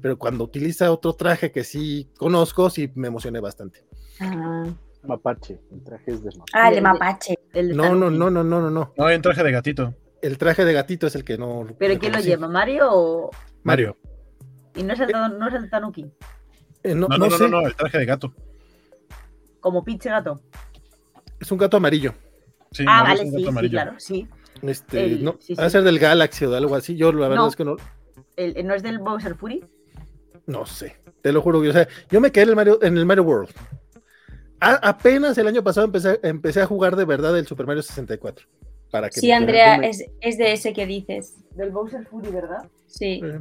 pero cuando utiliza otro traje que sí conozco, sí me emocioné bastante. ah. Mapache, el traje es de mapache. Ah, el de mapache. El de No, no, no, no, no, no, no. No, hay un traje de gatito. El traje de gatito es el que no. ¿Pero quién lo lleva? ¿Mario o.? Mario. Y no es el, no es el Tanuki. Eh, no, No, no no, no, sé. no, no, el traje de gato. Como pinche gato. Es un gato amarillo. Sí, ah, vale, un sí, gato sí, claro, sí. Este, El- no, sí, de sí. ser del Galaxy o de algo así. Yo la verdad No. es que no, El- el- ¿No es del Bowser Fury? no sé. Te lo juro. que, O sea, yo me quedé en el Mario, en el Mario World. A- apenas el año pasado empecé, empecé a jugar de verdad el Super Mario 64. Para que Sí, Andrea, me- es, es de ese que dices. Del Bowser Fury, ¿verdad? Sí. eh,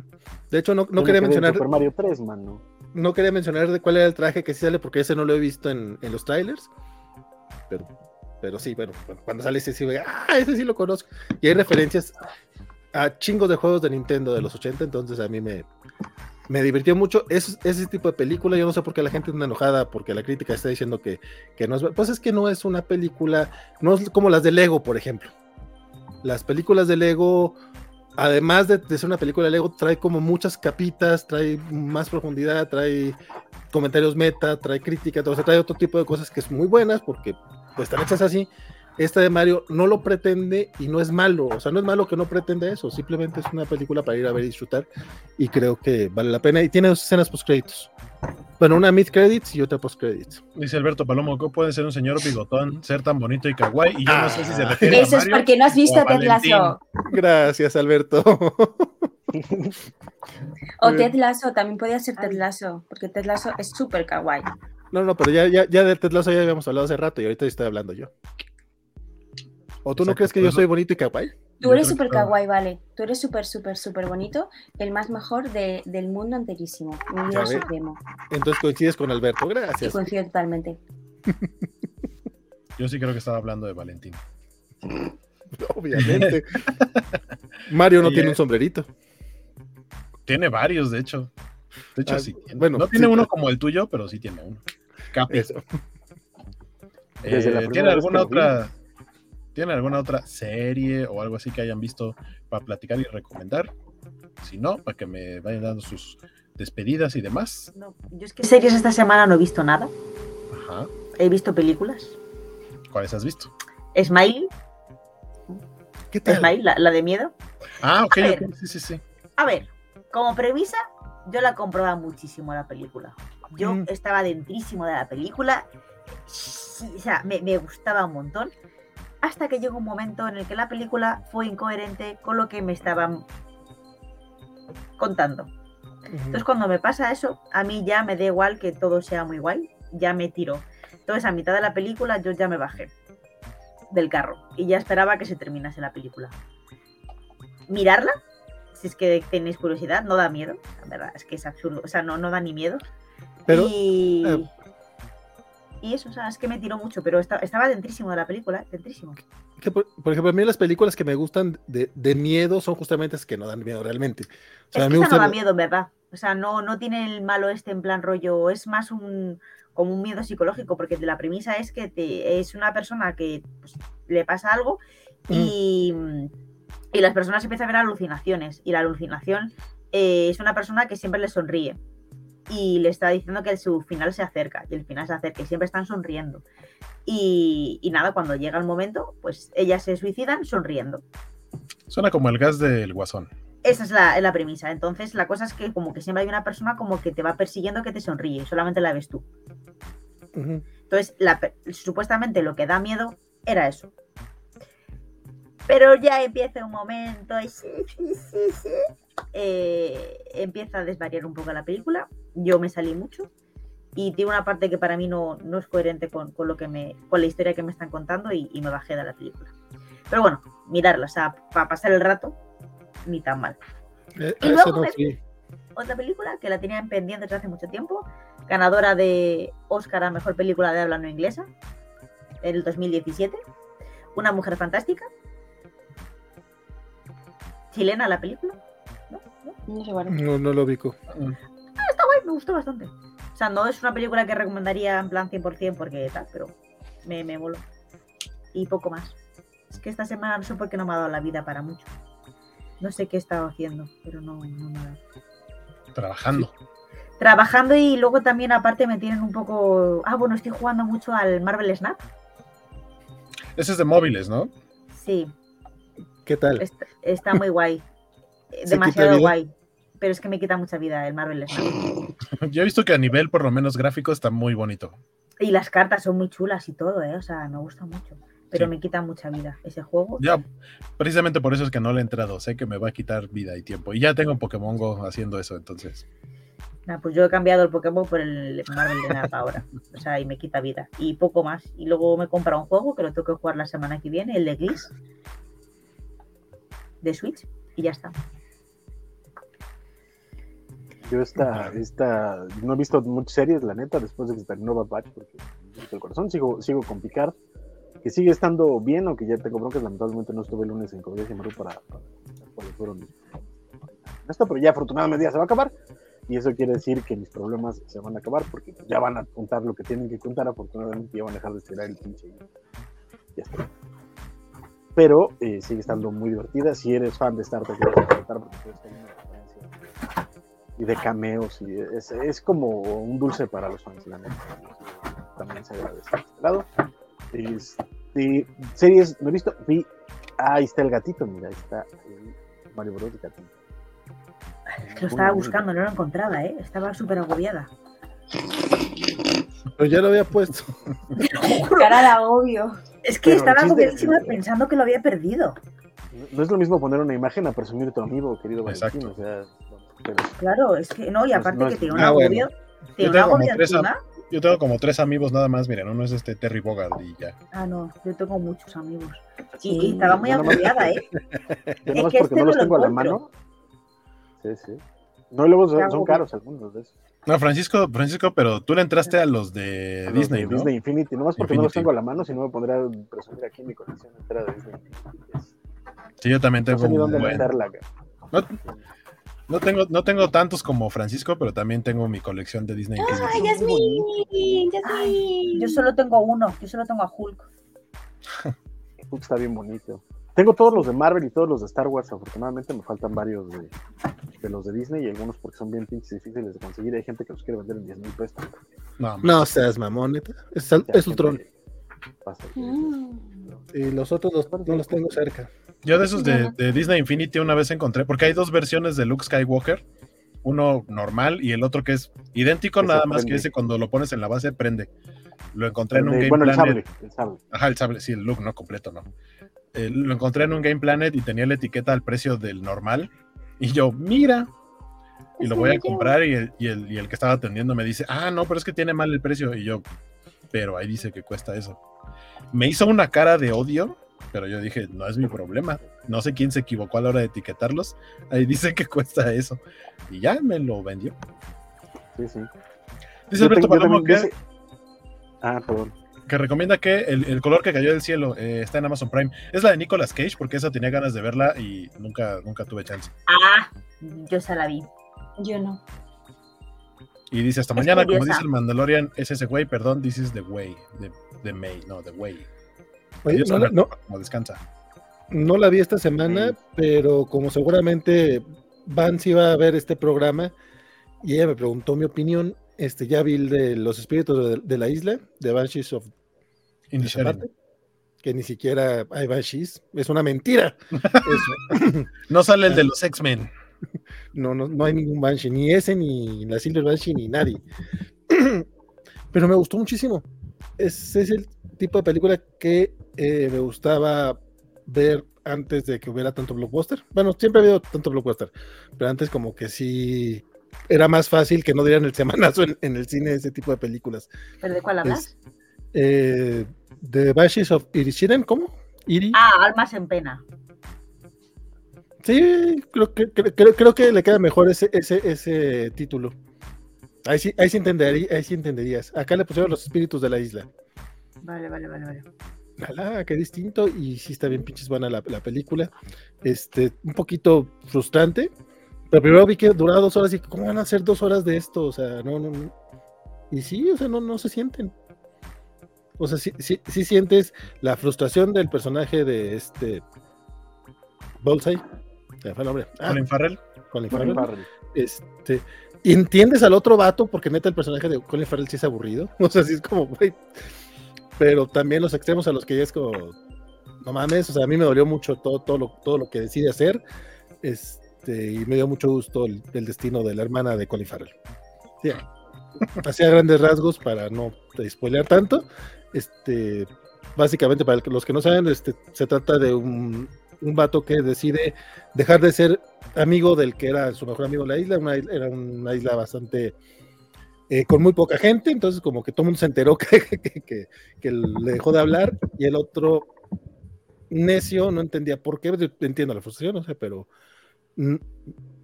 De hecho, no, no quería mencionar, Super Mario 3, mano. no quería mencionar de cuál era el traje que sí sale, porque ese no lo he visto en, en los trailers. Pero, pero sí, bueno, cuando sale ese sí, ve, ah, ese sí lo conozco. Y hay referencias a chingos de juegos de Nintendo de los 80, entonces a mí me, me divirtió mucho. Es, ese tipo de película, yo no sé por qué la gente está enojada, porque la crítica está diciendo que, que no es. Pues es que no es una película, no es como las de Lego, por ejemplo. Las películas de Lego, además de, de ser una película de Lego, trae como muchas capitas, trae más profundidad, trae comentarios meta, trae crítica, o sea, trae otro tipo de cosas que es muy buenas porque pues están hechas así. Esta de Mario no lo pretende y no es malo, o sea, no es malo que no pretenda eso, simplemente es una película para ir a ver y disfrutar y creo que vale la pena y tiene dos escenas post créditos. Bueno, una mid credits y otra post credits. Dice Alberto Palomo, ¿cómo puede ser un señor bigotón, ser tan bonito y kawaii? Y yo no sé si se refiere a Eso es porque no has visto Ted. Lasso. Gracias, Alberto. O. Ted Lasso, también podía ser Ted Lasso, porque Ted Lasso es súper kawaii. No, no, pero ya, ya, ya de Ted Lasso ya habíamos hablado hace rato y ahorita estoy hablando yo. ¿O tú no crees que yo soy bonito y kawaii? Tú eres súper kawaii, vale. Tú eres súper, súper, súper bonito. El más mejor de- del mundo enterísimo. Ve. supremo. Entonces coincides con Alberto. Y Gracias. coincido totalmente. Yo sí creo que estaba hablando de Valentín. Obviamente. Mario no tiene un sombrerito. Tiene varios, de hecho. De hecho, Ah, sí. tiene. bueno, no tiene sí, uno pero- como el tuyo, pero sí tiene uno. Capi. Eso. Eh, ¿Tiene alguna vi. Otra? ¿Tiene alguna otra serie o algo así que hayan visto para platicar y recomendar? Si no, para que me vayan dando sus despedidas y demás. No, yo es que series esta semana no he visto nada. Ajá. He visto películas. ¿Cuáles has visto? Smile, ¿Qué tal? Smile, la, la de miedo. Ah, ok, ver. ok, sí, sí, sí. A ver, como premisa, yo la compraba muchísimo la película. Yo Mm. estaba dentrísimo de la película. Sí, o sea, me, me gustaba un montón. Hasta que llegó un momento en el que la película fue incoherente con lo que me estaban contando. Entonces, cuando me pasa eso, a mí ya me da igual que todo sea muy guay, ya me tiro. Entonces, a mitad de la película, yo ya me bajé del carro y ya esperaba que se terminase la película. Mirarla, si es que tenéis curiosidad, no da miedo, la verdad, es que es absurdo, o sea, no, no da ni miedo. Pero, y... eh, y eso, o sea, es que me tiró mucho, pero esta- estaba dentrísimo de la película, dentrísimo. que por, por ejemplo, a mí las películas que me gustan de, de miedo son justamente las que no dan miedo realmente. O sea, es que no da miedo, en verdad. O sea, no, no tiene el malo este en plan rollo, es más un como un miedo psicológico, porque la premisa es que te, es una persona que pues, le pasa algo y, y las personas empiezan a ver alucinaciones. Y la alucinación eh, es una persona que siempre le sonríe. Y le está diciendo que su final se acerca. Y el final se acerca. Y siempre están sonriendo. Y, y nada, cuando llega el momento, pues ellas se suicidan sonriendo. Suena como el gas del guasón. Esa es la, la premisa. Entonces, la cosa es que como que siempre hay una persona como que te va persiguiendo que te sonríe, solamente la ves tú. Entonces, la pe- supuestamente lo que da miedo era eso. Pero ya empieza un momento, y sí, sí, sí, sí, eh, empieza a desvariar un poco la película. Yo me salí mucho y tiene una parte que para mí no, no es coherente con, con lo que me, con la historia que me están contando y, y me bajé de la película. Pero bueno, mirarla, o sea, para pasar el rato, ni tan mal. Eh, Y luego no, me- sí. Otra película que la tenía en pendiente desde hace mucho tiempo, ganadora de Oscar a Mejor Película de Habla No Inglesa, en el 2017. Una mujer fantástica. Chilena la película. ¿No? ¿No? No sé, vale. No, no lo ubico. Está guay, me gustó bastante. O sea, no es una película que recomendaría en plan 100% porque tal, pero me, me moló. Y poco más. Es que esta semana no sé por qué no me ha dado la vida para mucho. No sé qué he estado haciendo, pero no, no me ha dado. Trabajando. trabajando y luego también aparte me tienen un poco... Ah, bueno, estoy jugando mucho al Marvel Snap. Ese es de móviles, ¿no? Sí, ¿Qué tal? está, está muy guay. Demasiado guay. Pero es que me quita mucha vida el Marvel Snap. Yo he visto que a nivel, por lo menos gráfico, está muy bonito. Y las cartas son muy chulas y todo, ¿eh? O sea, me gusta mucho. Pero Sí. me quita mucha vida ese juego. Ya, precisamente por eso es que no le he entrado. Sé que me va a quitar vida y tiempo. Y ya tengo Pokémon Go haciendo eso, entonces. Nah, pues yo he cambiado el Pokémon por el Marvel Snap ahora. O sea, y me quita vida. Y poco más. Y luego me he comprado un juego que lo tengo que jugar la semana que viene, el de Gliss. De Switch. Y ya está. Yo esta, esta, no he visto muchas series, la neta, después de que se terminó Bad Batch, porque el corazón, sigo, sigo con Picard, que sigue estando bien, aunque ya tengo broncas, lamentablemente no estuve el lunes en Comedia Maru para, para, cuáles fueron esto, pero ya afortunadamente ya se va a acabar, y eso quiere decir que mis problemas se van a acabar, porque ya van a contar lo que tienen que contar, afortunadamente ya van a dejar de estirar el pinche, y ya está. Pero eh, sigue estando muy divertida, si eres fan de Star Trek, porque y de cameos y es, es como un dulce para los fans la neta. también se agradece de este lado este, series no he visto vi ah, ahí está el gatito mira ahí está el Mario Bros gatito Es que lo estaba buscando, no lo encontraba, ¿eh? Estaba súper agobiada. Pero ya lo había puesto. Cara de agobio. Es que Pero el estaba agobiadísima pensando que lo había perdido. no es lo mismo poner una imagen a presumir tu amigo querido Exacto. O sea pero- Claro, es que no, y Pues aparte no que es- tiene un Ah, bueno. agobio. Yo Tiene un tengo como agobio tres encima. Yo tengo como tres amigos nada más, miren, uno es este Terry Bogard y ya. Ah, no, yo tengo muchos amigos. Sí, estaba muy agobiada, ¿eh? Yo Es nomás que porque este no los no lo tengo a la mano. Sí, sí. No, y luego son, son caros algunos de esos. No, Francisco, Francisco, pero tú le entraste a los de Los Disney, de ¿no? Disney Infinity, nomás porque no los tengo a la mano, si no me pondría a presumir aquí mi colección entera de Disney Infinity. Sí, yo también No tengo sé ni dónde buen. meterla. No, no tengo, no tengo tantos como Francisco, pero también tengo mi colección de Disney. ¡Ay, Yasmin! ¡Yasmin! Yo solo tengo uno, yo solo tengo a Hulk. Hulk está bien bonito. Tengo todos los de Marvel y todos los de Star Wars. Afortunadamente me faltan varios de, de los de Disney y algunos porque son bien pinches difíciles de conseguir. Hay gente que los quiere vender en 10 mil pesos. No, No seas mamón, neta. Es, es gente Ultron. que pasa. Mm. Y los otros los- no los tengo cerca. Yo de esos de, Disney Infinity una vez encontré, porque hay dos versiones de Luke Skywalker, uno normal y el otro que es idéntico, Que nada más que ese cuando lo pones en la base prende. Lo encontré en un Game bueno, el Planet. sable, el sable. Ajá, el sable, sí, el look, no completo, no. Eh, lo encontré en un Game Planet y tenía la etiqueta al precio del normal. Y yo, mira. Y lo voy a comprar y el, y, el, y el que estaba atendiendo me dice, ah, no, pero es que tiene mal el precio. Y yo, pero ahí dice que cuesta eso. Me hizo una cara de odio, pero yo dije, no es mi problema. No sé quién se equivocó a la hora de etiquetarlos. Ahí dice que cuesta eso. Y ya me lo vendió. Sí, sí. Dice Yo Alberto Palomo que, Ah, perdón. que recomienda que el, el color que cayó del cielo eh, está en Amazon Prime. Es la de Nicolas Cage, porque esa tenía ganas de verla y nunca, nunca tuve chance. Ah, yo se la vi. Yo no. Y dice hasta mañana, como dice el Mandalorian, es ese güey, perdón, this is the way, de, de May, no, the way. Oye, Adiós, no, la- Alberto, no, como descansa. no la vi esta semana, Sí. pero como seguramente Vance iba a ver este programa y ella me preguntó mi opinión, este ya vi el de los espíritus de, de la isla, de Banshees of Inisherin. Que ni siquiera hay Banshees, es una mentira. Eso. No sale el de los X-Men. No, no, no hay ningún Banshee, ni ese, ni la Silver Banshee, ni nadie. Pero me gustó muchísimo. Es, es el tipo de película que eh, me gustaba ver antes de que hubiera tanto blockbuster. Bueno, siempre ha habido tanto blockbuster, pero antes como que sí era más fácil que no dieran el semanazo en, en el cine ese tipo de películas. ¿Pero de cuál hablas? Eh, The Banshees of Inisherin, ¿cómo? Iri. Ah, Almas en Pena. Sí, creo que, creo, creo- que le queda mejor ese, ese, ese título. Ahí sí, ahí, sí entenderí- ahí sí entenderías. Acá le pusieron los espíritus de la isla. Vale, vale, vale, vale. Alá, qué distinto. Y sí está bien pinches buena la, la película. Este, un poquito frustrante. Pero primero vi que duraba dos horas y ¿cómo van a hacer dos horas de esto? O sea, no, no. no. Y sí, o sea, no, no se sienten. O sea, sí, sí, sí sientes la frustración del personaje de este Bullseye. Se fue el nombre. Ah, Colin Farrell. Colin Colin Farrell. Farrell. Este, y entiendes al otro vato, porque neta el personaje de Colin Farrell sí es aburrido. O sea, sí es como, güey. Pero también los extremos a los que ya es como, no mames, o sea, a mí me dolió mucho todo, todo, lo, todo lo que decide hacer. Este, y me dio mucho gusto el, el destino de la hermana de Colin Farrell. Sí, hacía grandes rasgos para no spoilear tanto. Este, básicamente, para los que no saben, este, se trata de un, un vato que decide dejar de ser amigo del que era su mejor amigo en la isla, una, era una isla bastante eh, con muy poca gente, entonces como que todo el mundo se enteró que, que, que- que le dejó de hablar y el otro necio no entendía por qué, yo entiendo la frustración, no sé, pero mm,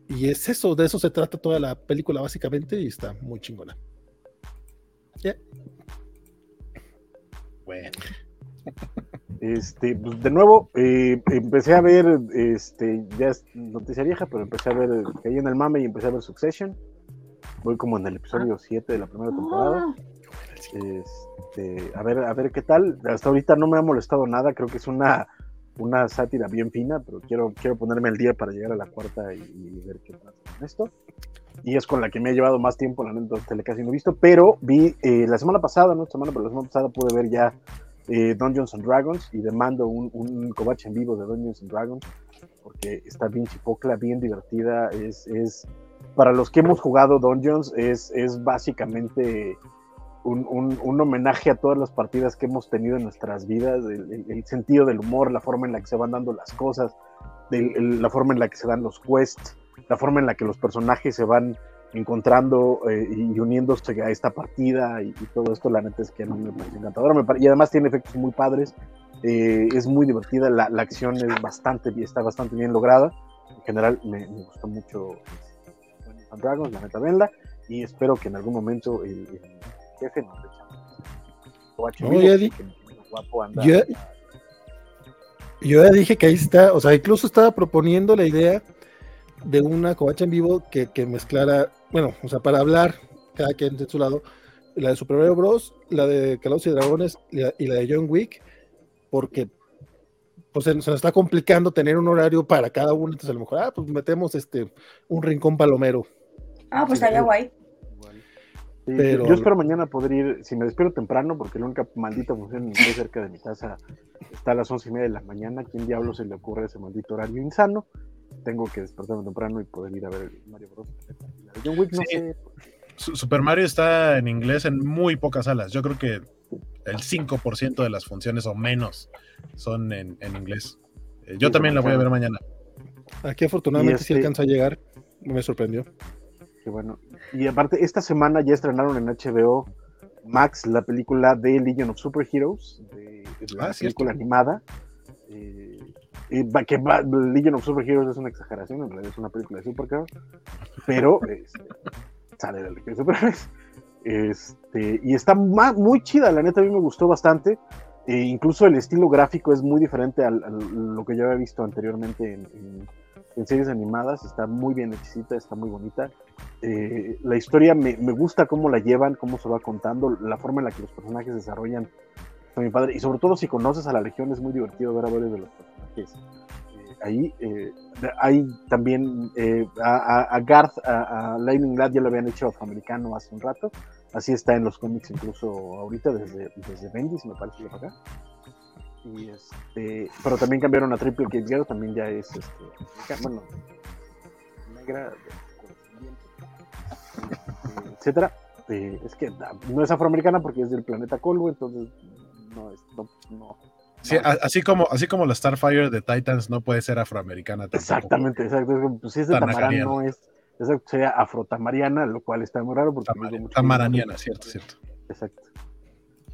y es eso, de eso se trata toda la película básicamente y está muy chingona. Ya. Bueno, Este, pues, de nuevo, eh, empecé a ver, este, ya es noticia vieja, pero empecé a ver, caí en el mame y empecé a ver Succession. Voy como en el episodio 7 de la primera temporada. Ah, Este, a ver, a ver qué tal. Hasta ahorita no me ha molestado nada, creo que es una, una sátira bien fina, pero quiero, quiero ponerme al día para llegar a la cuarta y, y ver qué pasa con esto. Y es con la que me ha llevado más tiempo, la neta, tele casi no he visto, pero vi eh, la semana pasada, no esta semana, pero la semana pasada pude ver ya eh, Dungeons Dragons y demando un, un en vivo de Dungeons Dragons, porque está bien chipocla, bien divertida, es, es para los que hemos jugado Dungeons, es, es básicamente un, un- un homenaje a todas las partidas que hemos tenido en nuestras vidas, el, sentido del humor, la forma en la que se van dando las cosas, la forma en la que se dan los quests, la forma en la que los personajes se van encontrando eh, y uniéndose a esta partida y, y todo esto, la neta es que a mí me parece encantadora. Me pare- y además tiene efectos muy padres, eh, es muy divertida, la, la acción es bastante, está bastante bien lograda. En general me, me gustó mucho and Dragons, la neta, venla, y espero que en algún momento el, el jefe nos eche Yo ya dije que ahí está, o sea, incluso estaba proponiendo la idea de una covacha en vivo que, que mezclara, bueno, o sea, para hablar, cada quien de su lado, la de Super Mario Bros., la de Calabozos y Dragones y la, y la de John Wick, porque pues se, se nos está complicando tener un horario para cada uno, entonces a lo mejor, ah, pues metemos este, un rincón palomero. Ah, pues estaría sí. guay. Sí, Pero- Yo espero mañana poder ir, si me despierto temprano, porque la única maldita función muy cerca de mi casa está a las once y media de la mañana. ¿Quién diablo se le ocurre ese maldito horario insano? Tengo que despertarme temprano y poder ir a ver Mario Bros. La de John Wick, no Sí. sé. Su- Super Mario está en inglés en muy pocas salas. Yo creo que el 5% de las funciones o menos son en, en inglés. Eh, yo Sí, también la voy a ver mañana. Aquí afortunadamente sí este- alcanza a llegar, me sorprendió. Qué bueno. Y aparte, esta semana ya estrenaron en HBO Max la película de Legion of Superheroes, de, de la Ah, cierto. película animada. Eh, que Legion of Superheroes es una exageración, en realidad es una película de superhéroes, pero sale de la Superheroes. Este, y está muy chida, la neta a mí me gustó bastante. E incluso el estilo gráfico es muy diferente a lo que yo había visto anteriormente en, series animadas. Está muy bien hechicita, está muy bonita. Eh, la historia me, gusta cómo la llevan, cómo se va contando, la forma en la que los personajes desarrollan. Está muy padre. Y sobre todo si conoces a la Legión es muy divertido ver a varios de los eh, ahí. eh, también eh, a, a- Garth, a, a Lightning Lad ya lo habían hecho afroamericano hace un rato. Así está en los cómics incluso ahorita, desde, desde Bendis, me parece, para acá. Y este, pero también cambiaron a Triple K Girl, también ya es este, bueno, negra, etcétera. Eh, es que ah, no es afroamericana porque es del planeta Colvo, entonces no es, no. Sí, no. así como, así como la Starfire de Titans no puede ser afroamericana tampoco. Exactamente, exacto. pues, si es de Tamarán, no es, exacto, sería afrotamariana, lo cual está muy raro porque Tamar- mucho- Tamaraniana, cierto, cierto. Exacto.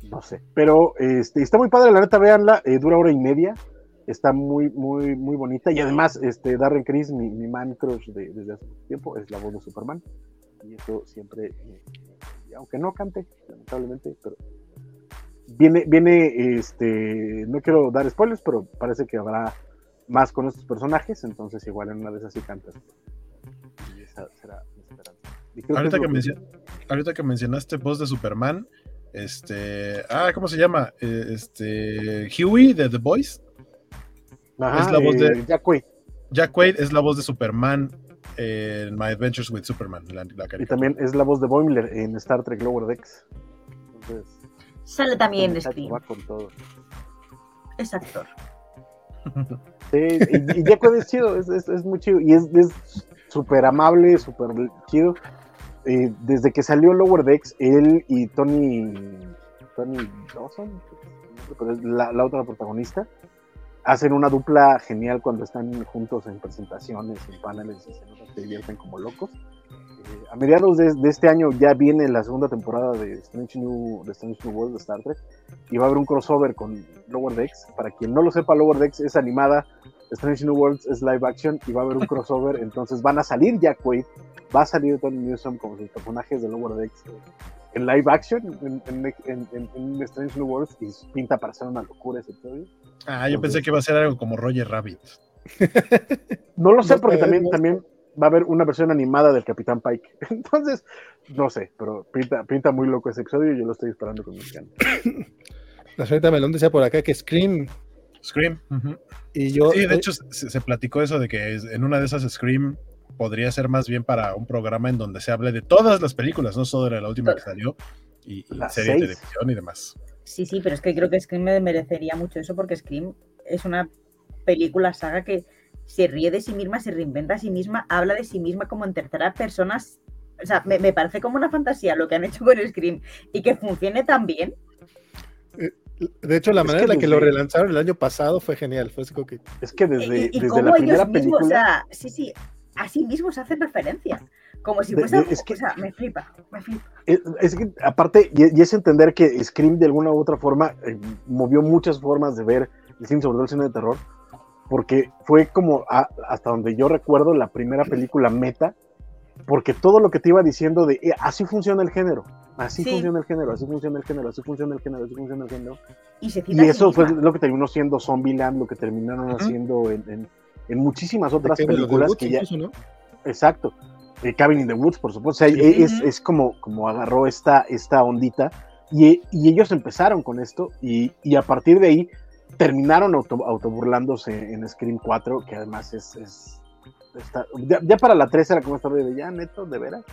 No sé. Pero este, está muy padre, la neta, véanla. eh, dura hora y media. Está muy, muy, muy bonita. Y además, este, Darren Criss, mi, mi man crush de- desde hace mucho tiempo, es la voz de Superman. Y eso siempre, eh, aunque no cante, lamentablemente, pero viene, viene, este, no quiero dar spoilers, pero parece que habrá más con estos personajes, entonces igual en una de esas sí cantas. Y esa será mi esperanza. Y Ahorita que, ahorita mencionaste voz de Superman, este, ah, ¿cómo se llama? Eh, Este, Huey de The Boys. Ajá, es la voz de- eh, Jack Quaid. Jack Quaid es la voz de Superman en My Adventures with Superman, la, la Y también es la voz de Boimler en Star Trek Lower Decks. Entonces, Sale también va con todo. Es actor. Sí, y, y Quaid es chido, es, es- es muy chido. Y es súper amable, súper chido. Eh, desde que salió Lower Decks, él y Tony. Tony Dawson, la, la otra protagonista, hacen una dupla genial cuando están juntos en presentaciones, en paneles, y se divierten como locos. Eh, a mediados de, de este año ya viene la segunda temporada de Strange New, de Strange New World de Star Trek y va a haber un crossover con Lower Decks. Para quien no lo sepa, Lower Decks es animada, Strange New Worlds es live action y va a haber un crossover. entonces van a salir Jack Quaid, va a salir Tony Newsom como sus personajes de Lower Decks en live action en, en, en- en- en Strange New Worlds y pinta para ser una locura ese episodio. Ah, yo pensé que iba a ser algo como Roger Rabbit. No lo sé No porque también, también va a haber una versión animada del Capitán Pike. Entonces, no sé, pero pinta, pinta muy loco ese episodio y yo lo estoy esperando con mis ganas. La señorita Melón decía por acá que Scream Scream. ujú. y yo. Sí, de hecho se, se platicó eso de que en una de esas Scream podría ser más bien para un programa en donde se hable de todas las películas, no solo de la última que salió, y, y serie de seis. televisión y demás. Sí, sí, pero es que creo que Scream me merecería mucho eso porque Scream es una película, saga que se ríe de sí misma, se reinventa a sí misma, habla de sí misma como en tercera persona. O sea, me, me parece como una fantasía lo que han hecho con Scream y que funcione tan bien. De hecho, la Es manera en la que lo relanzaron el año pasado fue genial. Fue así como que. Es que desde, y y desde cómo la ellos primera mismos, película. o sea, sí, sí, a sí mismo se hacen referencia. Como si fuese. es que- o sea, me flipa, me flipa. Es, es que, aparte, y, y es entender que Scream de alguna u otra forma eh, movió muchas formas de ver el cine, sobre todo el cine de terror, porque fue como, a- hasta donde yo recuerdo, la primera película meta, porque todo lo que te iba diciendo de, eh, así funciona el género, así Sí. funciona el género, así funciona el género, así funciona el género, así funciona el género. Y se Y eso fue misma. lo que terminó siendo Zombieland, lo que terminaron Ujú. haciendo en, en- en muchísimas De otras de de películas Woods que ya... incluso, ¿no? Exacto. Eh, Cabin in the Woods, por supuesto. O sea, Sí. e- es, es como, como agarró esta, esta ondita y, y ellos empezaron con esto y, y a partir de ahí terminaron auto, autoburlándose en Scream 4, que además es... es- está- ya, ya para la 3 era como esta de ya, neto, de veras.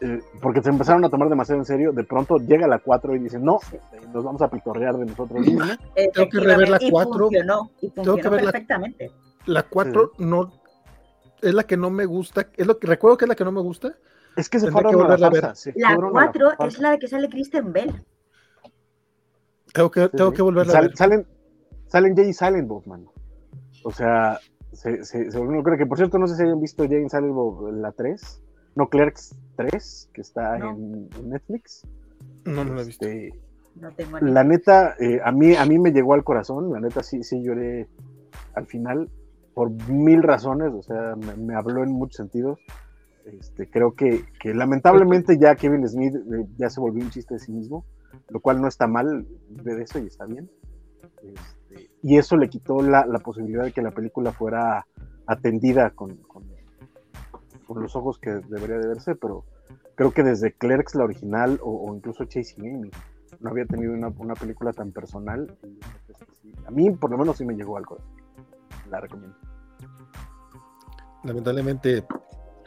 Eh, porque se empezaron a tomar demasiado en serio. De pronto llega la 4 y dicen, no, eh, nos vamos a pitorrear de nosotros mismos. Tengo que rever la Efectivamente, y cuatro. Funcionó, y funcionó que ver la- perfectamente. La 4 no es la que no me gusta, es lo que recuerdo que es la que no me gusta. Es que se Tendré fueron que a la volverla a ver. farsa. se La fueron a 4 farsa. es la que sale Kristen Bell. Tengo que, Sí, tengo sí. que volverla a ver. Salen, salen Jay y Silent Bob, mano. O sea, se, se, se creo que por cierto, no sé si hayan visto Jay y Silent Bob la 3, no Clerks 3, que está No. en, en Netflix. No, no la he visto. Este, No tengo ni la neta, eh, a, mí, a mí me llegó al corazón, la neta sí, sí lloré al final por mil razones, o sea, me, me habló en muchos sentidos. Este, creo que, que lamentablemente ya Kevin Smith eh, ya se volvió un chiste de sí mismo, lo cual no está mal ver eso y está bien. Este, y eso le quitó la, la posibilidad de que la película fuera atendida con, con- con los ojos que debería de verse, pero creo que desde Clerks, la original, o, o incluso Chasing Amy, no había tenido una, una película tan personal. y, sí, a mí, por lo menos, sí me llegó al corazón. La recomiendo. Lamentablemente,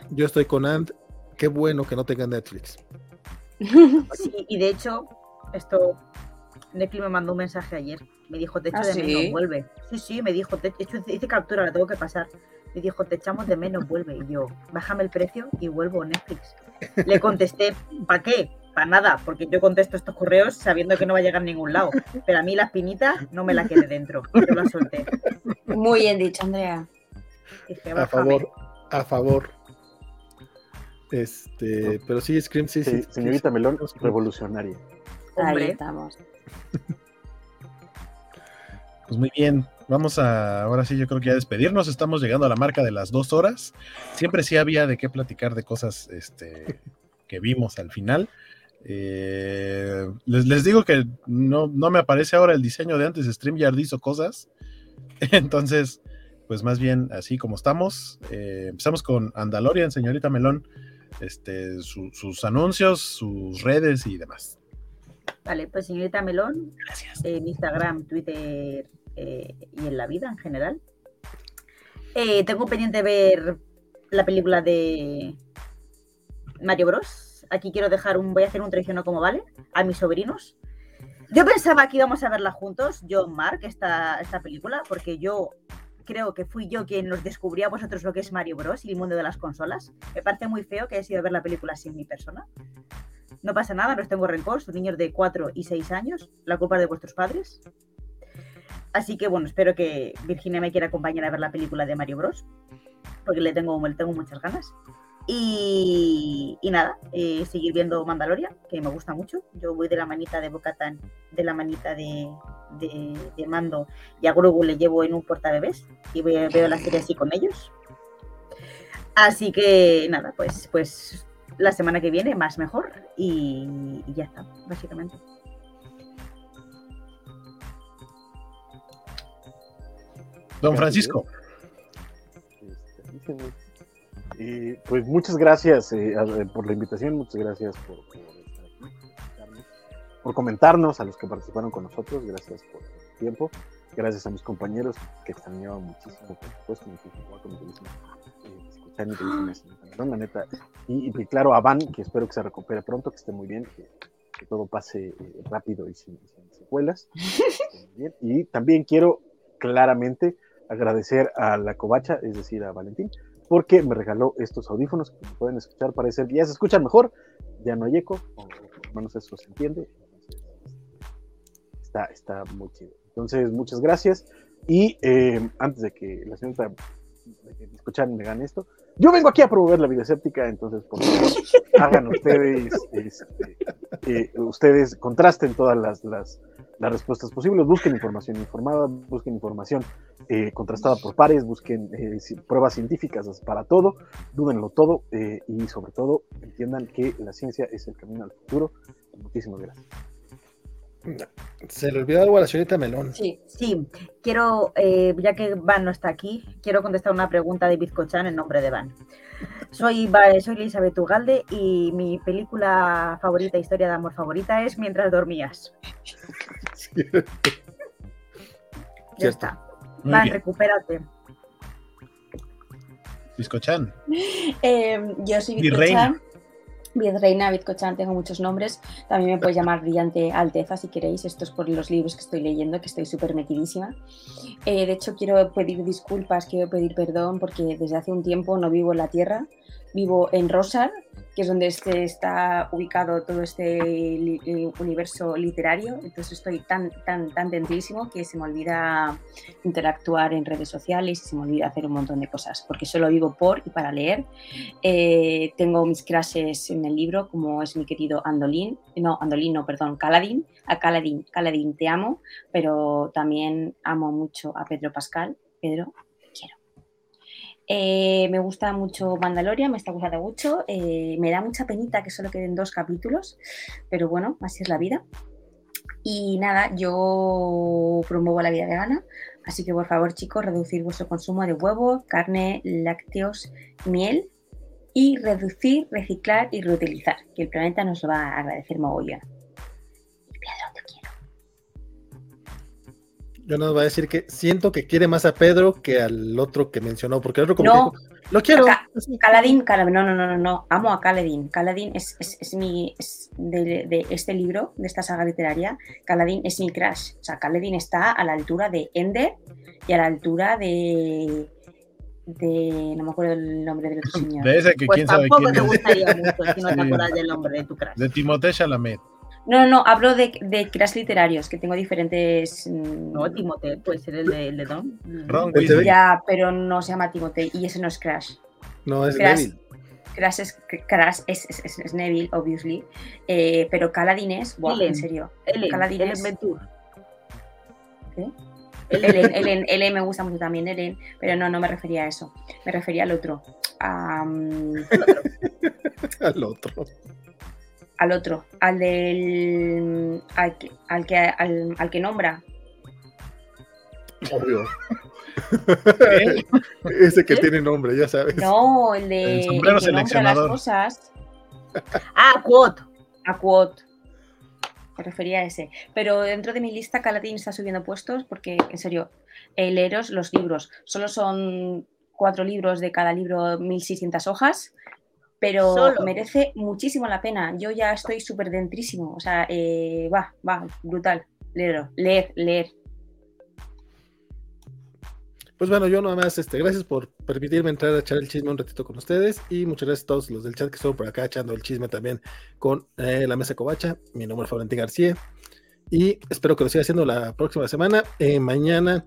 yo estoy con Ant. Qué bueno que no tenga Netflix. Sí, y de hecho, esto. Netflix me mandó un mensaje ayer. Me dijo, te echo ¿Ah, de sí? menos, vuelve. Sí, sí, me dijo, te, esto hice captura, la tengo que pasar. Me dijo, te echamos de menos, vuelve. Y yo, bájame el precio y vuelvo a Netflix. Le contesté, ¿para qué? Para nada, porque yo contesto estos correos sabiendo que no va a llegar a ningún lado. Pero a mí la espinita no me la quedé dentro. Yo la solté. Muy bien dicho, Andrea. Dije, A favor, a favor. Este, pero sí, Scream, sí, sí. Sí, señorita Melón, revolucionaria. Ahí estamos. Pues muy bien, vamos a, ahora sí yo creo que ya despedirnos, estamos llegando a la marca de las dos horas, siempre sí había de qué platicar de cosas este, que vimos al final. Eh, les, les digo que no, no me aparece ahora el diseño de antes, StreamYard hizo cosas, entonces pues más bien así como estamos, eh, empezamos con Andalorian, señorita Melón, este, su- sus anuncios, sus redes y demás. Vale, pues señorita Melón, Gracias. en Instagram, Twitter eh, y en la vida en general. Eh, tengo pendiente ver la película de Mario Bros. Aquí quiero dejar un, voy a hacer un traiciono como vale a mis sobrinos. Yo pensaba que íbamos a verla juntos, yo, Mark, esta, esta película, porque yo creo que fui yo quien nos descubrió a vosotros lo que es Mario Bros. y el mundo de las consolas. Me parece muy feo que hayas ido a ver la película sin mi persona. No pasa nada, no tengo rencor, son niños de 4 y 6 años, la culpa es de vuestros padres. Así que bueno, espero que Virginia me quiera acompañar a ver la película de Mario Bros. Porque le tengo, le tengo muchas ganas. Y, y nada, eh, seguir viendo Mandalorian, que me gusta mucho. Yo voy de la manita de Bocatan, de la manita de, de, Mando, y a Grogu le llevo en un portabebés y ve- veo la serie así con ellos. Así que nada, pues, pues la semana que viene más mejor y, y ya está, básicamente. Don. Francisco. Este. Eh, pues muchas gracias eh, eh, por la invitación, muchas gracias por, por estar aquí, por comentarnos a los que participaron con nosotros, gracias por el tiempo, gracias a mis compañeros que extrañaba muchísimo, por supuesto, eh, la neta, y, y claro a Van, que espero que se recupere pronto, que esté muy bien, que, que todo pase eh, rápido y sin, sin secuelas, y también quiero claramente agradecer a la covacha, es decir, a Valentín, porque me regaló estos audífonos que pueden escuchar, parece que ya se escuchan mejor, ya no hay eco, o, menos eso se entiende. Está, está muy chido. Entonces, muchas gracias. Y eh, antes de que la que me gane esto, Yo vengo aquí a promover la vida escéptica, entonces por favor, hagan ustedes, este, ustedes contrasten todas las, las, las respuestas posibles, busquen información informada, busquen información eh, contrastada por pares, busquen eh, pruebas científicas para todo, dúdenlo todo eh, y sobre todo entiendan que la ciencia es el camino al futuro. Muchísimas gracias. Se le olvidó algo a la señorita Melón. Sí. Sí, quiero, eh, ya que Van no está aquí, quiero contestar una pregunta de Bizcochan en nombre de Van. Soy, soy Elizabeth Ugalde y mi película favorita, historia de amor favorita, es Mientras dormías. Ya Cierto. está. Muy Van, bien. recupérate. Discochan. Eh, yo soy. Bizcochan. Virreina, Bizcochan, tengo muchos nombres. También me puedes llamar Brillante Alteza si queréis. Esto es por los libros que estoy leyendo, que estoy súper metidísima. Eh, de hecho, quiero pedir disculpas, quiero pedir perdón porque desde hace un tiempo no vivo en la Tierra. Vivo en Rosar, que es donde este- está ubicado todo este li- universo literario. Entonces estoy tan, tan, tan dentrísimo que se me olvida interactuar en redes sociales y se me olvida hacer un montón de cosas, porque solo vivo por y para leer. Eh, tengo mis clases en el libro, como es mi querido Andolín, no, Andolín, no, perdón, Caladín, a Caladín, Caladín, te amo, pero también amo mucho a Pedro Pascal. Pedro. Eh, me gusta mucho Mandalorian, me está gustando mucho. eh, me da mucha penita que solo queden dos capítulos, pero bueno, así es la vida. Y nada, yo promuevo la vida vegana, así que por favor chicos, reducir vuestro consumo de huevo, carne, lácteos, miel y reducir, reciclar y reutilizar, que el planeta nos lo va a agradecer mogollón. Y. Yo nos voy a decir que siento que quiere más a Pedro que al otro que mencionó, porque el otro como No. que dijo, lo quiero. Ca- Caladín, Caladín, no, no, no, no, no, amo a Caladín. Caladín es, es, es mi, es de, de este libro, de esta saga literaria, Caladín es mi crush. O sea, Caladín está a la altura de Ender y a la altura de, de no me acuerdo el nombre del otro señor. De ese que Pues quién sabe tampoco quién te es. gustaría mucho si no te acuerdas del nombre de tu crush. De Timothée Chalamet. No, no, no, hablo de, de crush literarios, que tengo diferentes... mm, No, Timote, puede ser el de, el de Don. Ron Weasley. ya, pero no se llama Timothy y ese no es Crash. No, es Crash. débil. Crash es, Crash es, es- es- es Neville, obviously. eh, pero Caladín es, buah, Ellen. en serio. Ellen, Caladín Ellen. ¿Qué? Ellen. Ellen, me gusta mucho también, Ellen, pero no, no me refería a eso. Me refería al otro. mm, Al otro. Al otro. Al del. Al que, al que, al, al que nombra. Obvio. Ese que ¿Eh? tiene nombre, ya sabes. No, el de. El sombrero nombra las seleccionador. cosas. Ah. A quote. Me refería a ese. Pero dentro de mi lista, Caladín está subiendo puestos porque, en serio, eh, leeros los libros. Solo son cuatro libros de cada libro, 1600 hojas, pero Solo. merece muchísimo la pena. Yo ya estoy súper dentrísimo. O sea, eh, va, va, brutal. Leer, leer, leer. Pues bueno, yo nada más, este, gracias por permitirme entrar a echar el chisme un ratito con ustedes y muchas gracias a todos los del chat que estuvieron por acá echando el chisme también con eh, la mesa covacha. Mi nombre es Valentín García y espero que lo siga haciendo la próxima semana. Eh, mañana,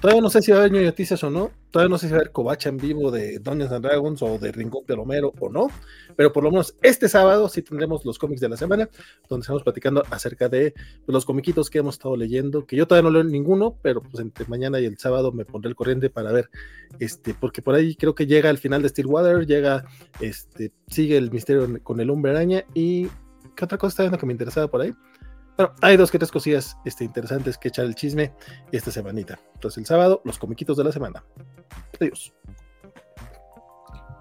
todavía no sé si va a haber noticias o no, todavía no sé si va a haber covacha en vivo de Dungeons and Dragons o de Rincón de Homero o no, pero por lo menos este sábado sí tendremos los cómics de la semana, donde estamos platicando acerca de los comiquitos que hemos estado leyendo, que yo todavía no leo ninguno, pero pues entre mañana y el sábado me pondré el corriente para ver, este, porque por ahí creo que llega el final de Stillwater, llega, este, sigue el misterio con el hombre araña y ¿qué otra cosa está viendo que me interesaba por ahí? Bueno, hay dos que tres cosillas este, interesantes que echar el chisme esta semanita. Entonces el sábado, los comiquitos de la semana. Adiós.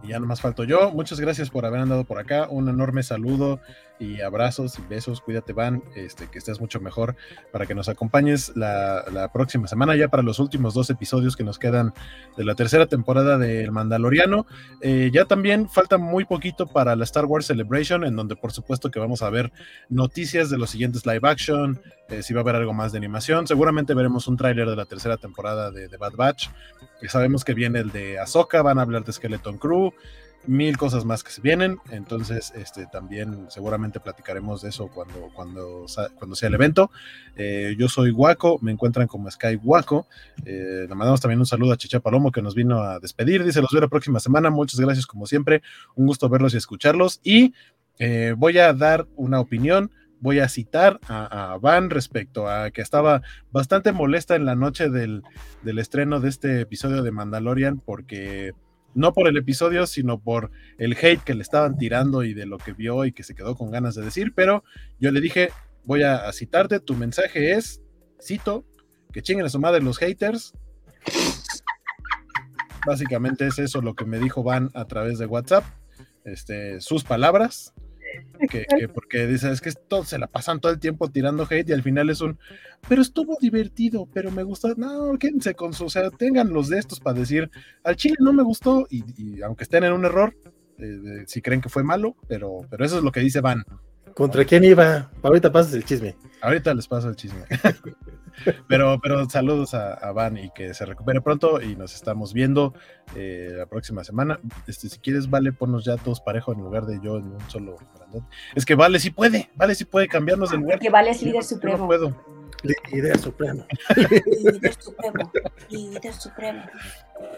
Y ya nomás falto yo. Muchas gracias por haber andado por acá. Un enorme saludo y abrazos y besos. Cuídate, Van. Este, que estés mucho mejor para que nos acompañes la, la próxima semana, ya para los últimos dos episodios que nos quedan de la tercera temporada del Mandaloriano. Eh, ya también falta muy poquito para la Star Wars Celebration, en donde por supuesto que vamos a ver noticias de los siguientes live action, eh, si va a haber algo más de animación. Seguramente veremos un tráiler de la tercera temporada de, de Bad Batch. Sabemos que viene el de Ahsoka, van a hablar de Skeleton Crew. Mil cosas más que se vienen, entonces este, también seguramente platicaremos de eso cuando, cuando, cuando sea el evento. Eh, yo soy Guaco, me encuentran como Sky Guaco. Eh, le mandamos también un saludo a Chicha Palomo que nos vino a despedir, dice los veo la próxima semana, muchas gracias como siempre, un gusto verlos y escucharlos y eh, voy a dar una opinión voy a citar a, Van respecto a que estaba bastante molesta en la noche del, del, estreno de este episodio de Mandalorian porque no por el episodio, sino por el hate que le estaban tirando y de lo que vio y que se quedó con ganas de decir, pero yo le dije, voy a, citarte, tu mensaje es, cito, que chinguen a su madre los haters. Básicamente es eso lo que me dijo Van a través de WhatsApp, este, sus palabras que, porque dice, es que todo, se la pasan todo el tiempo tirando hate y al final es un, pero estuvo divertido, pero me gustó, no, quédense con su, o sea, tengan los de estos para decir, al chile no me gustó y, aunque estén en un error, eh, si creen que fue malo, pero, pero eso es lo que dice Van. ¿Contra quién iba? Ahorita pasas el chisme. Ahorita les paso el chisme. pero, pero saludos a, Van y que se recupere pronto y nos estamos viendo eh, la próxima semana. Este, si quieres, vale, ponnos ya todos parejos en lugar de yo en un solo Es que vale sí puede, vale sí puede cambiarnos de lugar. Porque vale es líder supremo. no puedo. Líder supremo. líder supremo. Líder supremo.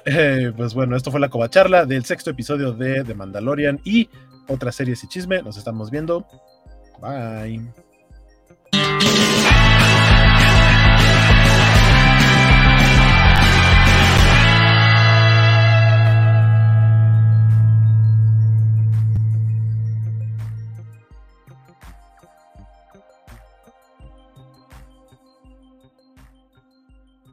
Eh, pues bueno, esto fue la covacharla del sexto episodio de The Mandalorian y otras series y chisme. Nos estamos viendo. Bye.